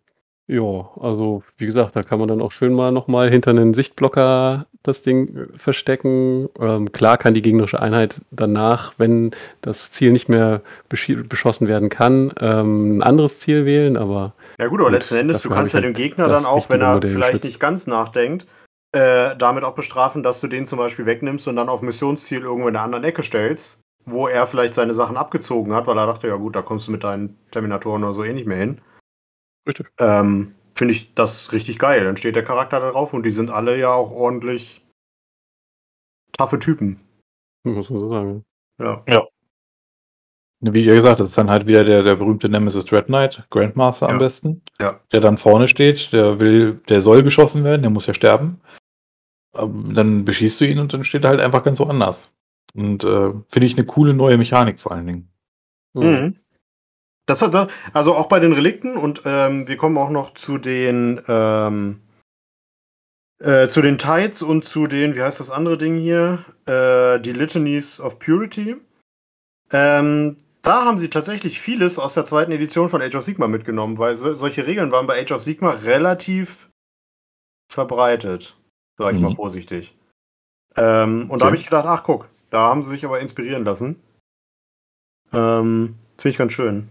Speaker 2: ja, also wie gesagt, da kann man dann auch schön mal nochmal hinter einen Sichtblocker das Ding äh, verstecken. Ähm, klar kann die gegnerische Einheit danach, wenn das Ziel nicht mehr beschossen werden kann, ähm, ein anderes Ziel wählen, aber
Speaker 1: Ja gut, aber letzten Endes, du kannst ja den Gegner
Speaker 2: das
Speaker 1: dann auch, wenn er
Speaker 2: Modell
Speaker 1: vielleicht
Speaker 2: geschützt.
Speaker 1: nicht ganz nachdenkt, äh, damit auch bestrafen, dass du den zum Beispiel wegnimmst und dann auf Missionsziel irgendwo in der anderen Ecke stellst, wo er vielleicht seine Sachen abgezogen hat, weil er dachte, ja gut, da kommst du mit deinen Terminatoren oder so eh nicht mehr hin.
Speaker 2: Richtig.
Speaker 1: Ähm, Finde ich das richtig geil. Dann steht der Charakter da drauf und die sind alle ja auch ordentlich taffe Typen.
Speaker 2: muss man so sagen.
Speaker 1: Ja.
Speaker 3: Wie ihr gesagt, das ist dann halt wieder der, der berühmte Nemesis Dread Knight, Grandmaster
Speaker 1: Ja.
Speaker 3: am besten.
Speaker 1: Ja.
Speaker 3: Der dann vorne steht, der will, der soll geschossen werden, der muss ja sterben. Ähm, Dann beschießt du ihn und dann steht er halt einfach ganz woanders. Und äh, finde ich eine coole neue Mechanik vor allen Dingen.
Speaker 1: Mhm. Das hat also auch bei den Relikten und ähm, wir kommen auch noch zu den ähm, äh, zu den Tides und zu den, wie heißt das andere Ding hier? Äh, die Litanies of Purity. Ähm, da haben sie tatsächlich vieles aus der zweiten Edition von Age of Sigma mitgenommen, weil so, solche Regeln waren bei Age of Sigma relativ verbreitet, sage ich
Speaker 3: Mhm.
Speaker 1: mal vorsichtig. Ähm, und da
Speaker 3: Okay.
Speaker 1: habe ich gedacht, ach guck, da haben sie sich aber inspirieren lassen. Ähm, Finde ich ganz schön.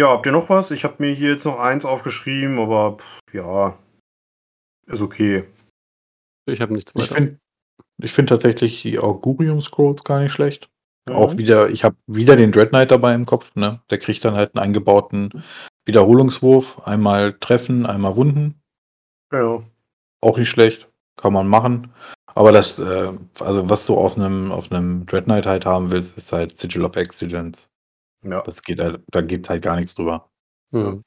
Speaker 1: Ja, habt ihr noch was? Ich habe mir hier jetzt noch eins aufgeschrieben, aber pff, ja, ist okay.
Speaker 2: Ich habe nichts
Speaker 3: Ich
Speaker 2: weiter.
Speaker 3: finde ich find tatsächlich die Augurium Scrolls gar nicht schlecht. Mhm. Auch wieder, ich habe wieder den Dread Knight dabei im Kopf, ne? Der kriegt dann halt einen eingebauten Wiederholungswurf. Einmal treffen, einmal wunden.
Speaker 1: Ja.
Speaker 3: Auch nicht schlecht. Kann man machen. Aber das, äh, also was du auf einem auf einem Dread Knight halt haben willst, ist halt Sigil of Exigence.
Speaker 1: Ja.
Speaker 3: Das geht halt, da gibt halt gar nichts drüber.
Speaker 2: Mhm.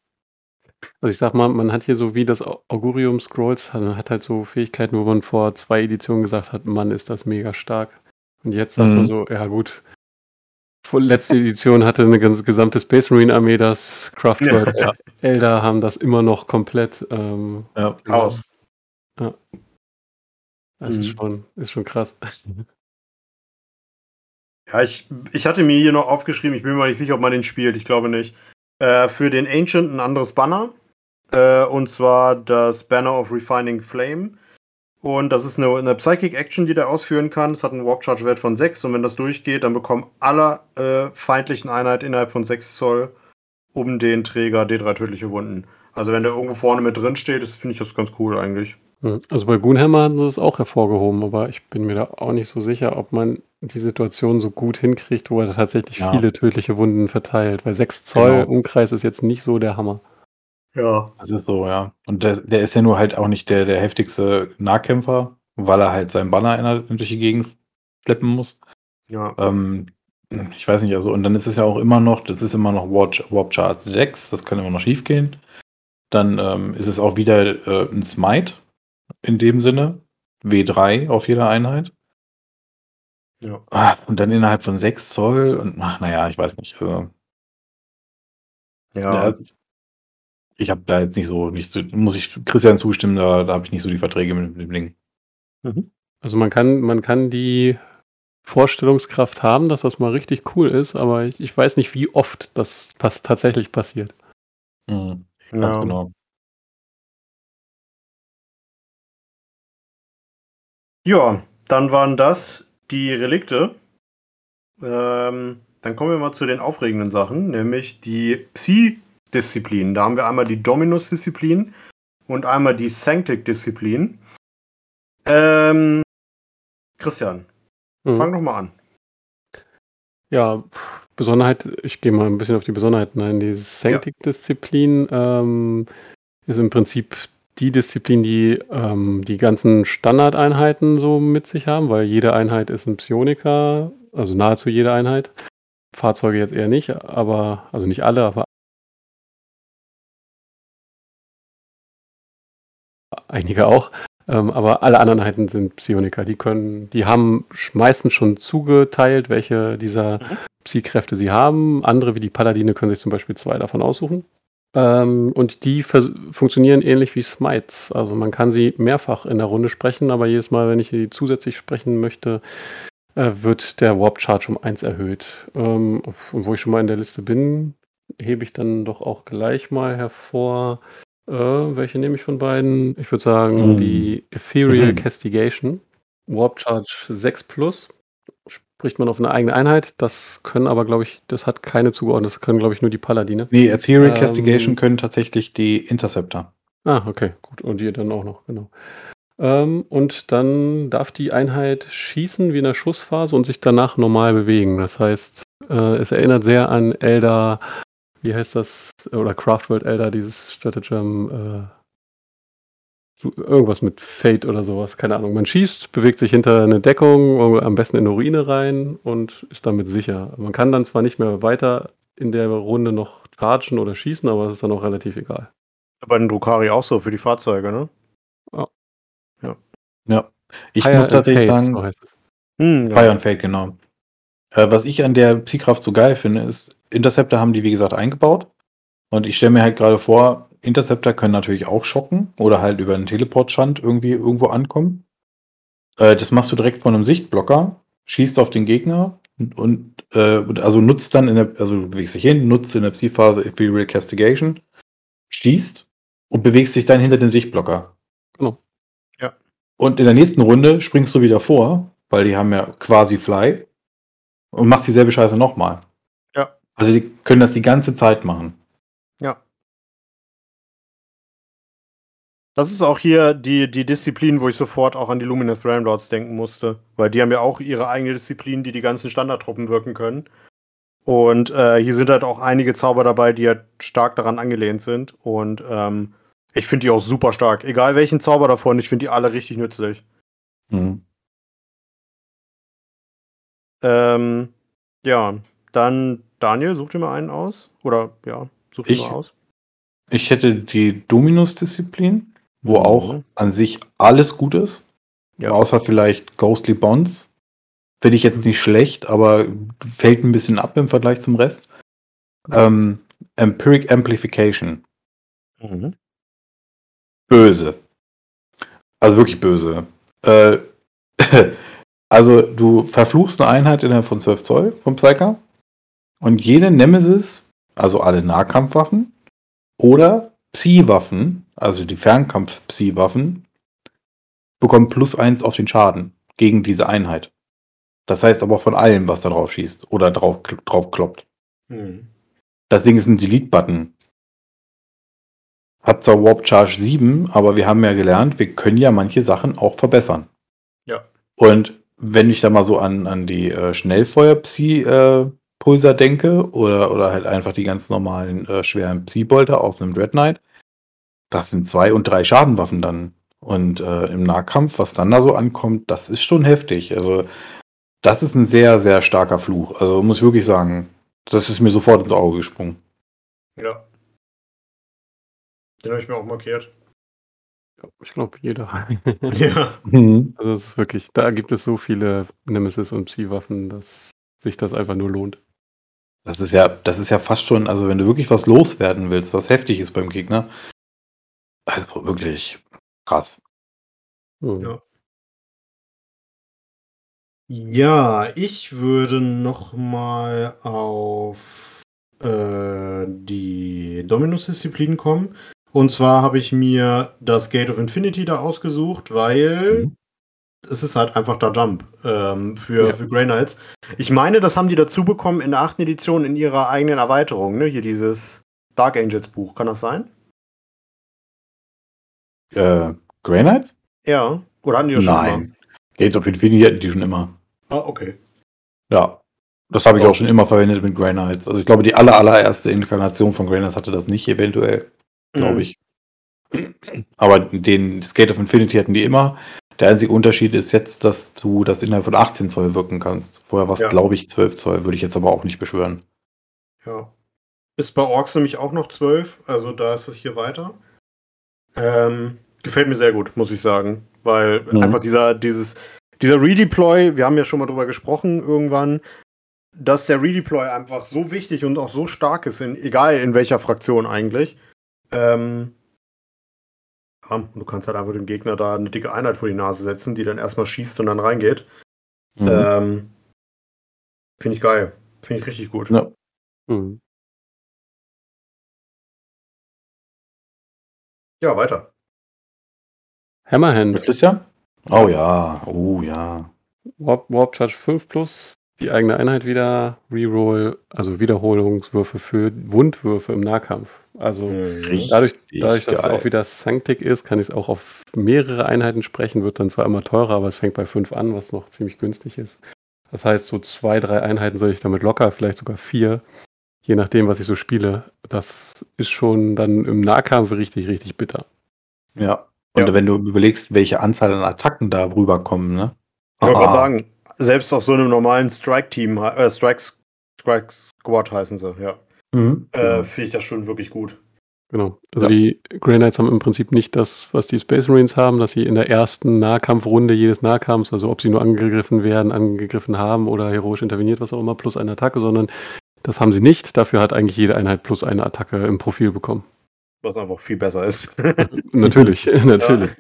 Speaker 2: Also ich sag mal, man hat hier so wie das Augurium Scrolls, also man hat halt so Fähigkeiten, wo man vor zwei Editionen gesagt hat, Mann, ist das mega stark. Und jetzt sagt man
Speaker 3: Mhm.
Speaker 2: so, ja gut, letzte Edition hatte eine ganz gesamte Space Marine Armee das, Craftworld
Speaker 3: Ja.
Speaker 2: Elder haben das immer noch komplett. Ähm,
Speaker 3: Ja.
Speaker 1: Chaos.
Speaker 2: das ist
Speaker 1: Mhm.
Speaker 2: schon, ist schon krass.
Speaker 1: Ja, ich, ich hatte mir hier noch aufgeschrieben, ich bin mir nicht sicher, ob man den spielt, ich glaube nicht. Äh, für den Ancient ein anderes Banner. Äh, und zwar das Banner of Refining Flame. Und das ist eine, eine Psychic Action, die der ausführen kann. Es hat einen Warp Charge Wert von 6 und wenn das durchgeht, dann bekommen alle äh, feindlichen Einheiten innerhalb von 6 Zoll um den Träger D3 tödliche Wunden. Also wenn der irgendwo vorne mit drin steht, finde ich das ganz cool eigentlich.
Speaker 2: Hm, Also bei Goonhammer hatten sie es auch hervorgehoben, aber ich bin mir da auch nicht so sicher, ob man die Situation so gut hinkriegt, wo er tatsächlich
Speaker 3: Ja.
Speaker 2: viele tödliche Wunden verteilt. Weil 6 Zoll
Speaker 3: Genau.
Speaker 2: Umkreis ist jetzt nicht so der Hammer.
Speaker 1: Ja.
Speaker 3: Das ist so, ja. Und der, der ist ja nur halt auch nicht der, der heftigste Nahkämpfer, weil er halt seinen Banner in der, durch die Gegend schleppen muss.
Speaker 1: Ja.
Speaker 3: Ähm, ich weiß nicht, also, und dann ist es ja auch immer noch, das ist immer noch Warp, Warp Chart 6, das kann immer noch schief gehen. Dann ähm, ist es auch wieder äh, ein Smite in dem Sinne. W3 auf jeder Einheit.
Speaker 1: Ja.
Speaker 3: Ah, Und dann innerhalb von 6 Zoll und ach, naja, ich weiß nicht. Also,
Speaker 1: Ja.
Speaker 3: ja, ich habe da jetzt nicht so, nicht so, muss ich Christian zustimmen, da, da habe ich nicht so die Verträge mit dem Ding.
Speaker 2: Also man kann, man kann die Vorstellungskraft haben, dass das mal richtig cool ist, aber ich, ich weiß nicht, wie oft das pass tatsächlich passiert.
Speaker 3: Mhm. Ganz
Speaker 1: ja.
Speaker 3: genau.
Speaker 1: Ja, dann waren das die Relikte. Ähm, dann kommen wir mal zu den aufregenden Sachen, nämlich die Psi-Disziplin. Da haben wir einmal die Dominus-Disziplin und einmal die Sanctic-Disziplin. Ähm, Christian,
Speaker 2: Mhm.
Speaker 1: fang doch mal an.
Speaker 2: Ja, Besonderheit, ich gehe mal ein bisschen auf die Besonderheiten ein. Die Sanctic-Disziplin ähm, ist im Prinzip die Disziplin, die ähm, die ganzen Standardeinheiten so mit sich haben, weil jede Einheit ist ein Psioniker, also nahezu jede Einheit. Fahrzeuge jetzt eher nicht, aber, also nicht alle, aber einige auch. Ähm, aber alle anderen Einheiten sind Psioniker. Die können, die haben meistens schon zugeteilt, welche dieser
Speaker 1: Mhm.
Speaker 2: Psi-Kräfte sie haben. Andere wie die Paladine können sich zum Beispiel zwei davon aussuchen. Ähm, und die funktionieren ähnlich wie Smites. Also man kann sie mehrfach in der Runde sprechen, aber jedes Mal, wenn ich sie zusätzlich sprechen möchte, äh, wird der Warp Charge um 1 erhöht. Ähm, und wo ich schon mal in der Liste bin, hebe ich dann doch auch gleich mal hervor. Äh, welche nehme ich von beiden? Ich würde sagen,
Speaker 3: Mm.
Speaker 2: die Ethereal
Speaker 3: Mhm.
Speaker 2: Castigation. Warp Charge 6 plus. Spricht man auf eine eigene Einheit. Das können aber, glaube ich, das hat keine zugeordnet. Das können, glaube ich, nur die Paladine.
Speaker 3: Nee, Ethereal
Speaker 2: Ähm,
Speaker 3: Castigation können tatsächlich die Interceptor.
Speaker 2: Ah, okay, gut. Und die dann auch noch, genau. Ähm, und dann darf die Einheit schießen wie in der Schussphase und sich danach normal bewegen. Das heißt, äh, es erinnert sehr an Elder, wie heißt das? Oder Craftworld Elder, dieses Stratagem, äh, irgendwas mit Fate oder sowas, keine Ahnung. Man schießt, bewegt sich hinter eine Deckung, am besten in eine Ruine rein und ist damit sicher. Man kann dann zwar nicht mehr weiter in der Runde noch chargen oder schießen, aber es ist dann auch relativ egal.
Speaker 1: Bei den Drukari auch so für die Fahrzeuge, ne?
Speaker 3: Ja. Ich
Speaker 2: Fire
Speaker 3: muss tatsächlich
Speaker 2: Fate,
Speaker 3: sagen.
Speaker 1: Hm,
Speaker 3: Fire and Fate, genau. Äh, was ich an der Psykraft so geil finde, ist, Interceptor haben die, wie gesagt, eingebaut. Und ich stelle mir halt gerade vor, Interceptor können natürlich auch schocken oder halt über einen Teleportstand irgendwie irgendwo ankommen. Äh, das machst du direkt von einem Sichtblocker, schießt auf den Gegner und, und äh, also nutzt dann in der, also du bewegst dich hin, nutzt in der Psyphase Ethereal Castigation, schießt und bewegst dich dann hinter den Sichtblocker.
Speaker 2: Genau.
Speaker 1: Ja.
Speaker 3: Und in der nächsten Runde springst du wieder vor, weil die haben ja quasi Fly und machst dieselbe Scheiße nochmal.
Speaker 1: Ja.
Speaker 3: Also die können das die ganze Zeit machen.
Speaker 1: Das ist auch hier die, die Disziplin, wo ich sofort auch an die Luminous Ramlords denken musste. Weil die haben ja auch ihre eigene Disziplin, die die ganzen Standardtruppen wirken können. Und äh, hier sind halt auch einige Zauber dabei, die halt stark daran angelehnt sind. Und ähm, ich finde die auch super stark. Egal welchen Zauber davon, ich finde die alle richtig nützlich.
Speaker 3: Mhm.
Speaker 1: Ähm, ja, dann Daniel, such dir mal einen aus. Oder ja, such dir
Speaker 3: Ich?
Speaker 1: mal aus.
Speaker 3: Ich hätte die Dominus-Disziplin, wo
Speaker 1: Mhm.
Speaker 3: auch an sich alles gut ist.
Speaker 1: Ja.
Speaker 3: Außer vielleicht Ghostly Bonds. Finde ich jetzt nicht schlecht, aber fällt ein bisschen ab im Vergleich zum Rest. Ähm, Empiric Amplification.
Speaker 1: Mhm.
Speaker 3: Böse. Also wirklich böse. Äh, also du verfluchst eine Einheit innerhalb von 12 Zoll vom Psyker und jede Nemesis, also alle Nahkampfwaffen oder Psi-Waffen, also die Fernkampf-Psi-Waffen, bekommen plus 1 auf den Schaden gegen diese Einheit. Das heißt aber von allem, was da drauf schießt oder drauf, drauf kloppt.
Speaker 1: Mhm.
Speaker 3: Das Ding ist ein Delete-Button. Hat zwar Warp Charge 7, aber wir haben ja gelernt, wir können ja manche Sachen auch verbessern.
Speaker 1: Ja.
Speaker 3: Und wenn ich da mal so an, an die äh, Schnellfeuer-Psi-Pulser denke oder, oder halt einfach die ganz normalen äh, schweren Psi-Bolter auf einem Dread Knight, das sind zwei und drei Schadenwaffen dann. Und äh, im Nahkampf, was dann da so ankommt, das ist schon heftig. Also, das ist ein sehr, sehr starker Fluch. Also, muss ich wirklich sagen, das ist mir sofort ins Auge gesprungen.
Speaker 1: Ja. Den habe ich mir auch markiert.
Speaker 2: Ich glaube, jeder.
Speaker 1: Ja.
Speaker 2: Also es ist wirklich, da gibt es so viele Nemesis und Psi-Waffen, dass sich das einfach nur lohnt.
Speaker 3: Das ist ja, das ist ja fast schon, also wenn du wirklich was loswerden willst, was heftig ist beim Gegner, also wirklich krass.
Speaker 2: Mhm.
Speaker 1: Ja. Ja, ich würde noch mal auf äh, die Dominus-Disziplin kommen. Und zwar habe ich mir das Gate of Infinity da ausgesucht, weil
Speaker 3: Mhm.
Speaker 1: Es ist halt einfach da Jump ähm, für,
Speaker 2: Ja.
Speaker 1: für Grey Knights. Ich meine, das haben die dazu bekommen in der achten Edition in ihrer eigenen Erweiterung, ne? Hier dieses Dark Angels Buch, kann das sein?
Speaker 3: Äh, Grey Knights?
Speaker 1: Ja. Oder hatten die das schon immer?
Speaker 3: Nein. Gates of Infinity hatten die schon immer.
Speaker 1: Ah, okay.
Speaker 3: Ja. Das habe ich
Speaker 1: Oh.
Speaker 3: auch schon immer verwendet mit Grey Knights. Also ich glaube, die aller, allererste Inkarnation von Grey Knights hatte das nicht eventuell, glaube
Speaker 1: Mhm.
Speaker 3: ich. Aber den das Gate of Infinity hatten die immer. Der einzige Unterschied ist jetzt, dass du das innerhalb von 18 Zoll wirken kannst. Vorher war es,
Speaker 1: Ja.
Speaker 3: glaube ich, 12 Zoll. Würde ich jetzt aber auch nicht beschwören.
Speaker 1: Ja. Ist bei Orks nämlich auch noch 12, also da ist es hier weiter. Ähm, gefällt mir sehr gut, muss ich sagen. Weil
Speaker 3: Mhm.
Speaker 1: einfach dieser, dieses, dieser Redeploy, wir haben ja schon mal drüber gesprochen irgendwann, dass der Redeploy einfach so wichtig und auch so stark ist, in, egal in welcher Fraktion eigentlich. Ähm, ja, du kannst halt einfach dem Gegner da eine dicke Einheit vor die Nase setzen, die dann erstmal schießt und dann reingeht.
Speaker 3: Mhm.
Speaker 1: Ähm, Finde ich geil. Finde ich richtig gut.
Speaker 3: Ja.
Speaker 2: Mhm.
Speaker 1: Ja, weiter.
Speaker 2: Hammerhand,
Speaker 3: Christian? Oh ja, oh ja.
Speaker 2: Warp, Warp Charge 5 plus, die eigene Einheit wieder, Reroll, also Wiederholungswürfe für Wundwürfe im Nahkampf. Also
Speaker 1: Mhm.
Speaker 2: dadurch, dadurch dass
Speaker 3: geil.
Speaker 2: es auch wieder Sanctic ist, kann ich es auch auf mehrere Einheiten sprechen, wird dann zwar immer teurer, aber es fängt bei 5 an, was noch ziemlich günstig ist. Das heißt, so zwei, drei Einheiten soll ich damit locker, vielleicht sogar vier, je nachdem, was ich so spiele. Das ist schon dann im Nahkampf richtig, richtig bitter.
Speaker 3: Ja. Und
Speaker 1: Ja.
Speaker 3: wenn du überlegst, welche Anzahl an Attacken da rüberkommen, ne?
Speaker 1: Ich wollte
Speaker 3: Ah.
Speaker 1: gerade sagen, selbst auf so einem normalen Strike-Team, äh, Strike, Strike Squad heißen sie, ja.
Speaker 3: Mhm.
Speaker 1: Äh, Finde ich das schon wirklich gut.
Speaker 2: Genau. Also
Speaker 3: Ja.
Speaker 2: die Grey Knights haben im Prinzip nicht das, was die Space Marines haben, dass sie in der ersten Nahkampfrunde jedes Nahkampfs, also ob sie nur angegriffen werden, angegriffen haben oder heroisch interveniert, was auch immer, plus eine Attacke, sondern das haben sie nicht. Dafür hat eigentlich jede Einheit plus eine Attacke im Profil bekommen.
Speaker 1: Was einfach viel besser ist.
Speaker 2: natürlich, natürlich.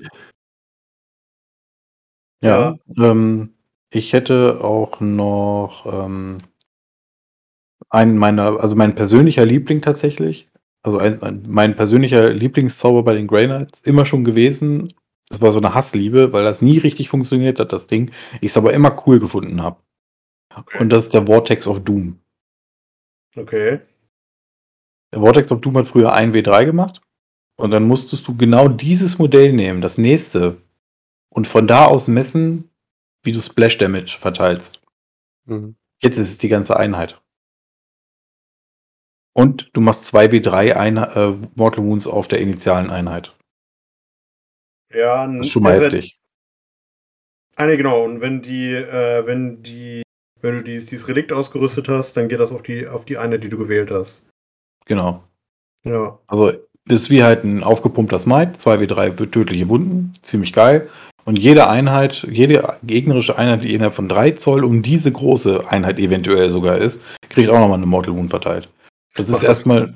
Speaker 3: Ja, ähm, ich hätte auch noch ähm, einen meiner, also mein persönlicher Liebling tatsächlich, also ein, ein, mein persönlicher Lieblingszauber bei den Grey Knights immer schon gewesen. Das war so eine Hassliebe, weil das nie richtig funktioniert hat, das Ding. Ich es aber immer cool gefunden habe. Und das ist der Vortex of Doom.
Speaker 1: Okay.
Speaker 3: Der Vortex of Doom hat früher 1W3 gemacht. Und dann musstest du genau dieses Modell nehmen, das nächste, und von da aus messen, wie du Splash Damage verteilst.
Speaker 2: Mhm.
Speaker 3: Jetzt ist es die ganze Einheit. Und du machst 2w3 Ein äh, Mortal Wounds auf der initialen Einheit.
Speaker 1: Ja,
Speaker 3: Das ist schon mal
Speaker 1: also-
Speaker 3: heftig.
Speaker 1: Ah, genau. Und wenn die, äh, wenn die, wenn du dieses, dieses Relikt ausgerüstet hast, dann geht das auf die, auf die eine, die du gewählt hast.
Speaker 3: Genau.
Speaker 1: Ja.
Speaker 3: Also ist wie halt ein aufgepumpter Smite, 2w3 wird tödliche Wunden, ziemlich geil. Und jede Einheit, jede gegnerische Einheit, die innerhalb von 3 Zoll um diese große Einheit eventuell sogar ist, kriegt auch nochmal eine Mortal Wound verteilt. Das ist erstmal,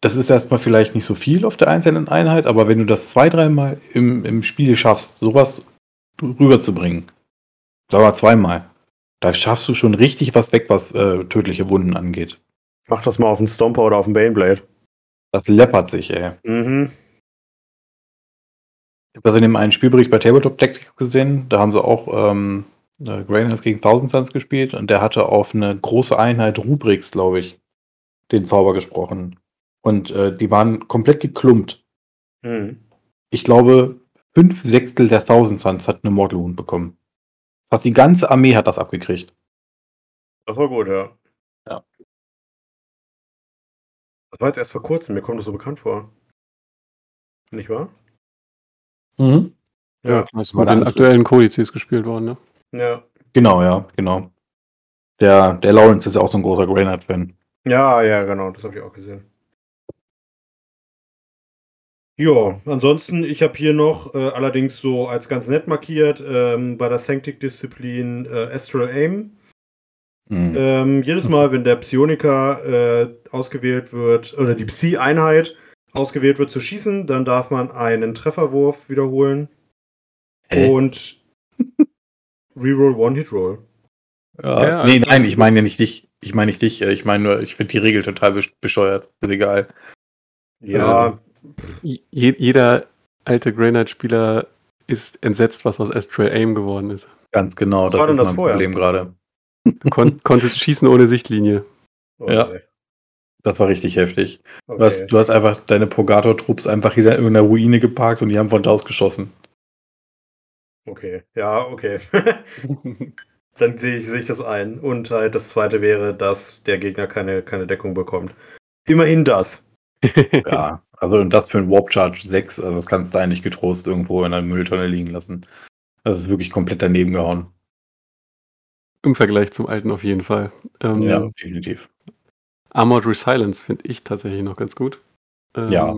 Speaker 3: das ist erstmal vielleicht nicht so viel auf der einzelnen Einheit, aber wenn du das zwei, dreimal im, im Spiel schaffst, sowas rüberzubringen, sagen wir zweimal, da schaffst du schon richtig was weg, was äh, tödliche Wunden angeht.
Speaker 1: Mach das mal auf den Stomper oder auf den Baneblade.
Speaker 3: Das läppert sich, ey.
Speaker 1: Mhm.
Speaker 3: Ich habe das in dem einen Spielbericht bei Tabletop Tactics gesehen. Da haben sie auch ähm, äh, Grainers gegen Thousand Suns gespielt und der hatte auf eine große Einheit Rubrix, glaube ich, den Zauber gesprochen. Und äh, die waren komplett geklumpt.
Speaker 1: Mhm.
Speaker 3: Ich glaube, fünf Sechstel der Thousand Suns hat eine Mortal Wound bekommen. Fast die ganze Armee hat das abgekriegt.
Speaker 1: Das war gut. Ja. Das war jetzt erst vor kurzem, mir kommt das so bekannt vor. Nicht wahr?
Speaker 3: Mhm.
Speaker 2: Ja, das ist mit
Speaker 3: der
Speaker 2: den aktuellen Kodizes gespielt worden, ne?
Speaker 1: Ja.
Speaker 3: Genau, ja, genau. Der, der Lawrence ist ja auch so ein großer Grainard-Fan.
Speaker 1: Ja, ja, genau, das habe ich auch gesehen. Ja, ansonsten, ich habe hier noch, äh, allerdings so als ganz nett markiert, ähm, bei der Sanctic-Disziplin äh, Astral Aim.
Speaker 3: Mhm.
Speaker 1: Ähm, jedes Mal, wenn der Psioniker äh, ausgewählt wird, oder die Psi-Einheit ausgewählt wird zu schießen, dann darf man einen Trefferwurf wiederholen
Speaker 3: Hä?
Speaker 1: und Reroll One-Hit-Roll.
Speaker 3: Ja,
Speaker 2: Ja,
Speaker 3: nee,
Speaker 2: also-
Speaker 3: nein, ich meine ja nicht dich. Ich meine nicht dich. äh, Ich meine nur, ich finde die Regel total besch- bescheuert. Ist egal.
Speaker 1: Ja,
Speaker 2: Je jeder alte Grey Knight-Spieler ist entsetzt, was aus Astral Aim geworden ist.
Speaker 3: Ganz genau.
Speaker 1: Was
Speaker 3: das
Speaker 1: war denn
Speaker 3: ist
Speaker 1: das
Speaker 3: mein
Speaker 1: vorher?
Speaker 3: Problem gerade.
Speaker 2: Du kon konntest schießen ohne Sichtlinie.
Speaker 3: Ja.
Speaker 1: okay.
Speaker 3: Das war richtig heftig.
Speaker 1: okay.
Speaker 3: Du, hast, du hast einfach deine Pogator-Trupps einfach hier in irgendeiner Ruine geparkt und die haben von da aus geschossen.
Speaker 1: Okay, ja, okay. Dann sehe ich, sehe ich das ein. Und halt das zweite wäre, dass der Gegner keine, keine Deckung bekommt. Immerhin das.
Speaker 3: Ja, also und das für ein Warp Charge 6, also das kannst du eigentlich getrost irgendwo in einer Mülltonne liegen lassen. Das ist wirklich komplett daneben gehauen.
Speaker 2: Im Vergleich zum alten auf jeden Fall. Ähm,
Speaker 3: Ja, definitiv.
Speaker 2: Armored Resilience finde ich tatsächlich noch ganz gut. Ähm,
Speaker 3: Ja.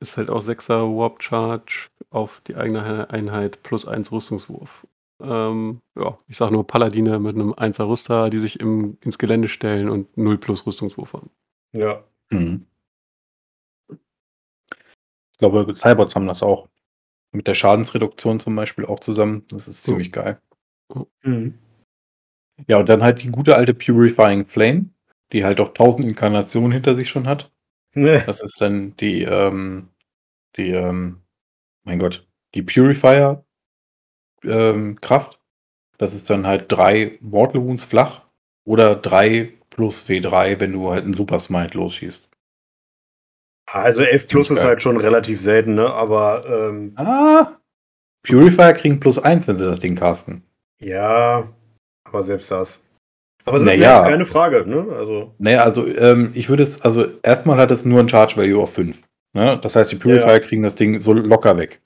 Speaker 2: Ist halt auch 6er Warp Charge auf die eigene Einheit plus 1 Rüstungswurf. Ähm, ja, ich sag nur Paladine mit einem 1er Rüster, die sich im, ins Gelände stellen und 0 plus Rüstungswurf haben.
Speaker 1: Ja.
Speaker 3: Mhm. Ich glaube, Cybots haben das auch. Mit der Schadensreduktion zum Beispiel auch zusammen. Das ist ziemlich geil.
Speaker 1: Mhm.
Speaker 3: Ja, und dann halt die gute alte Purifying Flame, die halt auch 1000 Inkarnationen hinter sich schon hat.
Speaker 1: Nee.
Speaker 3: Das ist dann die, ähm, die, ähm, mein Gott, die Purifier ähm, Kraft. Das ist dann halt drei Mortal Wounds flach oder drei plus W3, wenn du halt einen Super Smite losschießt.
Speaker 1: Also 11 plus
Speaker 3: Ziemlich
Speaker 1: ist
Speaker 3: geil.
Speaker 1: halt schon relativ selten, ne? Aber ähm,
Speaker 3: Ah! Purifier kriegen plus eins, wenn sie das Ding casten.
Speaker 1: ja, aber selbst das. Aber es ist
Speaker 3: Naja.
Speaker 1: nett, keine Frage, ne? Also,
Speaker 3: Naja, also ähm, ich würde es, also erstmal hat es nur ein Charge Value auf 5. Ne? Das heißt, die Purifier
Speaker 1: Ja.
Speaker 3: kriegen das Ding so locker weg.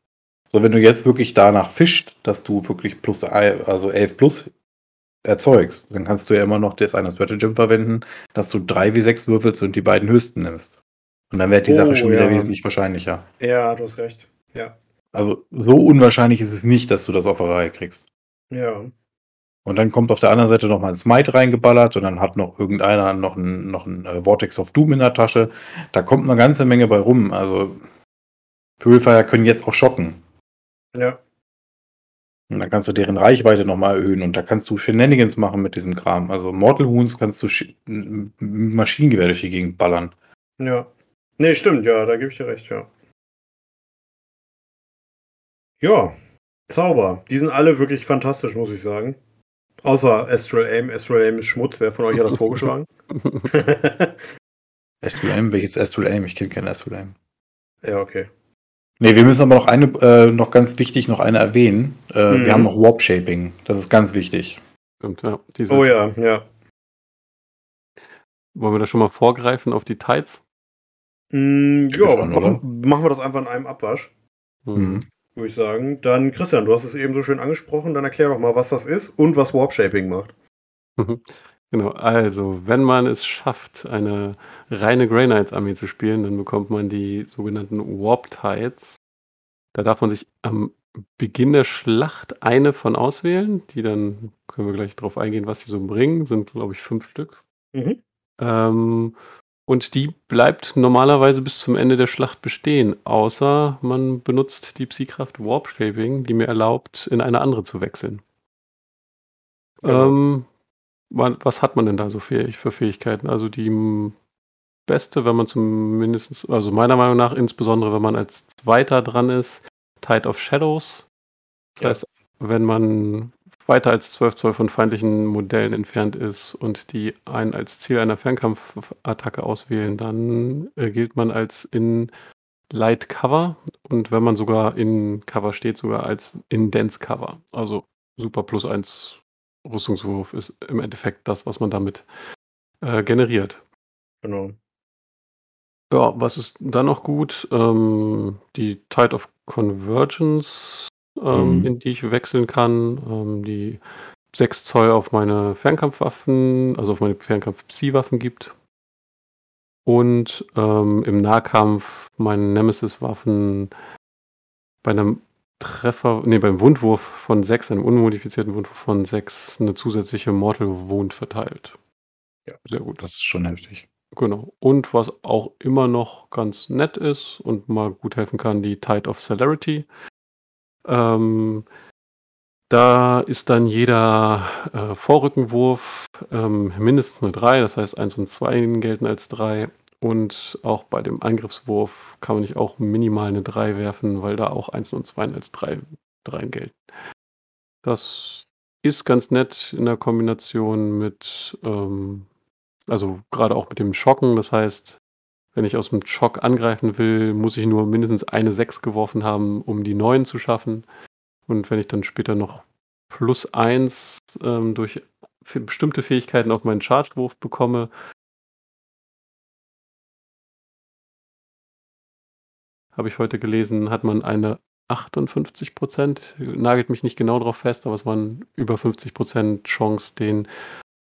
Speaker 3: So, wenn du jetzt wirklich danach fischt, dass du wirklich plus, also 11 plus erzeugst, dann kannst du ja immer noch das eine Stratagem verwenden, dass du 3 wie 6 würfelst und die beiden höchsten nimmst. Und dann wird die
Speaker 1: Oh,
Speaker 3: Sache schon wieder
Speaker 1: ja.
Speaker 3: wesentlich wahrscheinlicher.
Speaker 1: ja, du hast recht. Ja.
Speaker 3: Also so unwahrscheinlich ist es nicht, dass du das auf der Reihe kriegst.
Speaker 1: Ja.
Speaker 3: Und dann kommt auf der anderen Seite noch mal ein Smite reingeballert und dann hat noch irgendeiner noch ein, noch ein äh, Vortex of Doom in der Tasche. Da kommt eine ganze Menge bei rum. Also Purifier können jetzt auch schocken.
Speaker 1: Ja.
Speaker 3: Und dann kannst du deren Reichweite nochmal erhöhen und da kannst du Shenanigans machen mit diesem Kram. Also Mortal Wounds kannst du Maschinengewehr durch die Gegend ballern.
Speaker 1: Ja. Nee, stimmt, ja, da gebe ich dir recht, ja. Ja, Zauber. Die sind alle wirklich fantastisch, muss ich sagen. Außer Astral Aim. Astral Aim ist Schmutz. Wer von euch hat das vorgeschlagen?
Speaker 3: Astral Aim, welches Astral Aim? Ich kenne kein Astral Aim.
Speaker 1: Ja, okay.
Speaker 3: Nee, wir müssen aber noch eine, äh, noch ganz wichtig, noch eine erwähnen. Äh,
Speaker 1: Mhm.
Speaker 3: Wir haben noch Warp Shaping. Das ist ganz wichtig.
Speaker 2: Stimmt, ja. Diese,
Speaker 1: Oh ja, ja.
Speaker 2: Wollen wir da schon mal vorgreifen auf die Tides?
Speaker 1: Mm, ja, machen, machen wir das einfach in einem Abwasch,
Speaker 3: Mhm.
Speaker 1: Würde ich sagen. Dann, Christian, du hast es eben so schön angesprochen. Dann erklär doch mal, was das ist und was Warp Shaping macht.
Speaker 2: Genau, also wenn man es schafft, eine reine Grey Knights Armee zu spielen, dann bekommt man die sogenannten Warp Tides. Da darf man sich am Beginn der Schlacht eine von auswählen, die dann, können wir gleich drauf eingehen, was die so bringen, sind glaube ich fünf Stück.
Speaker 1: Mhm.
Speaker 2: Ähm, und die bleibt normalerweise bis zum Ende der Schlacht bestehen, außer man benutzt die Psykraft Warp Shaping, die mir erlaubt, in eine andere zu wechseln.
Speaker 1: Genau.
Speaker 2: Ähm, wa- was hat man denn da so für Fähigkeiten? Also die beste, wenn man zumindest, also meiner Meinung nach insbesondere, wenn man als Zweiter dran ist, Tide of Shadows. Das
Speaker 1: Ja.
Speaker 2: heißt, wenn man weiter als 12 Zoll von feindlichen Modellen entfernt ist und die einen als Ziel einer Fernkampfattacke auswählen, dann äh, gilt man als in Light Cover und wenn man sogar in Cover steht, sogar als in Dense Cover. Also Super Plus 1 Rüstungswurf ist im Endeffekt das, was man damit äh, generiert.
Speaker 1: Genau.
Speaker 2: Ja, was ist dann noch gut? Ähm, die Tide of Convergence, ähm,
Speaker 3: Mhm.
Speaker 2: in die ich wechseln kann. Ähm, die 6 Zoll auf meine Fernkampfwaffen, also auf meine Fernkampf-Psi-Waffen gibt. Und ähm, im Nahkampf meine Nemesis-Waffen bei einem Treffer, nee, beim Wundwurf von 6, einem unmodifizierten Wundwurf von 6, eine zusätzliche Mortal Wound verteilt.
Speaker 1: Ja.
Speaker 2: Sehr gut.
Speaker 3: Das ist schon heftig.
Speaker 2: Genau. Und was auch immer noch ganz nett ist und mal gut helfen kann, die Tide of Celerity. Ähm, da ist dann jeder äh, Vorrückenwurf ähm, mindestens eine 3, das heißt 1 und 2 gelten als 3. Und auch bei dem Angriffswurf kann man nicht auch minimal eine 3 werfen, weil da auch 1 und 2 als 3, 3 gelten. Das ist ganz nett in der Kombination mit, ähm, also gerade auch mit dem Schocken. Das heißt, wenn ich aus dem Schock angreifen will, muss ich nur mindestens eine 6 geworfen haben, um die 9 zu schaffen. Und wenn ich dann später noch plus 1 ähm, durch bestimmte Fähigkeiten auf meinen Charge-Wurf bekomme, habe ich heute gelesen, hat man eine 58 Prozent, nagelt mich nicht genau drauf fest, aber es waren über 50 Prozent Chance, den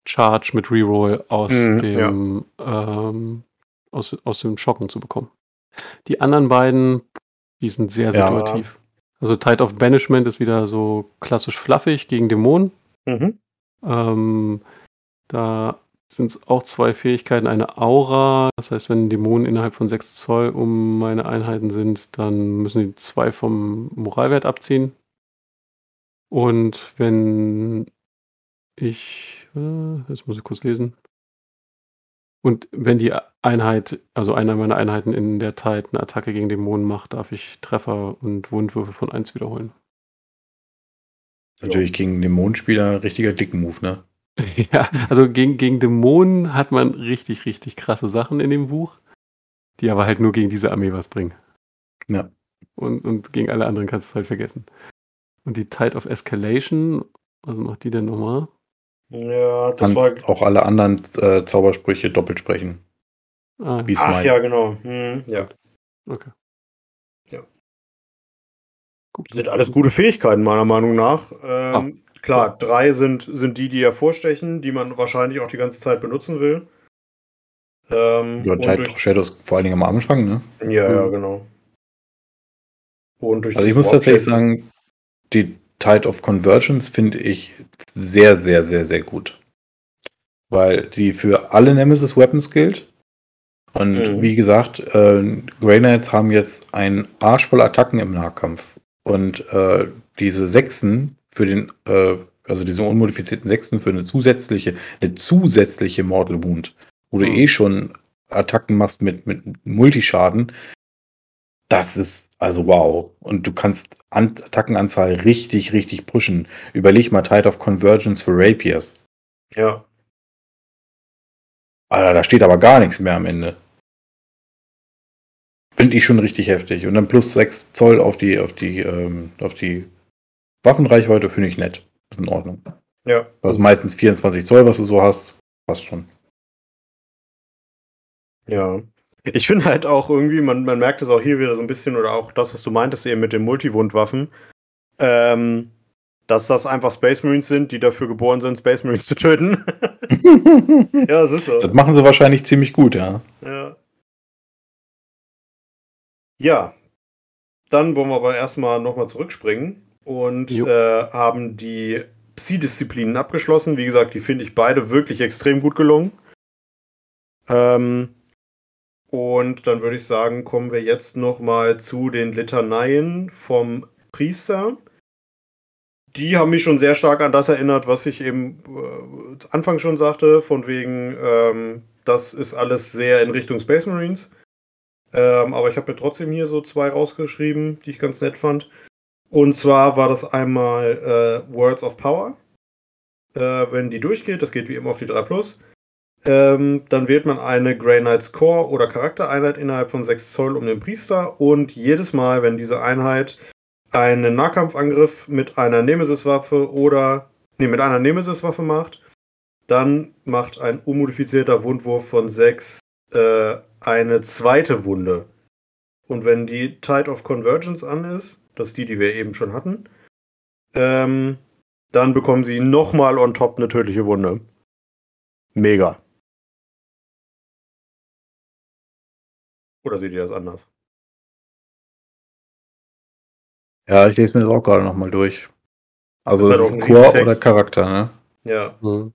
Speaker 2: Charge mit Reroll aus
Speaker 1: Mhm,
Speaker 2: dem ähm, aus, aus dem Schocken zu bekommen. Die anderen beiden, die sind sehr
Speaker 3: Ja.
Speaker 2: situativ. Also Tide of Banishment ist wieder so klassisch fluffig gegen Dämonen.
Speaker 1: Mhm.
Speaker 2: Ähm, da sind es auch zwei Fähigkeiten. Eine Aura, das heißt, wenn Dämonen innerhalb von 6 Zoll um meine Einheiten sind, dann müssen die zwei vom Moralwert abziehen. Und wenn ich, äh, jetzt muss ich kurz lesen. Und wenn die Einheit, also einer meiner Einheiten in der Tide eine Attacke gegen Dämonen macht, darf ich Treffer und Wundwürfe von 1 wiederholen.
Speaker 3: Natürlich gegen den Mondspieler ein richtiger Dick-Move, ne?
Speaker 2: Ja, also gegen, gegen Dämonen hat man richtig, richtig krasse Sachen in dem Buch, die aber halt nur gegen diese Armee was bringen.
Speaker 3: Ja.
Speaker 2: Und, und gegen alle anderen kannst du es halt vergessen. Und die Tide of Escalation, was macht die denn nochmal?
Speaker 1: Ja, das
Speaker 3: Kannst
Speaker 1: war.
Speaker 3: auch alle anderen äh, Zaubersprüche doppelt sprechen.
Speaker 2: Ah,
Speaker 3: Wie
Speaker 1: Ach
Speaker 3: Smite.
Speaker 1: ja, genau. Mhm, ja.
Speaker 2: okay.
Speaker 1: Ja.
Speaker 2: Gut.
Speaker 1: Sind alles gute Fähigkeiten, meiner Meinung nach. Ähm, Klar, drei sind, sind die, die hervorstechen, die man wahrscheinlich auch die ganze Zeit benutzen will. Ähm,
Speaker 3: Ja,
Speaker 1: und
Speaker 3: of Shadows vor allen Dingen am Anfang, ne?
Speaker 1: ja, ja,
Speaker 2: Mhm.
Speaker 1: genau. Und durch
Speaker 3: Also ich muss tatsächlich sagen, die Tide of Convergence finde ich sehr, sehr, sehr, sehr gut. Weil die für alle Nemesis Weapons gilt. Und
Speaker 1: Mhm.
Speaker 3: wie gesagt, äh, Grey Knights haben jetzt einen Arsch voll Attacken im Nahkampf. Und äh, diese Sechsen für den, äh, also diese unmodifizierten Sechsen für eine zusätzliche, eine zusätzliche Mortal Wound, wo du
Speaker 2: Mhm.
Speaker 3: eh schon Attacken machst mit, mit Multischaden, das ist also wow. Und du kannst An Attackenanzahl richtig, richtig pushen. Überleg mal Tide of Convergence für Rapiers.
Speaker 1: Ja,
Speaker 3: Alter, da steht aber gar nichts mehr am Ende. Finde ich schon richtig heftig. Und dann plus 6 Zoll auf die, auf die, ähm, auf die Waffenreichweite finde ich nett. Ist in Ordnung.
Speaker 1: Ja.
Speaker 3: Das ist meistens 24 Zoll, was du so hast. Passt schon.
Speaker 1: Ja. Ich finde halt auch irgendwie, man, man merkt es auch hier wieder so ein bisschen, oder auch das, was du meintest eben mit den Multiwundwaffen, ähm, dass das einfach Space Marines sind, die dafür geboren sind, Space Marines zu töten. ja, das ist so.
Speaker 3: Das machen sie wahrscheinlich ziemlich gut, ja.
Speaker 1: Ja. Ja. Dann wollen wir aber erstmal nochmal zurückspringen und äh, haben die Psi-Disziplinen abgeschlossen. Wie gesagt, die finde ich beide wirklich extrem gut gelungen. Ähm, und dann würde ich sagen, kommen wir jetzt nochmal zu den Litaneien vom Priester. Die haben mich schon sehr stark an das erinnert, was ich eben äh, Anfang schon sagte, von wegen, ähm, das ist alles sehr in Richtung Space Marines. Ähm, aber ich habe mir trotzdem hier so zwei rausgeschrieben, die ich ganz nett fand. Und zwar war das einmal äh, Words of Power. Äh, wenn die durchgeht, das geht wie immer auf die 3 Plus, ähm, dann wählt man eine Grey Knights Core oder Charaktereinheit innerhalb von 6 Zoll um den Priester. Und jedes Mal, wenn diese Einheit einen Nahkampfangriff mit einer Nemesis-Waffe oder nee, mit einer Nemesis-Waffe macht, dann macht ein unmodifizierter Wundwurf von 6 äh, eine zweite Wunde. Und wenn die Tide of Convergence an ist, das ist die, die wir eben schon hatten, ähm, dann bekommen sie nochmal on top eine tödliche Wunde. Mega. Oder seht ihr das anders?
Speaker 3: Ja, ich lese mir das auch gerade nochmal durch. Also
Speaker 1: Das ist
Speaker 3: ist,
Speaker 1: halt ein
Speaker 3: Core oder Charakter, ne?
Speaker 1: Ja,
Speaker 2: Mhm.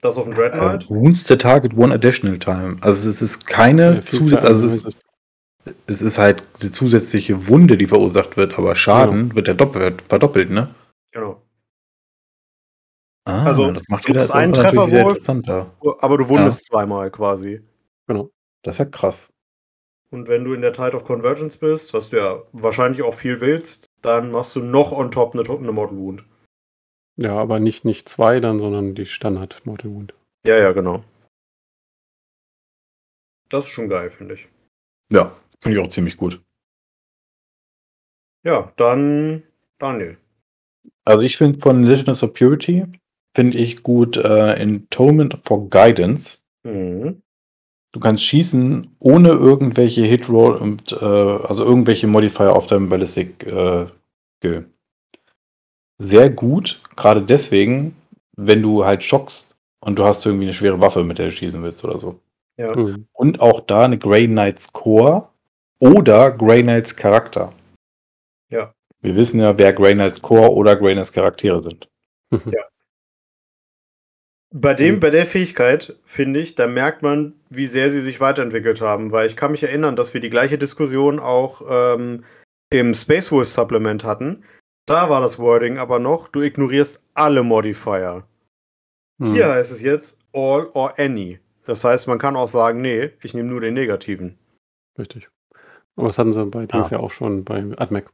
Speaker 1: das auf dem Dreadnought.
Speaker 3: wounds the target one additional time. Also es ist keine
Speaker 2: Ja, Zeit,
Speaker 3: also es ist, es ist halt eine zusätzliche Wunde, die verursacht wird, aber Schaden wird ja doppelt, verdoppelt, ne?
Speaker 1: Genau.
Speaker 3: Ah,
Speaker 1: Also,
Speaker 3: das macht wieder, das
Speaker 1: einen Trefferwurf.
Speaker 3: interessanter.
Speaker 1: Aber du wundest zweimal quasi.
Speaker 2: Genau.
Speaker 3: Das ist ja krass.
Speaker 1: Und wenn du in der Tide of Convergence bist, was du ja wahrscheinlich auch viel willst, dann machst du noch on top eine, eine Mortal Wound.
Speaker 2: Ja, aber nicht, nicht zwei dann, sondern die Standard Mortal Wound.
Speaker 1: Ja, ja, genau. Das ist schon geil, finde ich.
Speaker 3: Ja, finde ich auch ziemlich gut.
Speaker 1: Ja, dann Daniel.
Speaker 3: Also ich finde von Legends of Purity finde ich gut äh, Entombment for Guidance.
Speaker 1: Mhm.
Speaker 3: Du kannst schießen ohne irgendwelche Hitroll und äh, also irgendwelche Modifier auf deinem Ballistic äh, Skill. Sehr gut, gerade deswegen, wenn du halt schockst und du hast irgendwie eine schwere Waffe, mit der du schießen willst oder so.
Speaker 1: Ja.
Speaker 2: Mhm.
Speaker 3: Und auch da eine Grey Knights Core oder Grey Knights Charakter.
Speaker 1: Ja.
Speaker 3: Wir wissen ja, wer Grey Knights Core oder Grey Knights Charaktere sind.
Speaker 1: Bei dem, bei der Fähigkeit, finde ich, da merkt man, wie sehr sie sich weiterentwickelt haben, weil ich kann mich erinnern, dass wir die gleiche Diskussion auch ähm, im Space Wolf Supplement hatten. Da war das Wording aber noch, du ignorierst alle Modifier.
Speaker 2: Mhm.
Speaker 1: Hier heißt es jetzt all or any. Das heißt, man kann auch sagen, nee, ich nehme nur den negativen.
Speaker 2: Richtig. Aber das hatten sie bei Dings
Speaker 3: Ah.
Speaker 2: ja auch schon bei AdMac.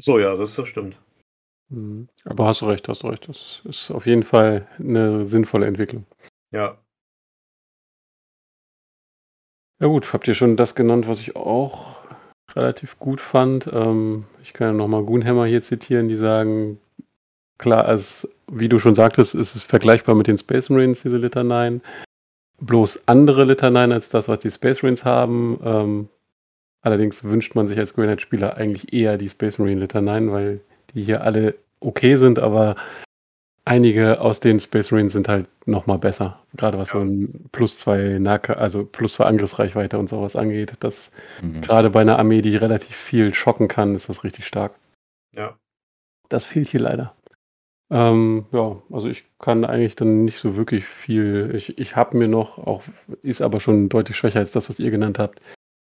Speaker 1: So, ja, das, das stimmt.
Speaker 2: Mhm. Aber hast du recht, hast du recht. Das ist auf jeden Fall eine sinnvolle Entwicklung.
Speaker 1: Ja.
Speaker 2: Ja gut, habt ihr schon das genannt, was ich auch relativ gut fand. Ähm, ich kann ja nochmal Goonhammer hier zitieren, die sagen, klar, als, wie du schon sagtest, ist es vergleichbar mit den Space Marines, diese Litaneien. Bloß andere Litaneien als das, was die Space Marines haben. Ähm, allerdings wünscht man sich als Grenade-Spieler eigentlich eher die Space Marine Litaneien, weil die hier alle okay sind, aber einige aus den Space Marines sind halt nochmal besser. Gerade was so
Speaker 1: Ja.
Speaker 2: ein plus zwei Nahka also plus zwei Angriffsreichweite und sowas angeht. Das
Speaker 3: Mhm.
Speaker 2: gerade bei einer Armee, die relativ viel schocken kann, ist das richtig stark.
Speaker 1: Ja.
Speaker 2: Das fehlt hier leider. Ähm, ja, also ich kann eigentlich dann nicht so wirklich viel. Ich, ich habe mir noch, auch ist aber schon deutlich schwächer als das, was ihr genannt habt,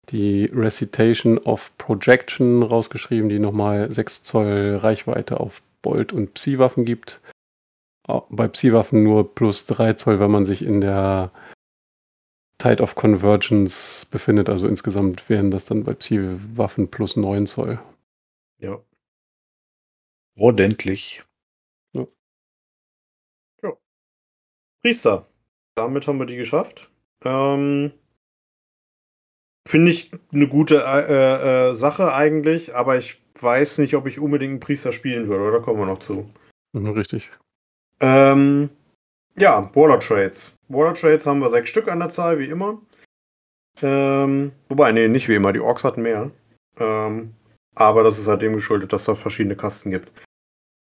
Speaker 2: die Recitation of Projection rausgeschrieben, die nochmal 6 Zoll Reichweite auf Bolt- und Psi-Waffen gibt. Bei Psi-Waffen nur plus 3 Zoll, wenn man sich in der Tide of Convergence befindet. Also insgesamt wären das dann bei Psi-Waffen plus 9 Zoll.
Speaker 1: Ja.
Speaker 3: Ordentlich.
Speaker 1: Priester. Damit haben wir die geschafft. Ähm, finde ich eine gute äh, äh, Sache eigentlich, aber ich weiß nicht, ob ich unbedingt einen Priester spielen würde, oder kommen wir noch zu.
Speaker 2: Richtig.
Speaker 1: Ähm, ja, Waller Trades. Waller Trades haben wir sechs Stück an der Zahl, wie immer. Ähm, wobei, nee, nicht wie immer. Die Orks hatten mehr. Ähm, aber das ist halt dem geschuldet, dass da verschiedene Kasten gibt.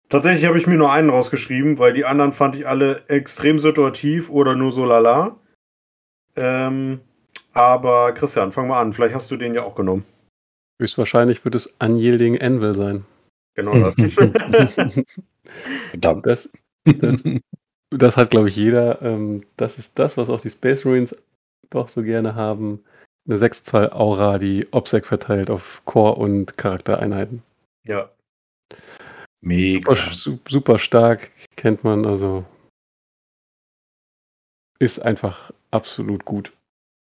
Speaker 1: Tatsächlich habe ich mir nur einen rausgeschrieben, weil die anderen fand ich alle extrem situativ oder nur so lala. Ähm, aber Christian, fang mal an. Vielleicht hast du den ja auch genommen.
Speaker 2: Höchstwahrscheinlich wird es Unyielding Anvil sein.
Speaker 1: Genau das.
Speaker 3: Verdammt.
Speaker 2: Das, das, das hat, glaube ich, jeder. Ähm, das ist das, was auch die Space Marines doch so gerne haben. Eine 6 Zoll Aura, die Obsec verteilt auf Core- und Charaktereinheiten.
Speaker 1: ja.
Speaker 3: Mega.
Speaker 2: Super, su- super stark, kennt man, also ist einfach absolut gut.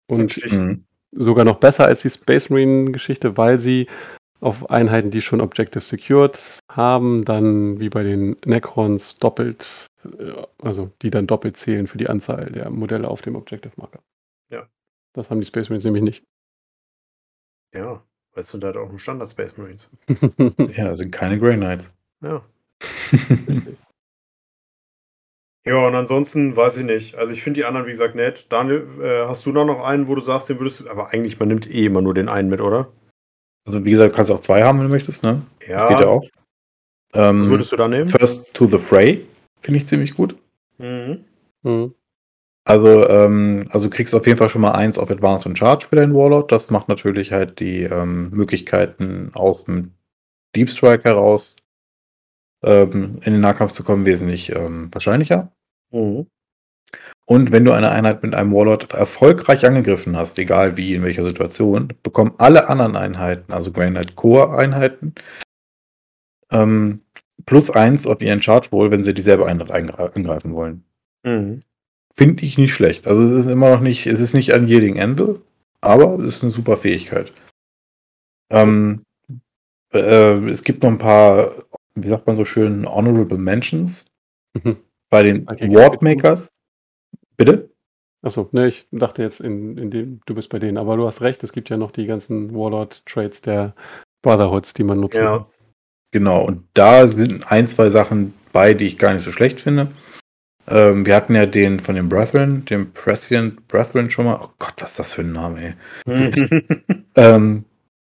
Speaker 2: Und
Speaker 3: Mhm.
Speaker 2: sogar noch besser als die Space Marine Geschichte, weil sie auf Einheiten, die schon Objective Secured haben, dann wie bei den Necrons doppelt, äh, also die dann doppelt zählen für die Anzahl der Modelle auf dem Objective Marker.
Speaker 1: Ja.
Speaker 2: Das haben die Space Marines nämlich nicht.
Speaker 1: Ja, weil es sind halt auch nur Standard Space Marines.
Speaker 3: Ja, sind keine Grey Knights.
Speaker 1: Ja. Ja, und ansonsten weiß ich nicht. Also ich finde die anderen, wie gesagt, nett. Daniel, äh, hast du da noch einen, wo du sagst, den würdest du. Aber eigentlich, man nimmt eh immer nur den einen mit, oder?
Speaker 3: Also wie gesagt, du kannst auch zwei haben, wenn du möchtest, ne?
Speaker 1: Ja.
Speaker 3: Geht ja auch. Ähm,
Speaker 1: Was würdest du da nehmen?
Speaker 3: First to the Fray finde ich ziemlich gut.
Speaker 1: Mhm.
Speaker 2: Mhm.
Speaker 3: Also, ähm, also du kriegst auf jeden Fall schon mal eins auf Advanced und Charge für deinen Warlord. Das macht natürlich halt die ähm, Möglichkeiten aus dem Deep Strike heraus ähm, in den Nahkampf zu kommen wesentlich ähm, wahrscheinlicher.
Speaker 1: Mhm.
Speaker 3: Und wenn du eine Einheit mit einem Warlord erfolgreich angegriffen hast, egal wie, in welcher Situation, bekommen alle anderen Einheiten, also Knight Core Einheiten, ähm, plus eins auf ihren Charge Roll, wenn sie dieselbe Einheit angreifen wollen.
Speaker 1: Mhm.
Speaker 3: Finde ich nicht schlecht. Also es ist immer noch nicht, es ist nicht ein Yielding Anvil, aber es ist eine super Fähigkeit. Ähm, äh, es gibt noch ein paar, wie sagt man so schön, Honorable Mentions bei den
Speaker 2: Okay,
Speaker 3: Wardmakers. Bitte?
Speaker 2: Achso, ne, ich dachte jetzt, in, in dem, du bist bei denen, aber du hast recht, es gibt ja noch die ganzen Warlord-Trades der Brotherhoods, die man nutzen
Speaker 1: Ja.
Speaker 3: Genau, und da sind ein, zwei Sachen bei, die ich gar nicht so schlecht finde. Ähm, wir hatten ja den von den Brethren, den Prescient Brethren schon mal. Oh Gott, was ist das für ein Name, ey. Ähm,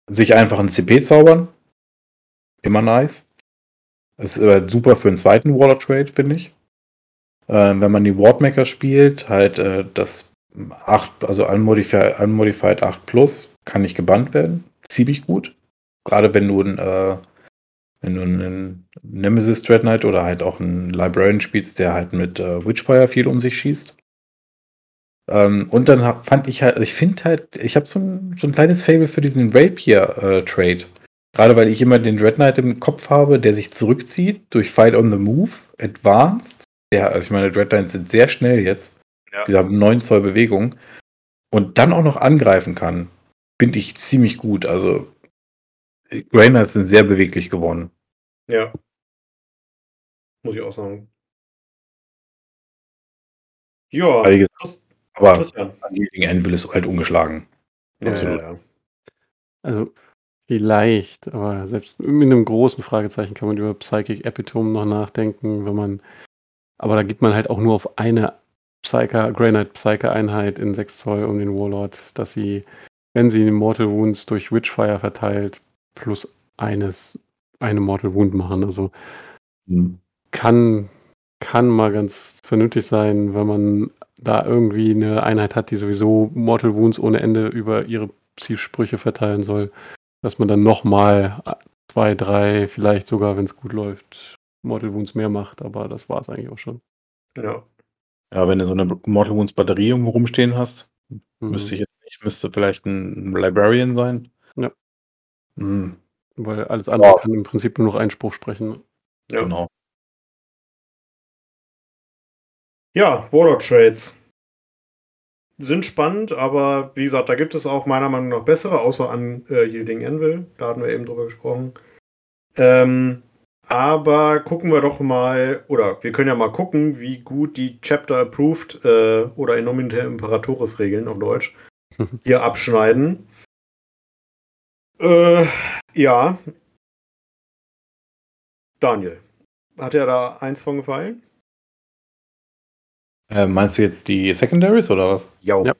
Speaker 3: sich einfach ein CP zaubern. Immer nice. Ist äh, super für einen zweiten Warlord-Trade, finde ich. Ähm, wenn man die Wardmaker spielt, halt äh, das 8, also Unmodified, Unmodified 8 Plus, kann nicht gebannt werden. Ziemlich gut. Gerade wenn du ein, äh, wenn du einen Nemesis Dread Knight oder halt auch einen Librarian spielst, der halt mit äh, Witchfire viel um sich schießt. Ähm, und dann hab, fand ich halt, ich finde halt, ich habe so ein, so ein kleines Fable für diesen Rapier-Trade. Gerade weil ich immer den Dread Knight im Kopf habe, der sich zurückzieht durch Fight on the Move, Advanced. Ja, also ich meine, Dread Knights sind sehr schnell jetzt.
Speaker 1: Ja.
Speaker 3: Die haben 9 Zoll Bewegung. Und dann auch noch angreifen kann, finde ich ziemlich gut. Also, Knights sind sehr beweglich geworden.
Speaker 1: ja. Muss ich auch sagen. Ja,
Speaker 3: Aber gesagt, aber
Speaker 1: Christian.
Speaker 3: gegen Anvil ist halt ungeschlagen.
Speaker 1: Ja,
Speaker 3: Absolut.
Speaker 1: ja, ja.
Speaker 2: Also vielleicht, aber selbst mit einem großen Fragezeichen kann man über Psychic Epitome noch nachdenken, wenn man, aber da gibt man halt auch nur auf eine Psyker, Knight Psyker Einheit in 6 Zoll um den Warlord, dass sie, wenn sie Mortal Wounds durch Witchfire verteilt, plus eines, eine Mortal Wound machen. Also
Speaker 3: Hm.
Speaker 2: kann, kann mal ganz vernünftig sein, wenn man da irgendwie eine Einheit hat, die sowieso Mortal Wounds ohne Ende über ihre Zielsprüche verteilen soll, dass man dann nochmal zwei, drei, vielleicht sogar, wenn es gut läuft, Mortal Wounds mehr macht, aber das war es eigentlich auch schon.
Speaker 1: ja.
Speaker 3: Ja, wenn du so eine Mortal Wounds Batterie irgendwo rumstehen hast,
Speaker 2: Mhm.
Speaker 3: müsste ich jetzt nicht, müsste vielleicht ein Librarian sein.
Speaker 2: Ja.
Speaker 3: Hm,
Speaker 2: Weil alles andere
Speaker 3: Ja.
Speaker 2: kann im Prinzip nur noch Einspruch sprechen.
Speaker 1: Ja.
Speaker 3: Genau.
Speaker 1: Ja, Warlord Trades. Sind spannend, aber wie gesagt, da gibt es auch meiner Meinung nach bessere, außer an äh, Yielding Anvil. Da hatten wir eben drüber gesprochen. Ähm, aber gucken wir doch mal, oder wir können ja mal gucken, wie gut die Chapter Approved äh, oder in Nomine Imperatoris Regeln auf Deutsch hier abschneiden. Äh, ja. Daniel. Hat er da eins von gefallen?
Speaker 3: Äh, meinst du jetzt die Secondaries oder was?
Speaker 1: Jo.
Speaker 2: Ja.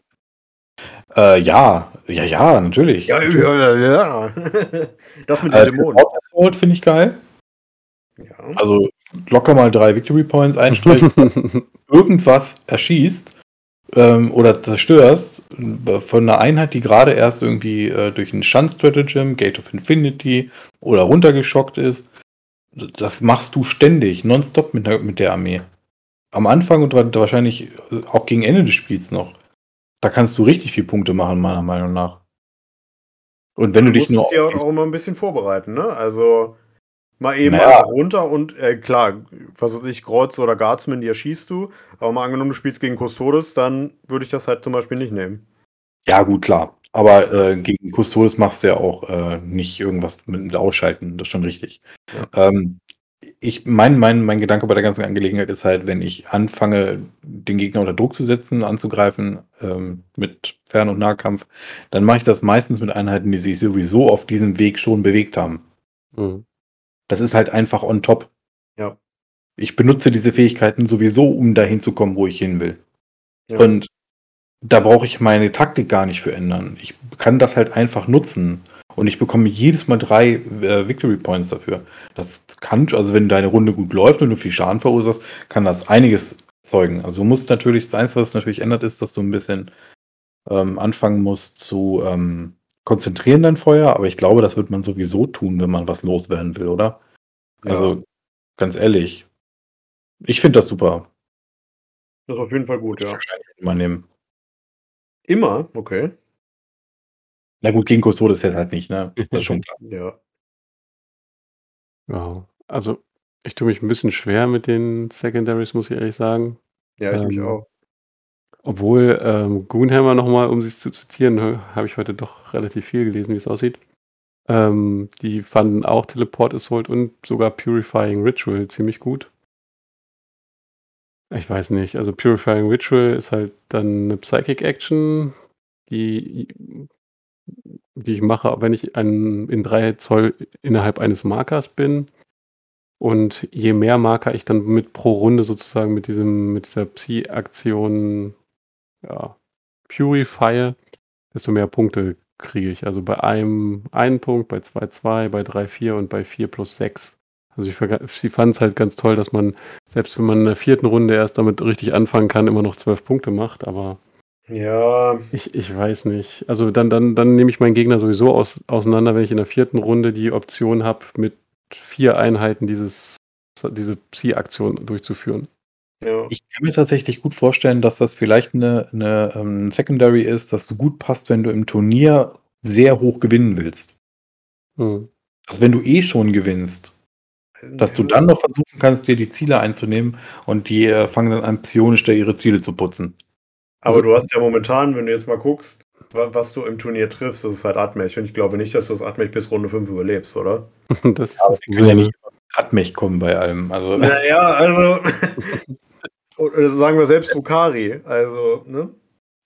Speaker 3: Äh, ja, ja, ja, natürlich.
Speaker 1: Ja, ja, ja, ja. Das mit den
Speaker 3: Äh,
Speaker 1: Dämonen.
Speaker 3: Finde ich geil.
Speaker 1: Ja.
Speaker 3: Also locker mal drei Victory Points einstreichen. irgendwas erschießt ähm, oder zerstörst von einer Einheit, die gerade erst irgendwie äh, durch ein Schanz-Stratagem, Gate of Infinity oder runtergeschockt ist, das machst du ständig, nonstop mit der, mit der Armee. Am Anfang und wa- wahrscheinlich auch gegen Ende des Spiels noch. Da kannst du richtig viel Punkte machen, meiner Meinung nach. Und wenn du, dich
Speaker 1: musst
Speaker 3: nur
Speaker 1: es dir
Speaker 3: auf-
Speaker 1: auch mal ein bisschen vorbereiten, ne? Also mal eben
Speaker 3: Naja.
Speaker 1: einfach runter und äh, klar, was weiß ich, Kreuz oder Guardsman, die erschießt du, aber mal angenommen, du spielst gegen Custodes, dann würde ich das halt zum Beispiel nicht nehmen.
Speaker 3: Ja, gut, klar. Aber äh, gegen Custodes machst du ja auch äh, nicht irgendwas mit Ausschalten. Das ist schon richtig. Ähm, ich, mein, mein, mein Gedanke bei der ganzen Angelegenheit ist halt, wenn ich anfange, den Gegner unter Druck zu setzen, anzugreifen ähm, mit Fern- und Nahkampf, dann mache ich das meistens mit Einheiten, die sich sowieso auf diesem Weg schon bewegt haben.
Speaker 2: Mhm.
Speaker 3: Das ist halt einfach on top.
Speaker 1: Ja.
Speaker 3: Ich benutze diese Fähigkeiten sowieso, um dahin zu kommen, wo ich hin will.
Speaker 1: Ja.
Speaker 3: Und da brauche ich meine Taktik gar nicht für ändern. Ich kann das halt einfach nutzen. Und ich bekomme jedes Mal drei äh, Victory Points dafür. Das kann, also wenn deine Runde gut läuft und du viel Schaden verursachst, kann das einiges zeugen. Also du musst natürlich, das Einzige, was natürlich ändert, ist, dass du ein bisschen ähm, anfangen musst zu ähm, konzentrieren dein Feuer. Aber ich glaube, das wird man sowieso tun, wenn man was loswerden will, oder?
Speaker 1: Ja.
Speaker 3: Also ganz ehrlich, ich finde das super.
Speaker 1: Das ist auf jeden Fall gut, ja.
Speaker 3: Wahrscheinlich immer nehmen.
Speaker 1: Immer? Okay.
Speaker 3: Na gut, gegen Custodes jetzt halt nicht, ne? Das ist schon klar.
Speaker 1: Ja.
Speaker 2: Ja, also ich tue mich ein bisschen schwer mit den Secondaries, muss ich ehrlich sagen.
Speaker 1: Ja, ich mich
Speaker 2: Ähm,
Speaker 1: auch.
Speaker 2: Obwohl ähm, Goonhammer nochmal, um sie zu zitieren, ne, habe ich heute doch relativ viel gelesen, wie es aussieht. Ähm, die fanden auch Teleport Assault und sogar Purifying Ritual ziemlich gut. Ich weiß nicht, also Purifying Ritual ist halt dann eine Psychic Action, die, die ich mache, wenn ich ein, in 3 Zoll innerhalb eines Markers bin. Und je mehr Marker ich dann mit pro Runde sozusagen mit diesem, mit dieser Psi-Aktion ja, purify, desto mehr Punkte kriege ich. Also bei einem einen Punkt, bei zwei zwei, bei drei vier und bei vier plus sechs. Also ich, ich fand es halt ganz toll, dass man, selbst wenn man in der vierten Runde erst damit richtig anfangen kann, immer noch zwölf Punkte macht, aber
Speaker 1: Ja,
Speaker 2: ich, ich weiß nicht. Also dann, dann, dann nehme ich meinen Gegner sowieso aus, auseinander, wenn ich in der vierten Runde die Option habe, mit vier Einheiten dieses, diese Psi-Aktion durchzuführen.
Speaker 1: Ja.
Speaker 3: Ich kann mir tatsächlich gut vorstellen, dass das vielleicht eine, eine ähm, Secondary ist, dass du gut passt, wenn du im Turnier sehr hoch gewinnen willst.
Speaker 2: Hm.
Speaker 3: Also wenn du eh schon gewinnst, dass du dann noch versuchen kannst, dir die Ziele einzunehmen und die äh, fangen dann an, psionisch da ihre Ziele zu putzen.
Speaker 1: Aber du hast ja momentan, wenn du jetzt mal guckst, wa- was du im Turnier triffst, das ist halt Atmech. Und ich glaube nicht, dass du das Atmech bis Runde 5 überlebst, oder?
Speaker 2: Das
Speaker 3: wir können ja
Speaker 2: Problem.
Speaker 3: Nicht Radmech kommen bei allem. Also
Speaker 1: Naja, also. oder sagen wir selbst Drukari. Also, ne?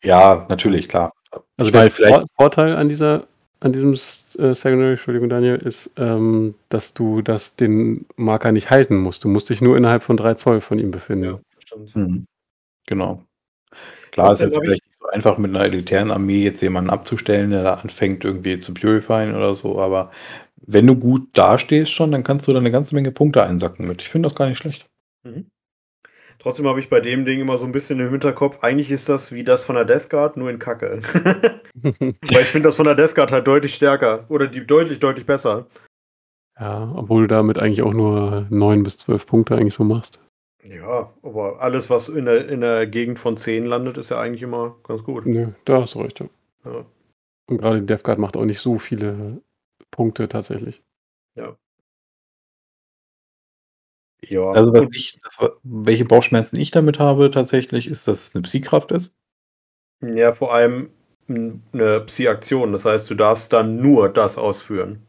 Speaker 3: ja, natürlich, klar.
Speaker 2: Also der
Speaker 3: meine, vielleicht-
Speaker 2: Vor Vorteil an dieser, an diesem äh, Secondary, Entschuldigung, Daniel, ist, ähm, dass du das den Marker nicht halten musst. Du musst dich nur innerhalb von drei Zoll von ihm befinden.
Speaker 1: Ja, stimmt.
Speaker 3: Mhm. Genau. Klar ist jetzt vielleicht nicht so einfach mit einer elitären Armee jetzt jemanden abzustellen, der da anfängt irgendwie zu purifyen oder so, aber wenn du gut dastehst schon, dann kannst du da eine ganze Menge Punkte einsacken mit. Ich finde das gar nicht schlecht.
Speaker 1: Mhm. Trotzdem habe ich bei dem Ding immer so ein bisschen im Hinterkopf, eigentlich ist das wie das von der Death Guard, nur in Kacke. Weil ich finde das von der Death Guard halt deutlich stärker. Oder die deutlich, deutlich besser.
Speaker 2: ja, obwohl du damit eigentlich auch nur neun bis zwölf Punkte eigentlich so machst.
Speaker 1: Ja, aber alles, was in der, in der Gegend von 10 landet, ist ja eigentlich immer ganz gut.
Speaker 2: Nö, da hast du recht. Ja.
Speaker 1: Ja.
Speaker 2: Und gerade die Death Guard macht auch nicht so viele Punkte tatsächlich.
Speaker 1: Ja.
Speaker 3: Also was ich, das, welche Bauchschmerzen ich damit habe tatsächlich, ist, dass es eine Psykraft ist.
Speaker 1: Ja, vor allem eine Psi-Aktion. Das heißt, du darfst dann nur das ausführen.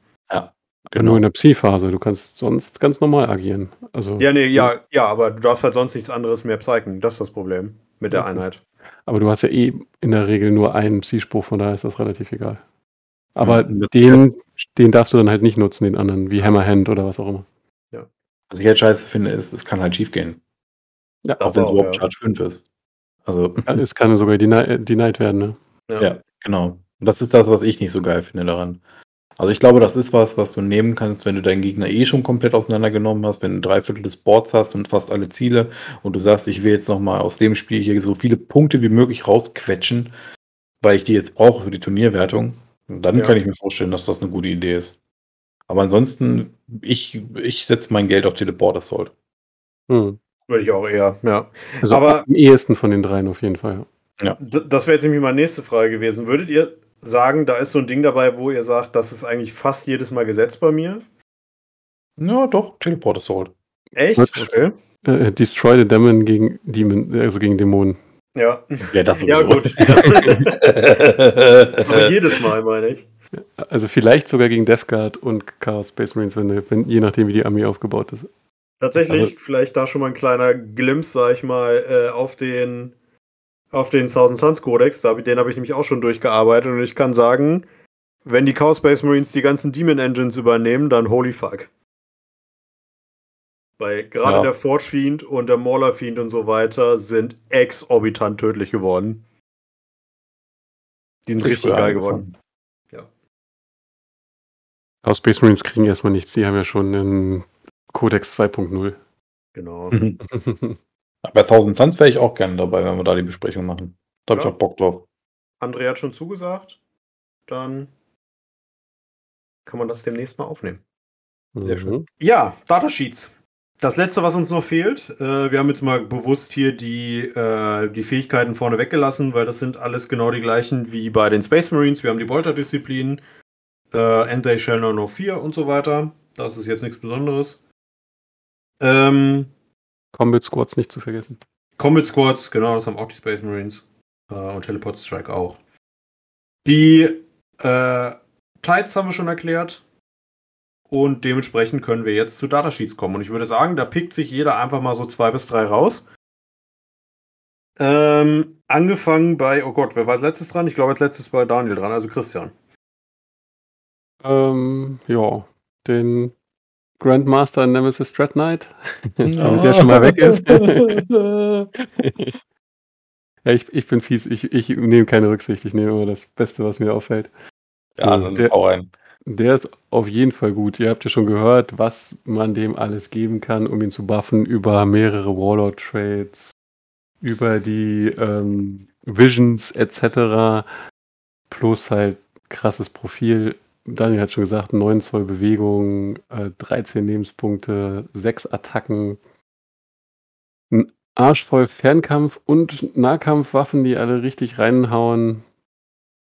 Speaker 3: Genau.
Speaker 2: Nur in der Psi-Phase. Du kannst sonst ganz normal agieren. Also,
Speaker 1: Ja, nee, ja, ja, aber du darfst halt sonst nichts anderes mehr psychen. Das ist das Problem mit der
Speaker 2: Okay.
Speaker 1: Einheit.
Speaker 2: Aber du hast ja eh in der Regel nur einen Psi-Spruch, von daher ist das relativ egal. Aber
Speaker 3: Ja,
Speaker 2: den, den darfst du dann halt nicht nutzen, den anderen, wie Hammerhand oder was auch immer.
Speaker 3: Was ich halt scheiße finde, ist, es kann halt schief gehen.
Speaker 2: Ja,
Speaker 3: Auch wenn es überhaupt
Speaker 1: ja.
Speaker 3: Charge 5 ist. Also,
Speaker 2: es kann sogar deni denied werden, ne?
Speaker 3: ja, genau. Und das ist das, was ich nicht so geil finde daran. Also ich glaube, das ist was, was du nehmen kannst, wenn du deinen Gegner eh schon komplett auseinandergenommen hast, wenn du drei Viertel des Boards hast und fast alle Ziele und du sagst, ich will jetzt nochmal aus dem Spiel hier so viele Punkte wie möglich rausquetschen, weil ich die jetzt brauche für die Turnierwertung. Und dann
Speaker 1: Ja.
Speaker 3: kann ich mir vorstellen, dass das eine gute Idee ist. Aber ansonsten, ich, ich setze mein Geld auf Teleport Assault.
Speaker 2: Hm.
Speaker 1: Würde ich auch eher, ja.
Speaker 2: Also
Speaker 1: Aber-
Speaker 2: am ehesten von den dreien auf jeden Fall. Ja.
Speaker 1: Das wäre jetzt nämlich meine nächste Frage gewesen. Würdet ihr sagen, da ist so ein Ding dabei, wo ihr sagt, das ist eigentlich fast jedes Mal gesetzt bei mir?
Speaker 3: Ja, doch, Teleport Assault.
Speaker 1: Echt? Okay.
Speaker 2: Äh, Destroy the Demon gegen Demon, also gegen Dämonen.
Speaker 1: Ja.
Speaker 3: Ja, das
Speaker 1: Ja,
Speaker 3: sowieso.
Speaker 1: gut. Aber jedes Mal, meine ich.
Speaker 2: Also vielleicht sogar gegen Death Guard und Chaos Space Marines, wenn, wenn, je nachdem, wie die Armee aufgebaut ist.
Speaker 1: Tatsächlich,
Speaker 3: Also-
Speaker 1: vielleicht da schon mal ein kleiner Glimpse, sag ich mal, äh, auf den auf den Thousand Suns Codex. Da hab ich, den habe ich nämlich auch schon durchgearbeitet und ich kann sagen, wenn die Chaos Space Marines die ganzen Demon Engines übernehmen, dann holy fuck. Weil gerade
Speaker 3: Ja.
Speaker 1: der Forge Fiend und der Mauler Fiend und so weiter sind exorbitant tödlich geworden. Die sind richtig geil geworden.
Speaker 2: Chaos Space Marines kriegen erstmal nichts, die haben ja schon einen Codex 2.0.
Speaker 1: Genau.
Speaker 3: Bei 1000 Suns wäre ich auch gerne dabei, wenn wir da die Besprechung machen. Da habe
Speaker 1: Ja.
Speaker 3: ich auch Bock drauf.
Speaker 1: André hat schon zugesagt. Dann kann man das demnächst mal aufnehmen.
Speaker 3: Sehr schön.
Speaker 2: Mhm.
Speaker 1: Ja, Datasheets. Das letzte, was uns noch fehlt, äh, wir haben jetzt mal bewusst hier die, äh, die Fähigkeiten vorne weggelassen, weil das sind alles genau die gleichen wie bei den Space Marines. Wir haben die Bolter-Disziplin, äh, And They Shall Know No Fear und so weiter. Das ist jetzt nichts Besonderes. Ähm,
Speaker 2: Combat Squads nicht zu vergessen.
Speaker 1: Combat Squads, genau, das haben auch die Space Marines. Äh, und Teleport Strike auch. Die äh, Tides haben wir schon erklärt. Und dementsprechend können wir jetzt zu Datasheets kommen. Und ich würde sagen, da pickt sich jeder einfach mal so zwei bis drei raus. Ähm, angefangen bei, oh Gott, wer war als letztes dran? Ich glaube, als letztes bei Daniel dran, also Christian.
Speaker 2: Ähm, ja, den Grandmaster Nemesis Dread Knight, damit der schon mal weg ist. ja, ich, ich bin fies, ich, ich nehme keine Rücksicht, ich nehme immer das Beste, was mir auffällt.
Speaker 3: Ja, dann
Speaker 2: Der-
Speaker 3: hau rein.
Speaker 2: Der ist auf jeden Fall gut. Ihr habt ja schon gehört, was man dem alles geben kann, um ihn zu buffen, über mehrere Warlord-Trades, über die ähm, Visions etc. Plus halt krasses Profil. Daniel hat schon gesagt, 9 Zoll Bewegung, äh, 13 Lebenspunkte, 6 Attacken, ein Arsch voll Fernkampf und Nahkampfwaffen, die alle richtig reinhauen.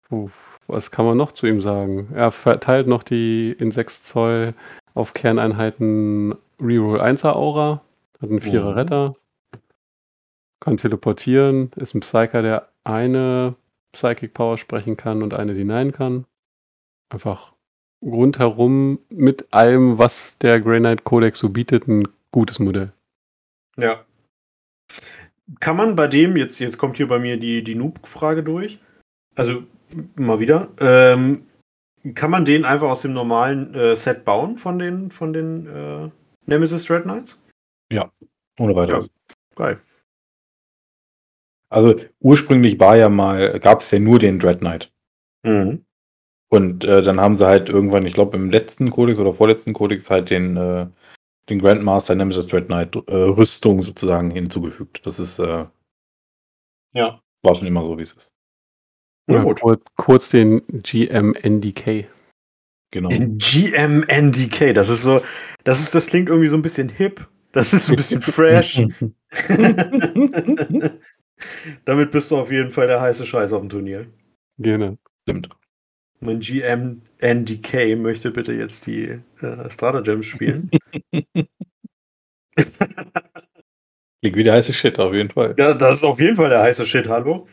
Speaker 2: Puh, was kann man noch zu ihm sagen? Er verteilt noch die in 6 Zoll auf Kerneinheiten Reroll 1er Aura, hat einen 4er
Speaker 3: Mhm.
Speaker 2: Retter, kann teleportieren, ist ein Psyker, der eine Psychic Power sprechen kann und eine denyen kann. Einfach rundherum mit allem, was der Grey Knight Codex so bietet, ein gutes Modell.
Speaker 1: Ja. Kann man bei dem, jetzt, jetzt kommt hier bei mir die, die Noob-Frage durch. Also, mal wieder. Ähm, kann man den einfach aus dem normalen äh, Set bauen von den, von den äh, Nemesis Dread Knights?
Speaker 3: Ohne weiteres.
Speaker 1: Geil.
Speaker 3: Also ursprünglich war ja mal, gab es ja nur den Dread Knight.
Speaker 1: Mhm.
Speaker 3: Und äh, dann haben sie halt irgendwann, ich glaube im letzten Kodex oder vorletzten Kodex halt den, äh, den Grandmaster Nemesis Dread Knight äh, Rüstung sozusagen hinzugefügt. Das ist, äh,
Speaker 1: Ja.
Speaker 3: war schon immer so, wie es ist.
Speaker 2: Oder
Speaker 1: gut.
Speaker 2: kurz, kurz den GMNDK.
Speaker 3: Genau.
Speaker 1: GMNDK, das ist so, das ist, das klingt irgendwie so ein bisschen hip. Das ist so ein bisschen fresh. Damit bist du auf jeden Fall der heiße Scheiß auf dem Turnier.
Speaker 2: Genau.
Speaker 3: Stimmt.
Speaker 1: Mein GMNDK möchte bitte jetzt die äh, Stratagems spielen.
Speaker 3: Klingt wie der heiße Shit, auf jeden Fall.
Speaker 1: ja, das ist auf jeden Fall der heiße Shit, hallo.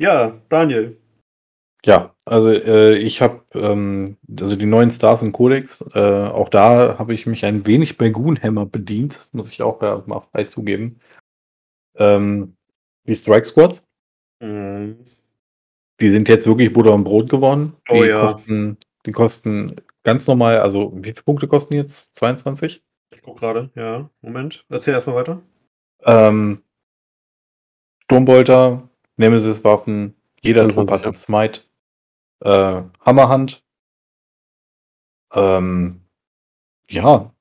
Speaker 1: Ja, Daniel.
Speaker 3: Ja, also äh, ich habe ähm, also die neuen Stars im Codex, äh, auch da habe ich mich ein wenig bei Goonhammer bedient, das muss ich auch ja, mal frei zugeben. Ähm, die Strike Squads,
Speaker 1: Mhm.
Speaker 3: die sind jetzt wirklich Butter und Brot geworden. Die
Speaker 1: Oh ja.
Speaker 3: kosten, die kosten ganz normal, also wie viele Punkte kosten die jetzt? 22?
Speaker 1: Ich guck gerade, ja. Moment. Erzähl erstmal weiter.
Speaker 3: Ähm, Sturmbolter, Nemesis-Waffen, jeder Trupp
Speaker 2: 25,
Speaker 3: hat einen Smite, äh, Hammerhand. Ähm, ja,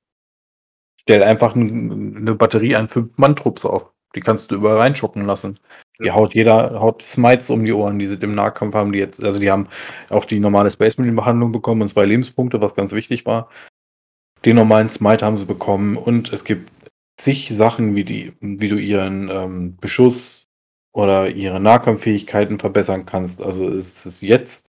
Speaker 3: stell einfach n- eine Batterie an fünf Mann-Trupps auf. Die kannst du überall reinschocken lassen. Die haut jeder, haut Smites um die Ohren, die sie im Nahkampf haben, die jetzt, also die haben auch die normale Space Marine Behandlung bekommen und zwei Lebenspunkte, was ganz wichtig war. Den normalen Smite haben sie bekommen und es gibt zig Sachen, wie die, wie du ihren ähm, Beschuss oder ihre Nahkampffähigkeiten verbessern kannst. Also es ist jetzt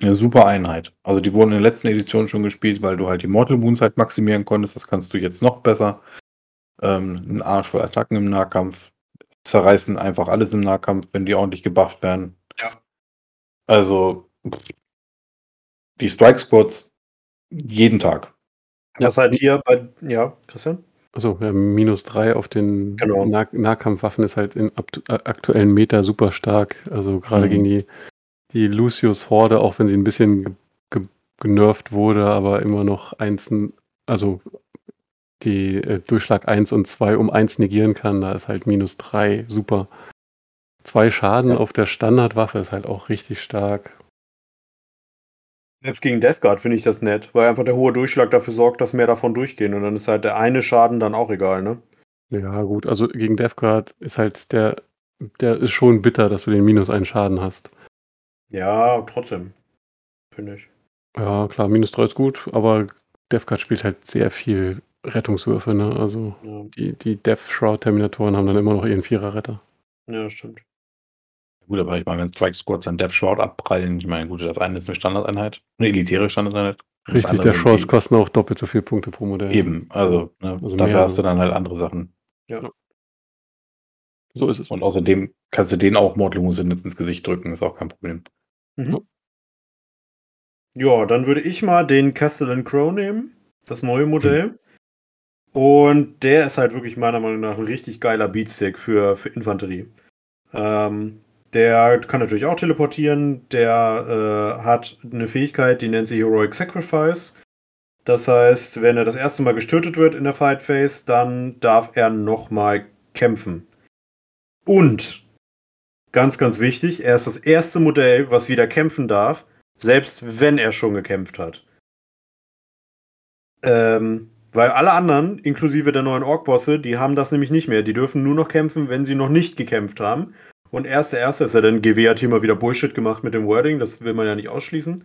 Speaker 3: eine super Einheit. Also die wurden in der letzten Edition schon gespielt, weil du halt die Mortal Wounds halt maximieren konntest. Das kannst du jetzt noch besser. Ähm, ein Arsch voll Attacken im Nahkampf. Zerreißen einfach alles im Nahkampf, wenn die ordentlich gebufft werden.
Speaker 1: Ja.
Speaker 3: Also die Strike Squads jeden Tag.
Speaker 2: Ja.
Speaker 1: Was halt hier bei. Ja, Christian?
Speaker 2: Also ja, minus 3 auf den
Speaker 1: Genau.
Speaker 2: nah Nahkampfwaffen ist halt abt- äh, aktuellen Meta super stark. Also gerade
Speaker 3: Mhm.
Speaker 2: gegen die, die Lucius Horde, auch wenn sie ein bisschen ge ge genervt wurde, aber immer noch eins, also die äh, Durchschlag 1 und 2 um 1 negieren kann, da ist halt minus 3 super. Zwei Schaden
Speaker 3: Ja.
Speaker 2: auf der Standardwaffe ist halt auch richtig stark.
Speaker 1: Selbst gegen Death Guard finde ich das nett, weil einfach der hohe Durchschlag dafür sorgt, dass mehr davon durchgehen. Und dann ist halt der eine Schaden dann auch egal, ne?
Speaker 2: Ja, gut, also gegen Death Guard ist halt der, der ist schon bitter, dass du den minus einen Schaden hast.
Speaker 1: Ja, trotzdem. Finde ich.
Speaker 2: Ja, klar, minus 3 ist gut, aber Death Guard spielt halt sehr viel Rettungswürfe, ne? Also
Speaker 1: Ja,
Speaker 2: die, die Death Shroud Terminatoren haben dann immer noch ihren Vierer-Retter.
Speaker 1: ja stimmt.
Speaker 3: Gut, aber ich meine, wenn Strike Squads an Death Shroud abprallen, ich meine, gut, das eine ist eine Standardeinheit, eine elitäre Standardeinheit.
Speaker 2: Richtig, der Shorts
Speaker 3: die-
Speaker 2: kosten auch doppelt so viele Punkte pro Modell.
Speaker 3: Eben, also, ne,
Speaker 2: Also
Speaker 3: dafür hast du
Speaker 2: so.
Speaker 3: dann halt andere Sachen.
Speaker 2: So ist es.
Speaker 3: Und außerdem kannst du denen auch Mortal Wounds ins Gesicht drücken, ist auch kein Problem.
Speaker 1: Mhm. Ja, dann würde ich mal den Castellan Crow nehmen, das neue Modell. Und der ist halt wirklich meiner Meinung nach ein richtig geiler Beatstick für, für Infanterie. Ähm, der kann natürlich auch teleportieren. Der äh, hat eine Fähigkeit, die nennt sich Heroic Sacrifice. Das heißt, wenn er das erste Mal gestötet wird in der Fight Phase, dann darf er nochmal kämpfen. Und, ganz, ganz wichtig, er ist das erste Modell, was wieder kämpfen darf, selbst wenn er schon gekämpft hat. Ähm, weil alle anderen, inklusive der neuen Ork-Bosse, die haben das nämlich nicht mehr. Die dürfen nur noch kämpfen, wenn sie noch nicht gekämpft haben. Und erster, erster ist ja dann GW hat hier mal wieder Bullshit gemacht mit dem Wording, das will man ja nicht ausschließen.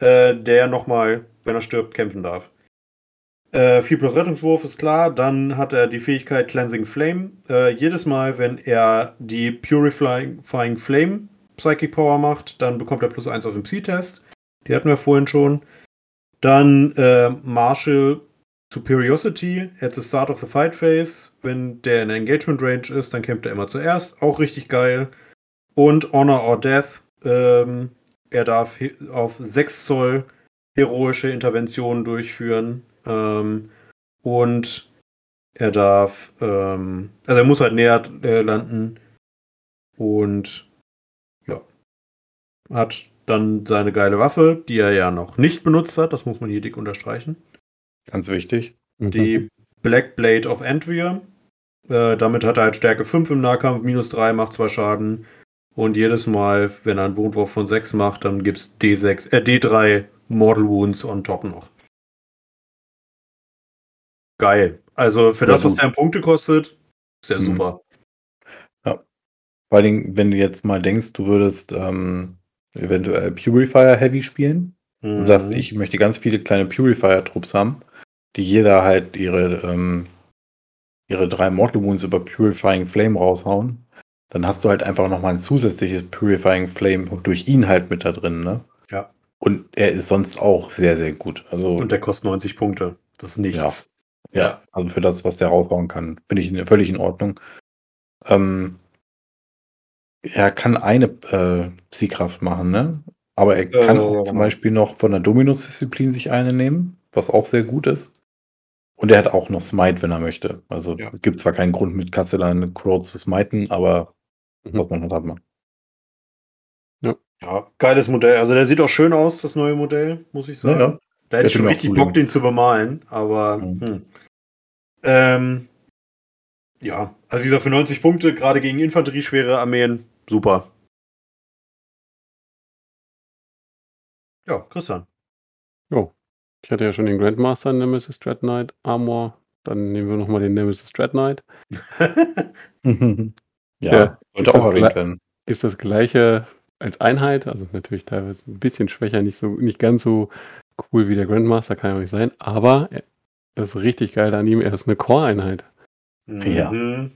Speaker 1: Äh, der nochmal, wenn er stirbt, kämpfen darf. Äh, 4 plus Rettungswurf ist klar, dann hat er die Fähigkeit Cleansing Flame. Äh, jedes Mal, wenn er die Purifying Flame Psychic Power macht, dann bekommt er plus 1 auf den Psi-Test. Die hatten wir vorhin schon. Dann äh, Martial Superiority at the start of the fight phase. Wenn der in der Engagement Range ist, dann kämpft er immer zuerst. Auch richtig geil. Und Honor or Death. Ähm, er darf auf 6 Zoll heroische Interventionen durchführen. Ähm, und er darf, ähm, also er muss halt näher äh, landen. Und ja, hat dann seine geile Waffe, die er ja noch nicht benutzt hat. Das muss man hier dick unterstreichen.
Speaker 3: Ganz wichtig.
Speaker 2: Mhm.
Speaker 1: Die Black Blade of Antria. Äh, damit hat er halt Stärke 5 im Nahkampf, minus 3, macht 2 Schaden. Und jedes Mal, wenn er einen Wundwurf von 6 macht, dann gibt es D6, äh, D3 Mortal Wounds on top noch. Geil. Also für
Speaker 3: Ja,
Speaker 1: das, was der Punkte kostet, ist der
Speaker 3: Mhm.
Speaker 1: super.
Speaker 3: Vor allen Dingen, wenn du jetzt mal denkst, du würdest ähm, eventuell Purifier Heavy spielen und sagst,
Speaker 1: Mhm.
Speaker 3: ich möchte ganz viele kleine Purifier-Trupps haben, die jeder halt ihre, ähm, ihre drei Mortal Wounds über Purifying Flame raushauen, dann hast du halt einfach nochmal ein zusätzliches Purifying Flame durch ihn halt mit da drin, ne?
Speaker 1: Ja.
Speaker 3: Und er ist sonst auch sehr, sehr gut. Also,
Speaker 1: Und der kostet 90 Punkte. Das ist nichts.
Speaker 3: ja, also für das, was der raushauen kann, finde ich völlig in Ordnung. Ähm, er kann eine äh, Psi-Kraft machen, ne? Aber er kann
Speaker 1: Äh,
Speaker 3: auch
Speaker 1: ja,
Speaker 3: zum. Beispiel noch von der Dominus-Disziplin sich eine nehmen, was auch sehr gut ist. Und er hat auch noch Smite, wenn er möchte. Also
Speaker 1: Ja.
Speaker 3: es gibt zwar keinen Grund mit Castellan Crow zu smiten, aber
Speaker 2: Mhm.
Speaker 3: was man halt hat man.
Speaker 1: Ja, geiles Modell. Also der sieht auch schön aus, das neue Modell, muss ich sagen.
Speaker 3: Ja, ja.
Speaker 1: Da hätte ich schon richtig. Bock, den zu bemalen, aber
Speaker 3: Mhm.
Speaker 1: hm. ähm, ja, also dieser für 90 Punkte, gerade gegen infanterieschwere Armeen, super. Ja, Christian.
Speaker 2: Jo. Ich hatte ja schon den Grandmaster Nemesis Dread Knight Armor. Dann nehmen wir nochmal den Nemesis Dread Knight.
Speaker 3: ja,
Speaker 2: Ja, ist
Speaker 3: sollte auch
Speaker 2: das
Speaker 3: erwähnt werden.
Speaker 2: Ist das gleiche als Einheit, also natürlich teilweise ein bisschen schwächer, nicht so, nicht ganz so cool wie der Grandmaster, kann ja auch nicht sein, aber er- das ist richtig geil an ihm, er ist eine Core-Einheit.
Speaker 3: Ja.
Speaker 1: Mhm.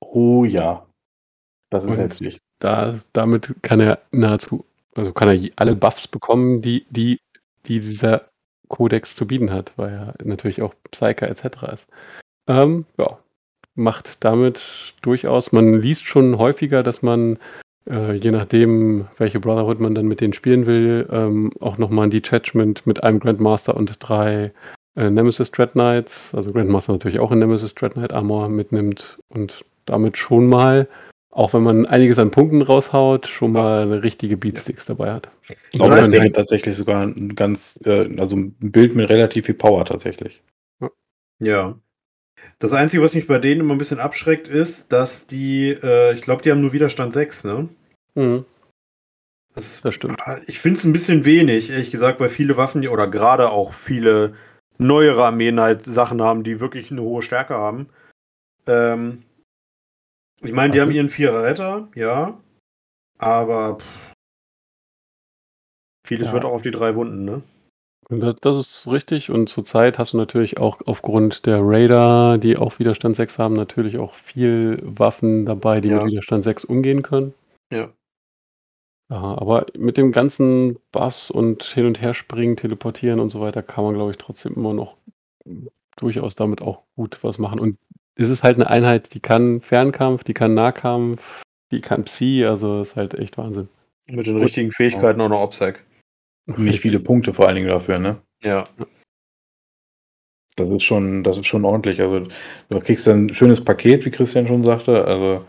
Speaker 3: Oh ja. Das ist heftig.
Speaker 2: Da, damit kann er nahezu, also kann er alle Buffs bekommen, die, die, die dieser Kodex zu bieten hat, weil er natürlich auch Psyker etc. ist. Ähm, ja, macht damit durchaus, man liest schon häufiger, dass man, äh, je nachdem, welche Brotherhood man dann mit denen spielen will, ähm, auch nochmal ein Detachment mit einem Grandmaster und drei äh, Nemesis Dread Knights, also Grandmaster natürlich auch in Nemesis Dread Knight Armor mitnimmt und damit schon mal, auch wenn man einiges an Punkten raushaut, schon mal eine richtige Beatsticks dabei hat.
Speaker 3: Ich glaube,
Speaker 1: Das heißt,
Speaker 3: wäre tatsächlich sogar ein ganz, äh, also ein Bild mit relativ viel Power tatsächlich.
Speaker 1: Ja. Das Einzige, was mich bei denen immer ein bisschen abschreckt, ist, dass die, äh, ich glaube, die haben nur Widerstand 6, ne?
Speaker 2: Mhm,
Speaker 1: Das,
Speaker 2: das stimmt.
Speaker 1: ich finde es ein bisschen wenig, ehrlich gesagt, weil viele Waffen, die, oder gerade auch viele neuere Armeen halt Sachen haben, die wirklich eine hohe Stärke haben. Ähm, ich meine, die haben ihren Vierer Retter, ja. Aber pff, vieles
Speaker 3: Ja.
Speaker 1: wird auch auf die drei Wunden, ne?
Speaker 2: Das, ist richtig. Und zurzeit hast du natürlich auch aufgrund der Raider, die auch Widerstand 6 haben, natürlich auch viel Waffen dabei, die
Speaker 1: Ja.
Speaker 2: mit Widerstand 6 umgehen können.
Speaker 1: Ja.
Speaker 2: Ja, aber mit dem ganzen Buffs und hin und her springen, teleportieren und so weiter, kann man, glaube ich, trotzdem immer noch durchaus damit auch gut was machen. Und es ist halt eine Einheit, die kann Fernkampf, die kann Nahkampf, die kann Psi, also ist halt echt Wahnsinn.
Speaker 1: Mit den richtigen Fähigkeiten auch noch OPSEC.
Speaker 3: Und nicht viele Punkte vor allen Dingen dafür, ne?
Speaker 1: Ja.
Speaker 3: Das ist schon, das ist schon ordentlich. Also du kriegst dann ein schönes Paket, wie Christian schon sagte. Also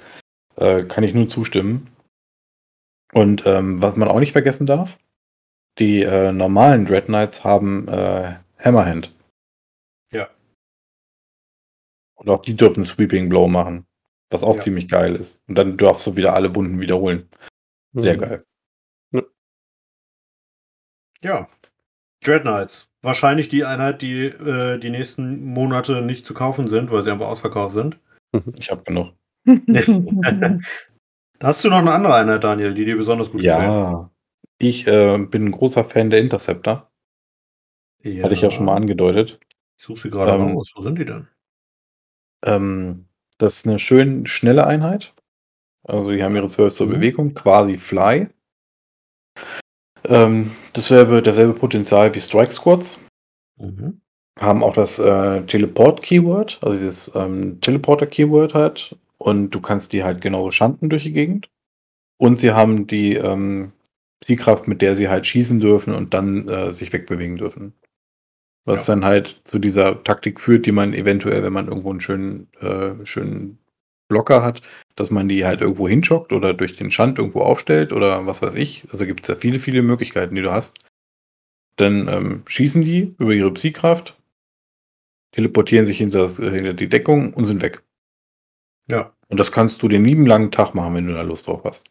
Speaker 3: äh, kann ich nur zustimmen. Und ähm, was man auch nicht vergessen darf, die äh, normalen Dread Knights haben äh, Hammerhand. Und auch die dürfen Sweeping Blow machen. Was auch
Speaker 1: Ja.
Speaker 3: ziemlich geil ist. Und dann darfst du wieder alle Wunden wiederholen. Sehr
Speaker 2: Mhm.
Speaker 3: geil.
Speaker 1: Ja. Dread Knights. Wahrscheinlich die Einheit, die äh, die nächsten Monate nicht zu kaufen sind, weil sie einfach ausverkauft sind.
Speaker 3: Ich habe genug.
Speaker 1: Hast du noch eine andere Einheit, Daniel, die dir besonders gut gefällt?
Speaker 3: Ja. Ich äh, bin ein großer Fan der Interceptor.
Speaker 1: Ja.
Speaker 3: Hatte ich ja schon mal angedeutet.
Speaker 1: Ich suche sie gerade
Speaker 3: Ähm,
Speaker 1: raus. Wo sind die denn?
Speaker 3: Ähm, das ist eine schön schnelle Einheit. Also die haben ihre 12 zur
Speaker 1: Mhm.
Speaker 3: Bewegung, quasi Fly. Ähm, dasselbe, dasselbe Potenzial wie Strike Squads.
Speaker 1: Mhm.
Speaker 3: Haben auch das äh, Teleport-Keyword, also dieses ähm, Teleporter-Keyword halt. Und du kannst die halt genauso schanden durch die Gegend. Und sie haben die ähm, Ziehkraft, mit der sie halt schießen dürfen und dann äh, sich wegbewegen dürfen. Was
Speaker 1: Ja.
Speaker 3: dann halt zu dieser Taktik führt, die man eventuell, wenn man irgendwo einen schönen, äh, schönen Blocker hat, dass man die halt irgendwo hinschockt oder durch den Schand irgendwo aufstellt oder was weiß ich. Also gibt es ja viele, viele Möglichkeiten, die du hast. Dann ähm, schießen die über ihre Psykraft, teleportieren sich hinter, das, äh, hinter die Deckung und sind weg.
Speaker 1: Ja.
Speaker 3: Und das kannst du den lieben langen Tag machen, wenn du da Lust drauf hast.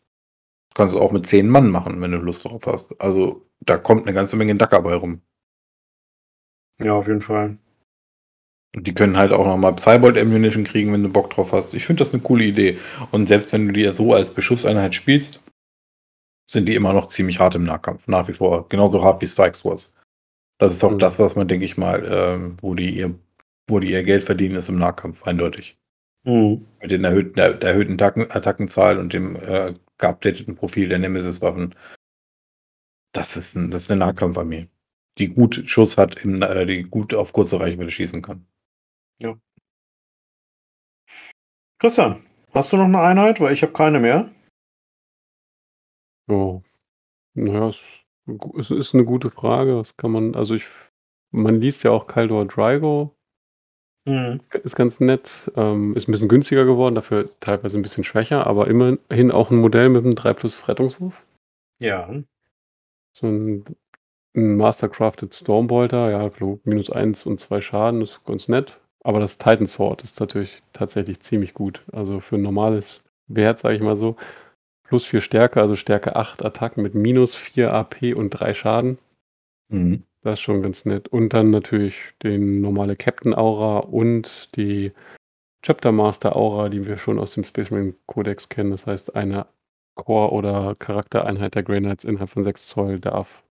Speaker 3: Das kannst du auch mit zehn Mann machen, wenn du Lust drauf hast. Also da kommt eine ganze Menge Dacker bei rum.
Speaker 1: Ja, auf jeden Fall.
Speaker 3: Und die können halt auch nochmal Psybolt Ammunition kriegen, wenn du Bock drauf hast. Ich finde das eine coole Idee. Und selbst wenn du die so als Beschusseinheit spielst, sind die immer noch ziemlich hart im Nahkampf. Nach wie vor. Genauso hart wie Strike Wars. Das ist auch
Speaker 2: Mhm.
Speaker 3: das, was man, denke ich mal, ähm, wo, die ihr, wo die ihr Geld verdienen, ist im Nahkampf. Eindeutig.
Speaker 1: Mhm.
Speaker 3: Mit den erhöhten, der, der erhöhten Attacken, Attackenzahl und dem äh, geupdateten Profil der Nemesis-Waffen. Das ist, ein, das ist eine Nahkampfarmee. Die gut Schuss hat, im, äh, die gut auf kurze Reichweite schießen kann.
Speaker 1: Christian, hast du noch eine Einheit? Weil ich habe keine mehr.
Speaker 2: Oh. Naja, es, es ist eine gute Frage. Was kann man, also ich, man liest ja auch Kaldor Drygo. Mhm. Ist ganz nett. Ähm, ist ein bisschen günstiger geworden, dafür teilweise ein bisschen schwächer, aber immerhin auch ein Modell mit einem 3 Plus Rettungswurf.
Speaker 1: Ja.
Speaker 2: So ein Mastercrafted Stormbolter, ja, minus 1 und 2 Schaden ist ganz nett. Aber das Titan Sword ist natürlich tatsächlich ziemlich gut. Also für ein normales Wert, sage ich mal so. Plus 4 Stärke, also Stärke 8 Attacken mit minus 4 AP und 3 Schaden. Mhm. Das ist schon ganz nett. Und dann natürlich den normale Captain Aura und die Chapter Master Aura, die wir schon aus dem Space Marine Codex kennen. Das heißt, eine Core- oder Charaktereinheit der Grey Knights innerhalb von 6 Zoll darf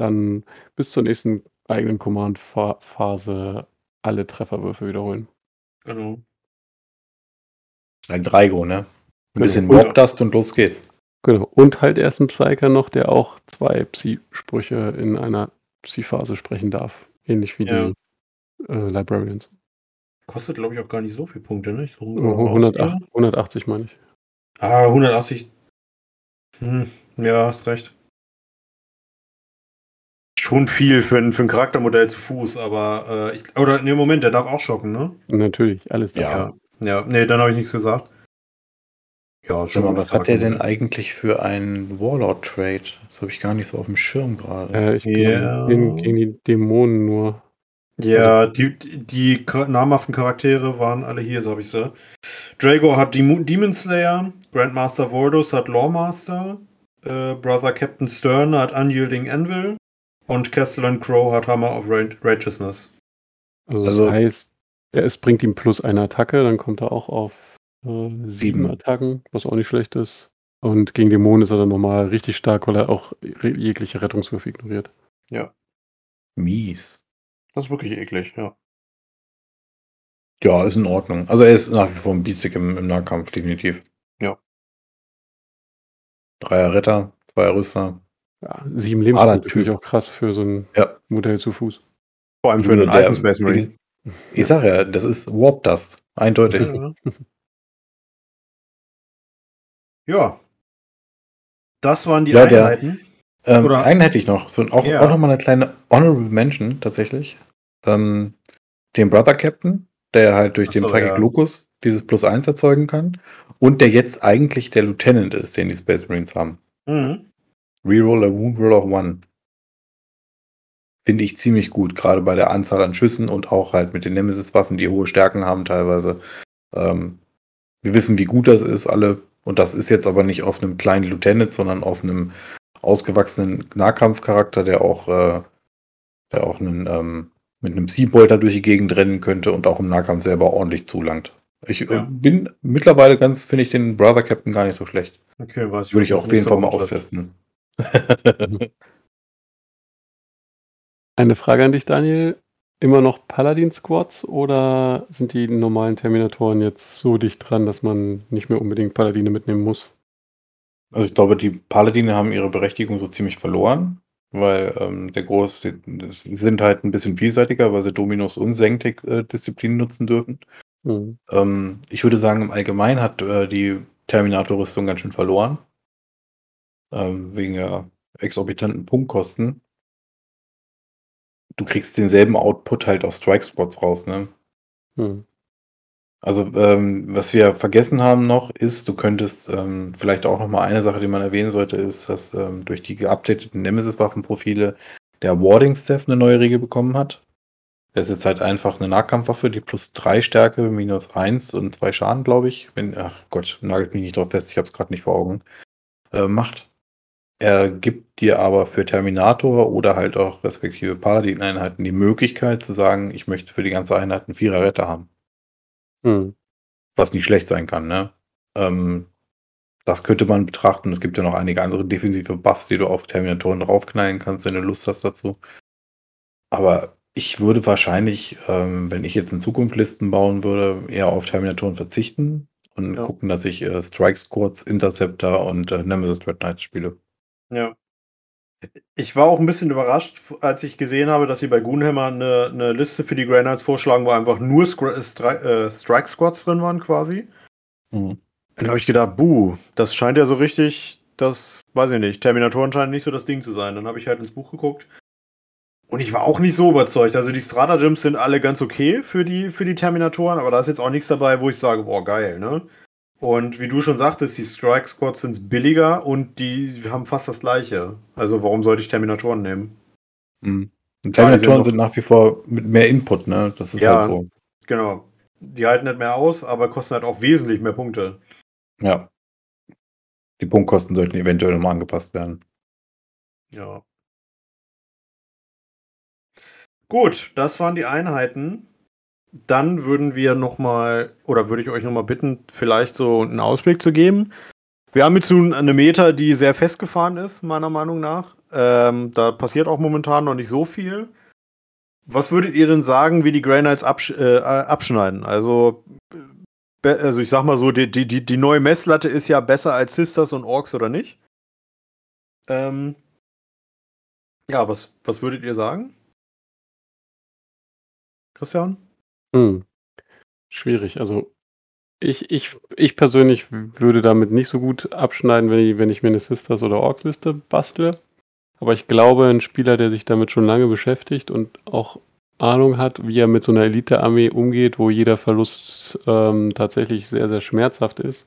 Speaker 2: dann bis zur nächsten eigenen Command-Phase alle Trefferwürfe wiederholen.
Speaker 1: Genau.
Speaker 3: Ein Dreigo, ne? Ein genau. bisschen Warp Dust und los geht's.
Speaker 2: Genau. Und halt erst ein Psyker noch, der auch zwei Psi-Sprüche in einer Psi-Phase sprechen darf. Ähnlich wie ja. die äh, Librarians.
Speaker 1: Kostet, glaube ich, auch gar nicht so viele Punkte, ne?
Speaker 2: So 108, 180 meine ich.
Speaker 1: Ah, 180. Hm, ja, hast recht. Schon viel für ein, für ein Charaktermodell zu Fuß, aber äh, ich, oder in dem Moment, der darf auch schocken, ne?
Speaker 2: Natürlich, alles
Speaker 1: da. Ja, ja, nee, dann habe ich nichts gesagt.
Speaker 3: Ja, schon mal. Was hat der denn eigentlich für einen Warlord-Trade? Das habe ich gar nicht so auf dem Schirm gerade.
Speaker 2: Äh, ich yeah. gegen, gegen die Dämonen nur.
Speaker 1: Ja, also, die, die namhaften Charaktere waren alle hier, so habe ich sie. Drago hat Demon Slayer, Grandmaster Voldus hat Lawmaster, äh, Brother Captain Stern hat Unyielding Anvil und Castellan Crow hat Hammer of Righteousness.
Speaker 2: Also, also das heißt, es bringt ihm plus eine Attacke, dann kommt er auch auf äh, sieben Attacken, was auch nicht schlecht ist. Und gegen Dämonen ist er dann nochmal richtig stark, weil er auch jegliche Rettungswürfe ignoriert.
Speaker 1: Ja.
Speaker 3: Mies.
Speaker 1: Das ist wirklich eklig, ja.
Speaker 3: Ja, ist in Ordnung. Also er ist nach wie vor ein Beastig im, im Nahkampf, definitiv.
Speaker 1: Ja.
Speaker 3: Dreier Ritter, zweier Rüster.
Speaker 2: Ja, sieben Lebenspunkte natürlich auch krass für so ein ja. Modell zu Fuß.
Speaker 1: Vor allem für einen alten Space Marine.
Speaker 3: Ich sag ja, das ist Warp Dust. Eindeutig. Ja.
Speaker 1: Ja. Das waren die
Speaker 3: ja, Einheiten. ähm, Oder? Einen hätte ich noch. So, auch, ja. auch noch mal eine kleine Honorable Mention tatsächlich. Ähm, den Brother Captain, der halt durch so, den Tragic ja. Lucas dieses Plus 1 erzeugen kann. Und der jetzt eigentlich der Lieutenant ist, den die Space Marines haben. Mhm. Reroll a Wound Roll of One. Finde ich ziemlich gut, gerade bei der Anzahl an Schüssen und auch halt mit den Nemesis-Waffen, die hohe Stärken haben teilweise. Ähm, wir wissen, wie gut das ist, alle und das ist jetzt aber nicht auf einem kleinen Lieutenant, sondern auf einem ausgewachsenen Nahkampfcharakter, der auch, äh, der auch einen, ähm, mit einem Seabolter durch die Gegend rennen könnte und auch im Nahkampf selber ordentlich zulangt. Ich äh, ja. äh, bin mittlerweile ganz, finde ich den Brother Captain gar nicht so schlecht.
Speaker 1: Okay, was
Speaker 3: Würde ich auch auf jeden Fall mal austesten.
Speaker 2: Eine Frage an dich, Daniel immer noch Paladin-Squads oder sind die normalen Terminatoren jetzt so dicht dran, dass man nicht mehr unbedingt Paladine mitnehmen muss?
Speaker 3: Also ich glaube, die Paladine haben ihre Berechtigung so ziemlich verloren, weil ähm, der Groß, die, die, sind halt ein bisschen vielseitiger, weil sie Dominus und Senktik-Disziplinen äh, nutzen dürfen. Mhm. Ähm, ich würde sagen, im Allgemeinen hat äh, die Terminator-Rüstung ganz schön verloren. Ähm, wegen der exorbitanten Punktkosten du kriegst denselben Output halt aus Strike Squads raus, ne? Hm. Also, ähm, was wir vergessen haben noch, ist, du könntest ähm, vielleicht auch noch mal eine Sache, die man erwähnen sollte, ist, dass ähm, durch die geupdateten Nemesis-Waffenprofile der Warding Staff eine neue Regel bekommen hat. Das ist jetzt halt einfach eine Nahkampfwaffe, die plus 3 Stärke, minus 1 und 2 Schaden, glaube ich. Wenn, ach Gott, nagelt mich nicht drauf fest, ich habe es gerade nicht vor Augen. Äh, macht. Er gibt dir aber für Terminator oder halt auch respektive Paladin-Einheiten die Möglichkeit zu sagen, ich möchte für die ganze Einheit einen Vierer Retter haben. Hm. Was nicht schlecht sein kann, ne? Ähm, das könnte man betrachten. Es gibt ja noch einige andere defensive Buffs, die du auf Terminatoren draufknallen kannst, wenn du Lust hast dazu. Aber ich würde wahrscheinlich, ähm, wenn ich jetzt in Zukunft Listen bauen würde, eher auf Terminatoren verzichten und ja. gucken, dass ich äh, Strike Squads, Interceptor und äh, Nemesis Dread Knights spiele.
Speaker 1: Ja. Ich war auch ein bisschen überrascht, als ich gesehen habe, dass sie bei Goonhammer eine, eine Liste für die Grey Knights vorschlagen, wo einfach nur Stri Stri äh, Strike Squads drin waren, quasi. Mhm. Dann habe ich gedacht, buh, das scheint ja so richtig, das weiß ich nicht. Terminatoren scheinen nicht so das Ding zu sein. Dann habe ich halt ins Buch geguckt. Und ich war auch nicht so überzeugt. Also die Stratagems sind alle ganz okay für die, für die Terminatoren, aber da ist jetzt auch nichts dabei, wo ich sage, boah, geil, ne? Und wie du schon sagtest, die Strike Squads sind billiger und die haben fast das gleiche. Also warum sollte ich Terminatoren nehmen?
Speaker 3: Mhm. Terminatoren sind nach wie vor mit mehr Input, ne? Das ist
Speaker 1: Ja.
Speaker 3: halt so.
Speaker 1: Genau. Die halten nicht mehr aus, aber kosten halt auch wesentlich mehr Punkte.
Speaker 3: Ja. Die Punktkosten sollten eventuell nochmal angepasst werden.
Speaker 1: Ja. Gut, das waren die Einheiten. Dann würden wir nochmal, oder würde ich euch nochmal bitten, vielleicht so einen Ausblick zu geben. Wir haben jetzt nun eine Meta, die sehr festgefahren ist, meiner Meinung nach. Ähm, da passiert auch momentan noch nicht so viel. Was würdet ihr denn sagen, wie die Grey Knights absch äh, abschneiden? Also, also ich sag mal so, die, die, die, die neue Messlatte ist ja besser als Sisters und Orks oder nicht? Ähm, ja, was, was würdet ihr sagen? Christian?
Speaker 2: Hm. Schwierig. Also ich, ich, ich persönlich würde damit nicht so gut abschneiden, wenn ich, wenn ich mir eine Sisters- oder Orks-Liste bastle. Aber ich glaube, ein Spieler, der sich damit schon lange beschäftigt und auch Ahnung hat, wie er mit so einer Elite-Armee umgeht, wo jeder Verlust ähm, tatsächlich sehr, sehr schmerzhaft ist.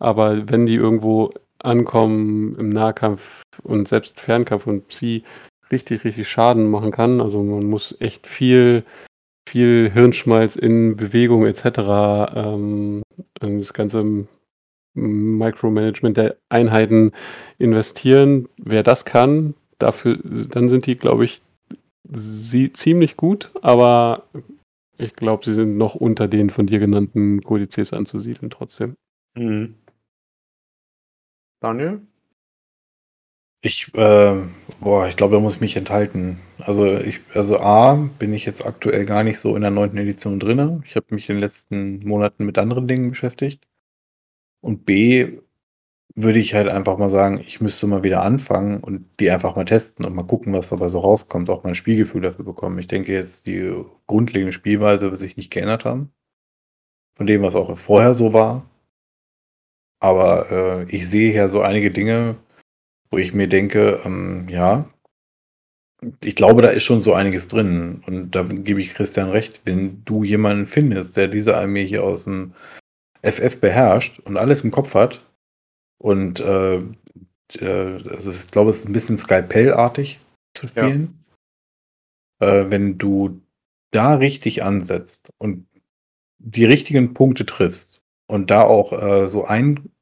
Speaker 2: Aber wenn die irgendwo ankommen im Nahkampf und selbst Fernkampf und Psi richtig, richtig Schaden machen kann, also man muss echt viel viel Hirnschmalz in Bewegung etc. Ähm, in das ganze Micromanagement der Einheiten investieren. Wer das kann, dafür, dann sind die, glaube ich, sie, ziemlich gut, aber ich glaube, sie sind noch unter den von dir genannten Kodizes anzusiedeln trotzdem.
Speaker 1: Mhm. Daniel?
Speaker 3: Ich, äh, boah, ich glaube, da muss ich mich enthalten. Also ich, also A, bin ich jetzt aktuell gar nicht so in der neunten Edition drinne. Ich habe mich in den letzten Monaten mit anderen Dingen beschäftigt. Und B, würde ich halt einfach mal sagen, ich müsste mal wieder anfangen und die einfach mal testen und mal gucken, was dabei so rauskommt, auch mal ein Spielgefühl dafür bekommen. Ich denke jetzt, die grundlegende Spielweise wird sich nicht geändert haben. Von dem, was auch vorher so war. Aber äh, ich sehe hier so einige Dinge, wo ich mir denke, ähm, ja, ich glaube, da ist schon so einiges drin. Und da gebe ich Christian recht, wenn du jemanden findest, der diese Armee hier aus dem FF beherrscht und alles im Kopf hat und äh, also ich glaube, es ist ein bisschen Skalpellartig zu spielen. Äh, wenn du da richtig ansetzt und die richtigen Punkte triffst und da auch äh, so ein,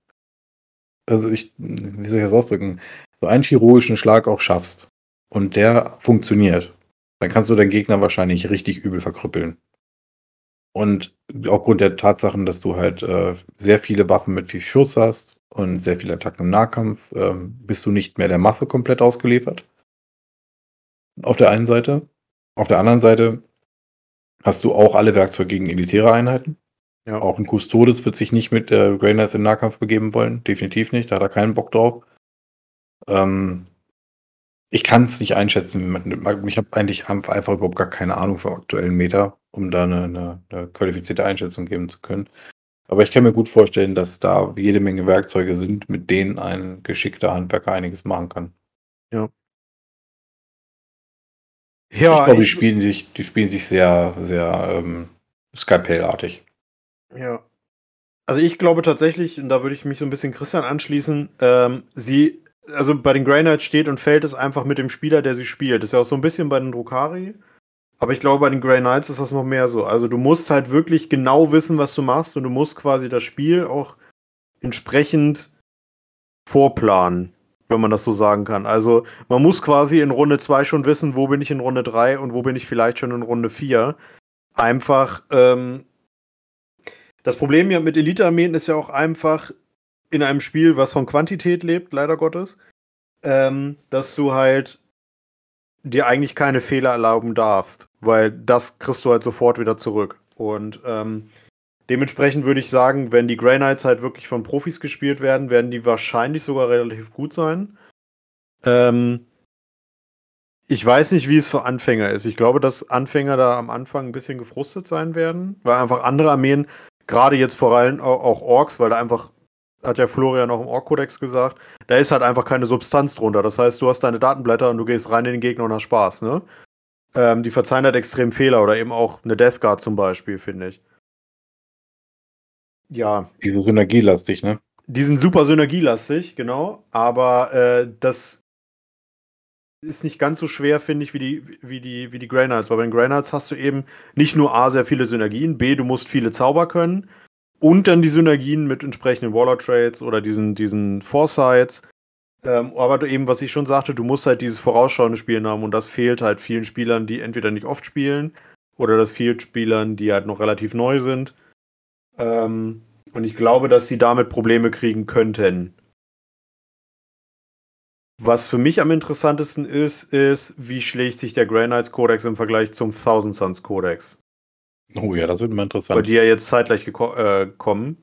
Speaker 3: also ich, wie soll ich das ausdrücken, so einen chirurgischen Schlag auch schaffst und der funktioniert, dann kannst du deinen Gegner wahrscheinlich richtig übel verkrüppeln. Und aufgrund der Tatsachen, dass du halt äh, sehr viele Waffen mit viel Schuss hast und sehr viele Attacken im Nahkampf, ähm, bist du nicht mehr der Masse komplett ausgeliefert. Auf der einen Seite. Auf der anderen Seite hast du auch alle Werkzeuge gegen elitäre Einheiten.
Speaker 1: Ja.
Speaker 3: Auch ein Custodes wird sich nicht mit äh, Grey Knights in Nahkampf begeben wollen. Definitiv nicht. Da hat er keinen Bock drauf. Ähm, ich kann es nicht einschätzen. Ich habe eigentlich einfach überhaupt gar keine Ahnung vom aktuellen Meter, um da eine, eine, eine qualifizierte Einschätzung geben zu können. Aber ich kann mir gut vorstellen, dass da jede Menge Werkzeuge sind, mit denen ein geschickter Handwerker einiges machen kann.
Speaker 1: Ja,
Speaker 3: ich glaube, die spielen sich, die spielen sich sehr, sehr ähm, Skalpellartig.
Speaker 1: Ja. Also ich glaube tatsächlich, und da würde ich mich so ein bisschen Christian anschließen, ähm, sie, also bei den Grey Knights steht und fällt es einfach mit dem Spieler, der sie spielt. Das ist ja auch so ein bisschen bei den Drukari. Aber ich glaube, bei den Grey Knights ist das noch mehr so. Also du musst halt wirklich genau wissen, was du machst und du musst quasi das Spiel auch entsprechend vorplanen, wenn man das so sagen kann. Also man muss quasi in Runde 2 schon wissen, wo bin ich in Runde 3 und wo bin ich vielleicht schon in Runde 4. Einfach, ähm, das Problem ja mit Elite-Armeen ist ja auch einfach in einem Spiel, was von Quantität lebt, leider Gottes, ähm, dass du halt dir eigentlich keine Fehler erlauben darfst, weil das kriegst du halt sofort wieder zurück. Und ähm, dementsprechend würde ich sagen, wenn die Grey Knights halt wirklich von Profis gespielt werden, werden die wahrscheinlich sogar relativ gut sein. Ähm, ich weiß nicht, wie es für Anfänger ist. Ich glaube, dass Anfänger da am Anfang ein bisschen gefrustet sein werden, weil einfach andere Armeen, gerade jetzt vor allem auch, Orks, weil da einfach, hat ja Florian auch im Ork-Kodex gesagt, da ist halt einfach keine Substanz drunter. Das heißt, du hast deine Datenblätter und du gehst rein in den Gegner und hast Spaß, ne? Ähm, die verzeihen halt extrem Fehler oder eben auch eine Death Guard zum Beispiel, finde ich. Ja.
Speaker 3: Die sind synergielastig, ne?
Speaker 1: Die sind super synergielastig, genau. Aber äh, das ist nicht ganz so schwer, finde ich, wie die, wie die, wie die Grey. Weil bei den Grey Knights hast du eben nicht nur A, sehr viele Synergien, B, du musst viele Zauber können und dann die Synergien mit entsprechenden Waller-Trades oder diesen, diesen Foresights. Ähm, aber eben, was ich schon sagte, du musst halt dieses vorausschauende Spielen haben und das fehlt halt vielen Spielern, die entweder nicht oft spielen oder das fehlt Spielern, die halt noch relativ neu sind. Ähm, und ich glaube, dass sie damit Probleme kriegen könnten. Was für mich am interessantesten ist, ist, wie schlägt sich der Grey Knights Codex im Vergleich zum Thousand Suns Codex?
Speaker 3: Oh ja, das wird immer interessant.
Speaker 1: Weil die ja jetzt zeitgleich geko äh, kommen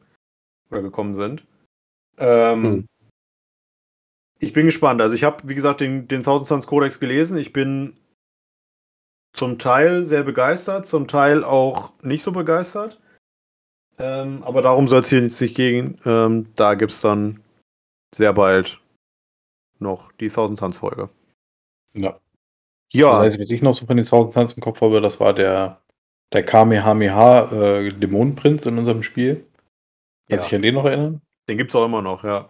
Speaker 1: oder gekommen sind. Ähm, hm. Ich bin gespannt. Also ich habe, wie gesagt, den, den Thousand Suns Codex gelesen. Ich bin zum Teil sehr begeistert, zum Teil auch nicht so begeistert. Ähm, aber darum soll es hier jetzt nicht gehen. Ähm, da gibt es dann sehr bald noch die Thousand Suns Folge.
Speaker 3: Ja. Ja. Das heißt, was ich noch so von den Thousand Suns im Kopf habe, das war der, der Kamehameha äh, Dämonenprinz in unserem Spiel. Kannst du dich an den noch erinnern?
Speaker 1: Den gibt es auch immer noch, ja.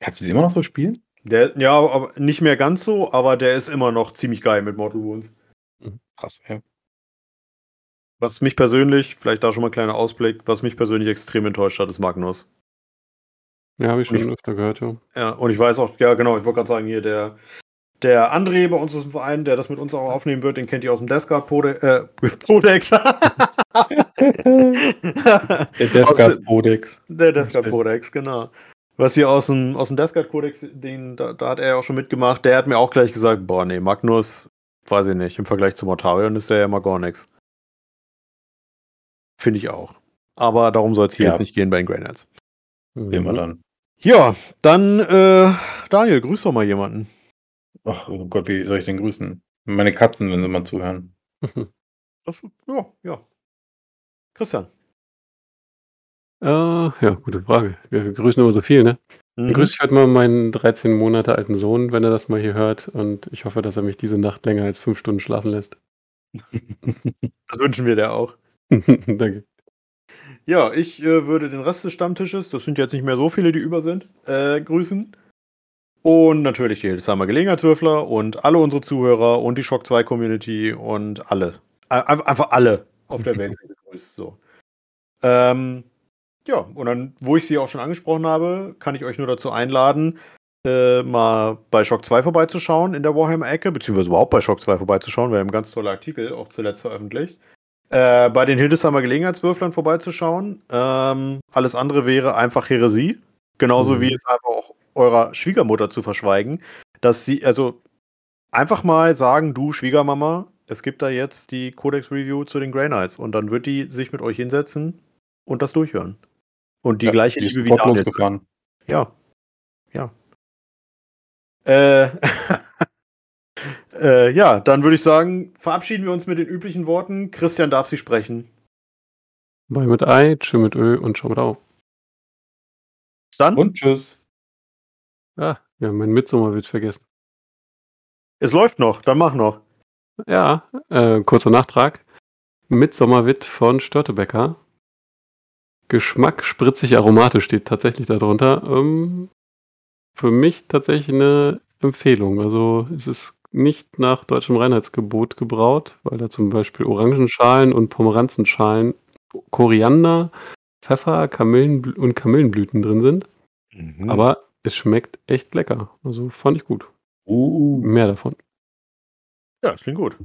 Speaker 3: Kannst du den immer noch so spielen?
Speaker 1: Der, ja, aber nicht mehr ganz so, aber der ist immer noch ziemlich geil mit Mortal Wounds.
Speaker 3: Mhm. Krass, ja.
Speaker 1: Was mich persönlich, vielleicht da schon mal ein kleiner Ausblick, was mich persönlich extrem enttäuscht hat, ist Magnus.
Speaker 2: Ja, habe ich schon ich, öfter gehört, ja.
Speaker 1: Ja, und ich weiß auch, ja genau, ich wollte gerade sagen, hier der, der André bei uns aus dem Verein, der das mit uns auch aufnehmen wird, den kennt ihr aus dem Pode äh, Podex. der
Speaker 3: Deathguard Podex.
Speaker 1: Der Deathguard Podex, genau. Was hier aus dem, aus dem Codex, den, da, da, hat er ja auch schon mitgemacht, der hat mir auch gleich gesagt, boah, nee, Magnus, weiß ich nicht, im Vergleich zu Mortarion ist der ja mal gar nichts. Finde ich auch. Aber darum soll es hier ja. jetzt nicht gehen bei den Grey Knights.
Speaker 3: Sehen wir dann.
Speaker 1: Ja, dann, äh, Daniel, grüß doch mal jemanden.
Speaker 3: Ach, oh Gott, wie soll ich denn grüßen? Meine Katzen, wenn sie mal zuhören.
Speaker 1: Das, ja, ja. Christian.
Speaker 2: Äh, ja, gute Frage. Wir grüßen immer so viel, ne? Dann mhm. grüße ich heute mal meinen 13 Monate alten Sohn, wenn er das mal hier hört. Und ich hoffe, dass er mich diese Nacht länger als fünf Stunden schlafen lässt.
Speaker 1: Das wünschen wir dir auch.
Speaker 2: Danke.
Speaker 1: Ja, ich äh, würde den Rest des Stammtisches, das sind jetzt nicht mehr so viele, die über sind, äh, grüßen. Und natürlich die Hildesheimer Gelegenheitswürfler und alle unsere Zuhörer und die Shock 2 Community und alle. Einfach alle auf der Welt gegrüßt. So. Ähm, ja, und dann, wo ich sie auch schon angesprochen habe, kann ich euch nur dazu einladen, äh, mal bei Shock 2 vorbeizuschauen in der Warhammer-Ecke, beziehungsweise überhaupt bei Shock 2 vorbeizuschauen. Wir haben ganz tolle Artikel auch zuletzt veröffentlicht. Äh, bei den Hildesheimer Gelegenheitswürflern vorbeizuschauen. Ähm, alles andere wäre einfach Häresie. Genauso mhm. wie es einfach auch eurer Schwiegermutter zu verschweigen, dass sie, also einfach mal sagen, du Schwiegermama, es gibt da jetzt die Codex Review zu den Grey Knights und dann wird die sich mit euch hinsetzen und das durchhören. Und die ja, gleiche
Speaker 3: die Liebe wie Daniel.
Speaker 1: Ja. Ja. Äh, äh, ja, dann würde ich sagen, verabschieden wir uns mit den üblichen Worten. Christian darf sie sprechen.
Speaker 2: Bye mit Ei, tschö mit Ö und schau mit Au.
Speaker 1: Bis dann.
Speaker 3: Und tschüss.
Speaker 2: Ah, ja, mein Mitsommer wird vergessen.
Speaker 1: Es läuft noch, dann mach noch.
Speaker 2: Ja, äh, kurzer Nachtrag. Mitsommerwitt von Störtebecker. Geschmack spritzig aromatisch steht tatsächlich darunter. Ähm, für mich tatsächlich eine Empfehlung. Also es ist nicht nach deutschem Reinheitsgebot gebraut, weil da zum Beispiel Orangenschalen und Pomeranzenschalen, Koriander, Pfeffer, Kamillen und Kamillenblüten drin sind. Mhm. Aber es schmeckt echt lecker. Also fand ich gut.
Speaker 3: Uh.
Speaker 2: Mehr davon.
Speaker 1: Ja, das klingt gut.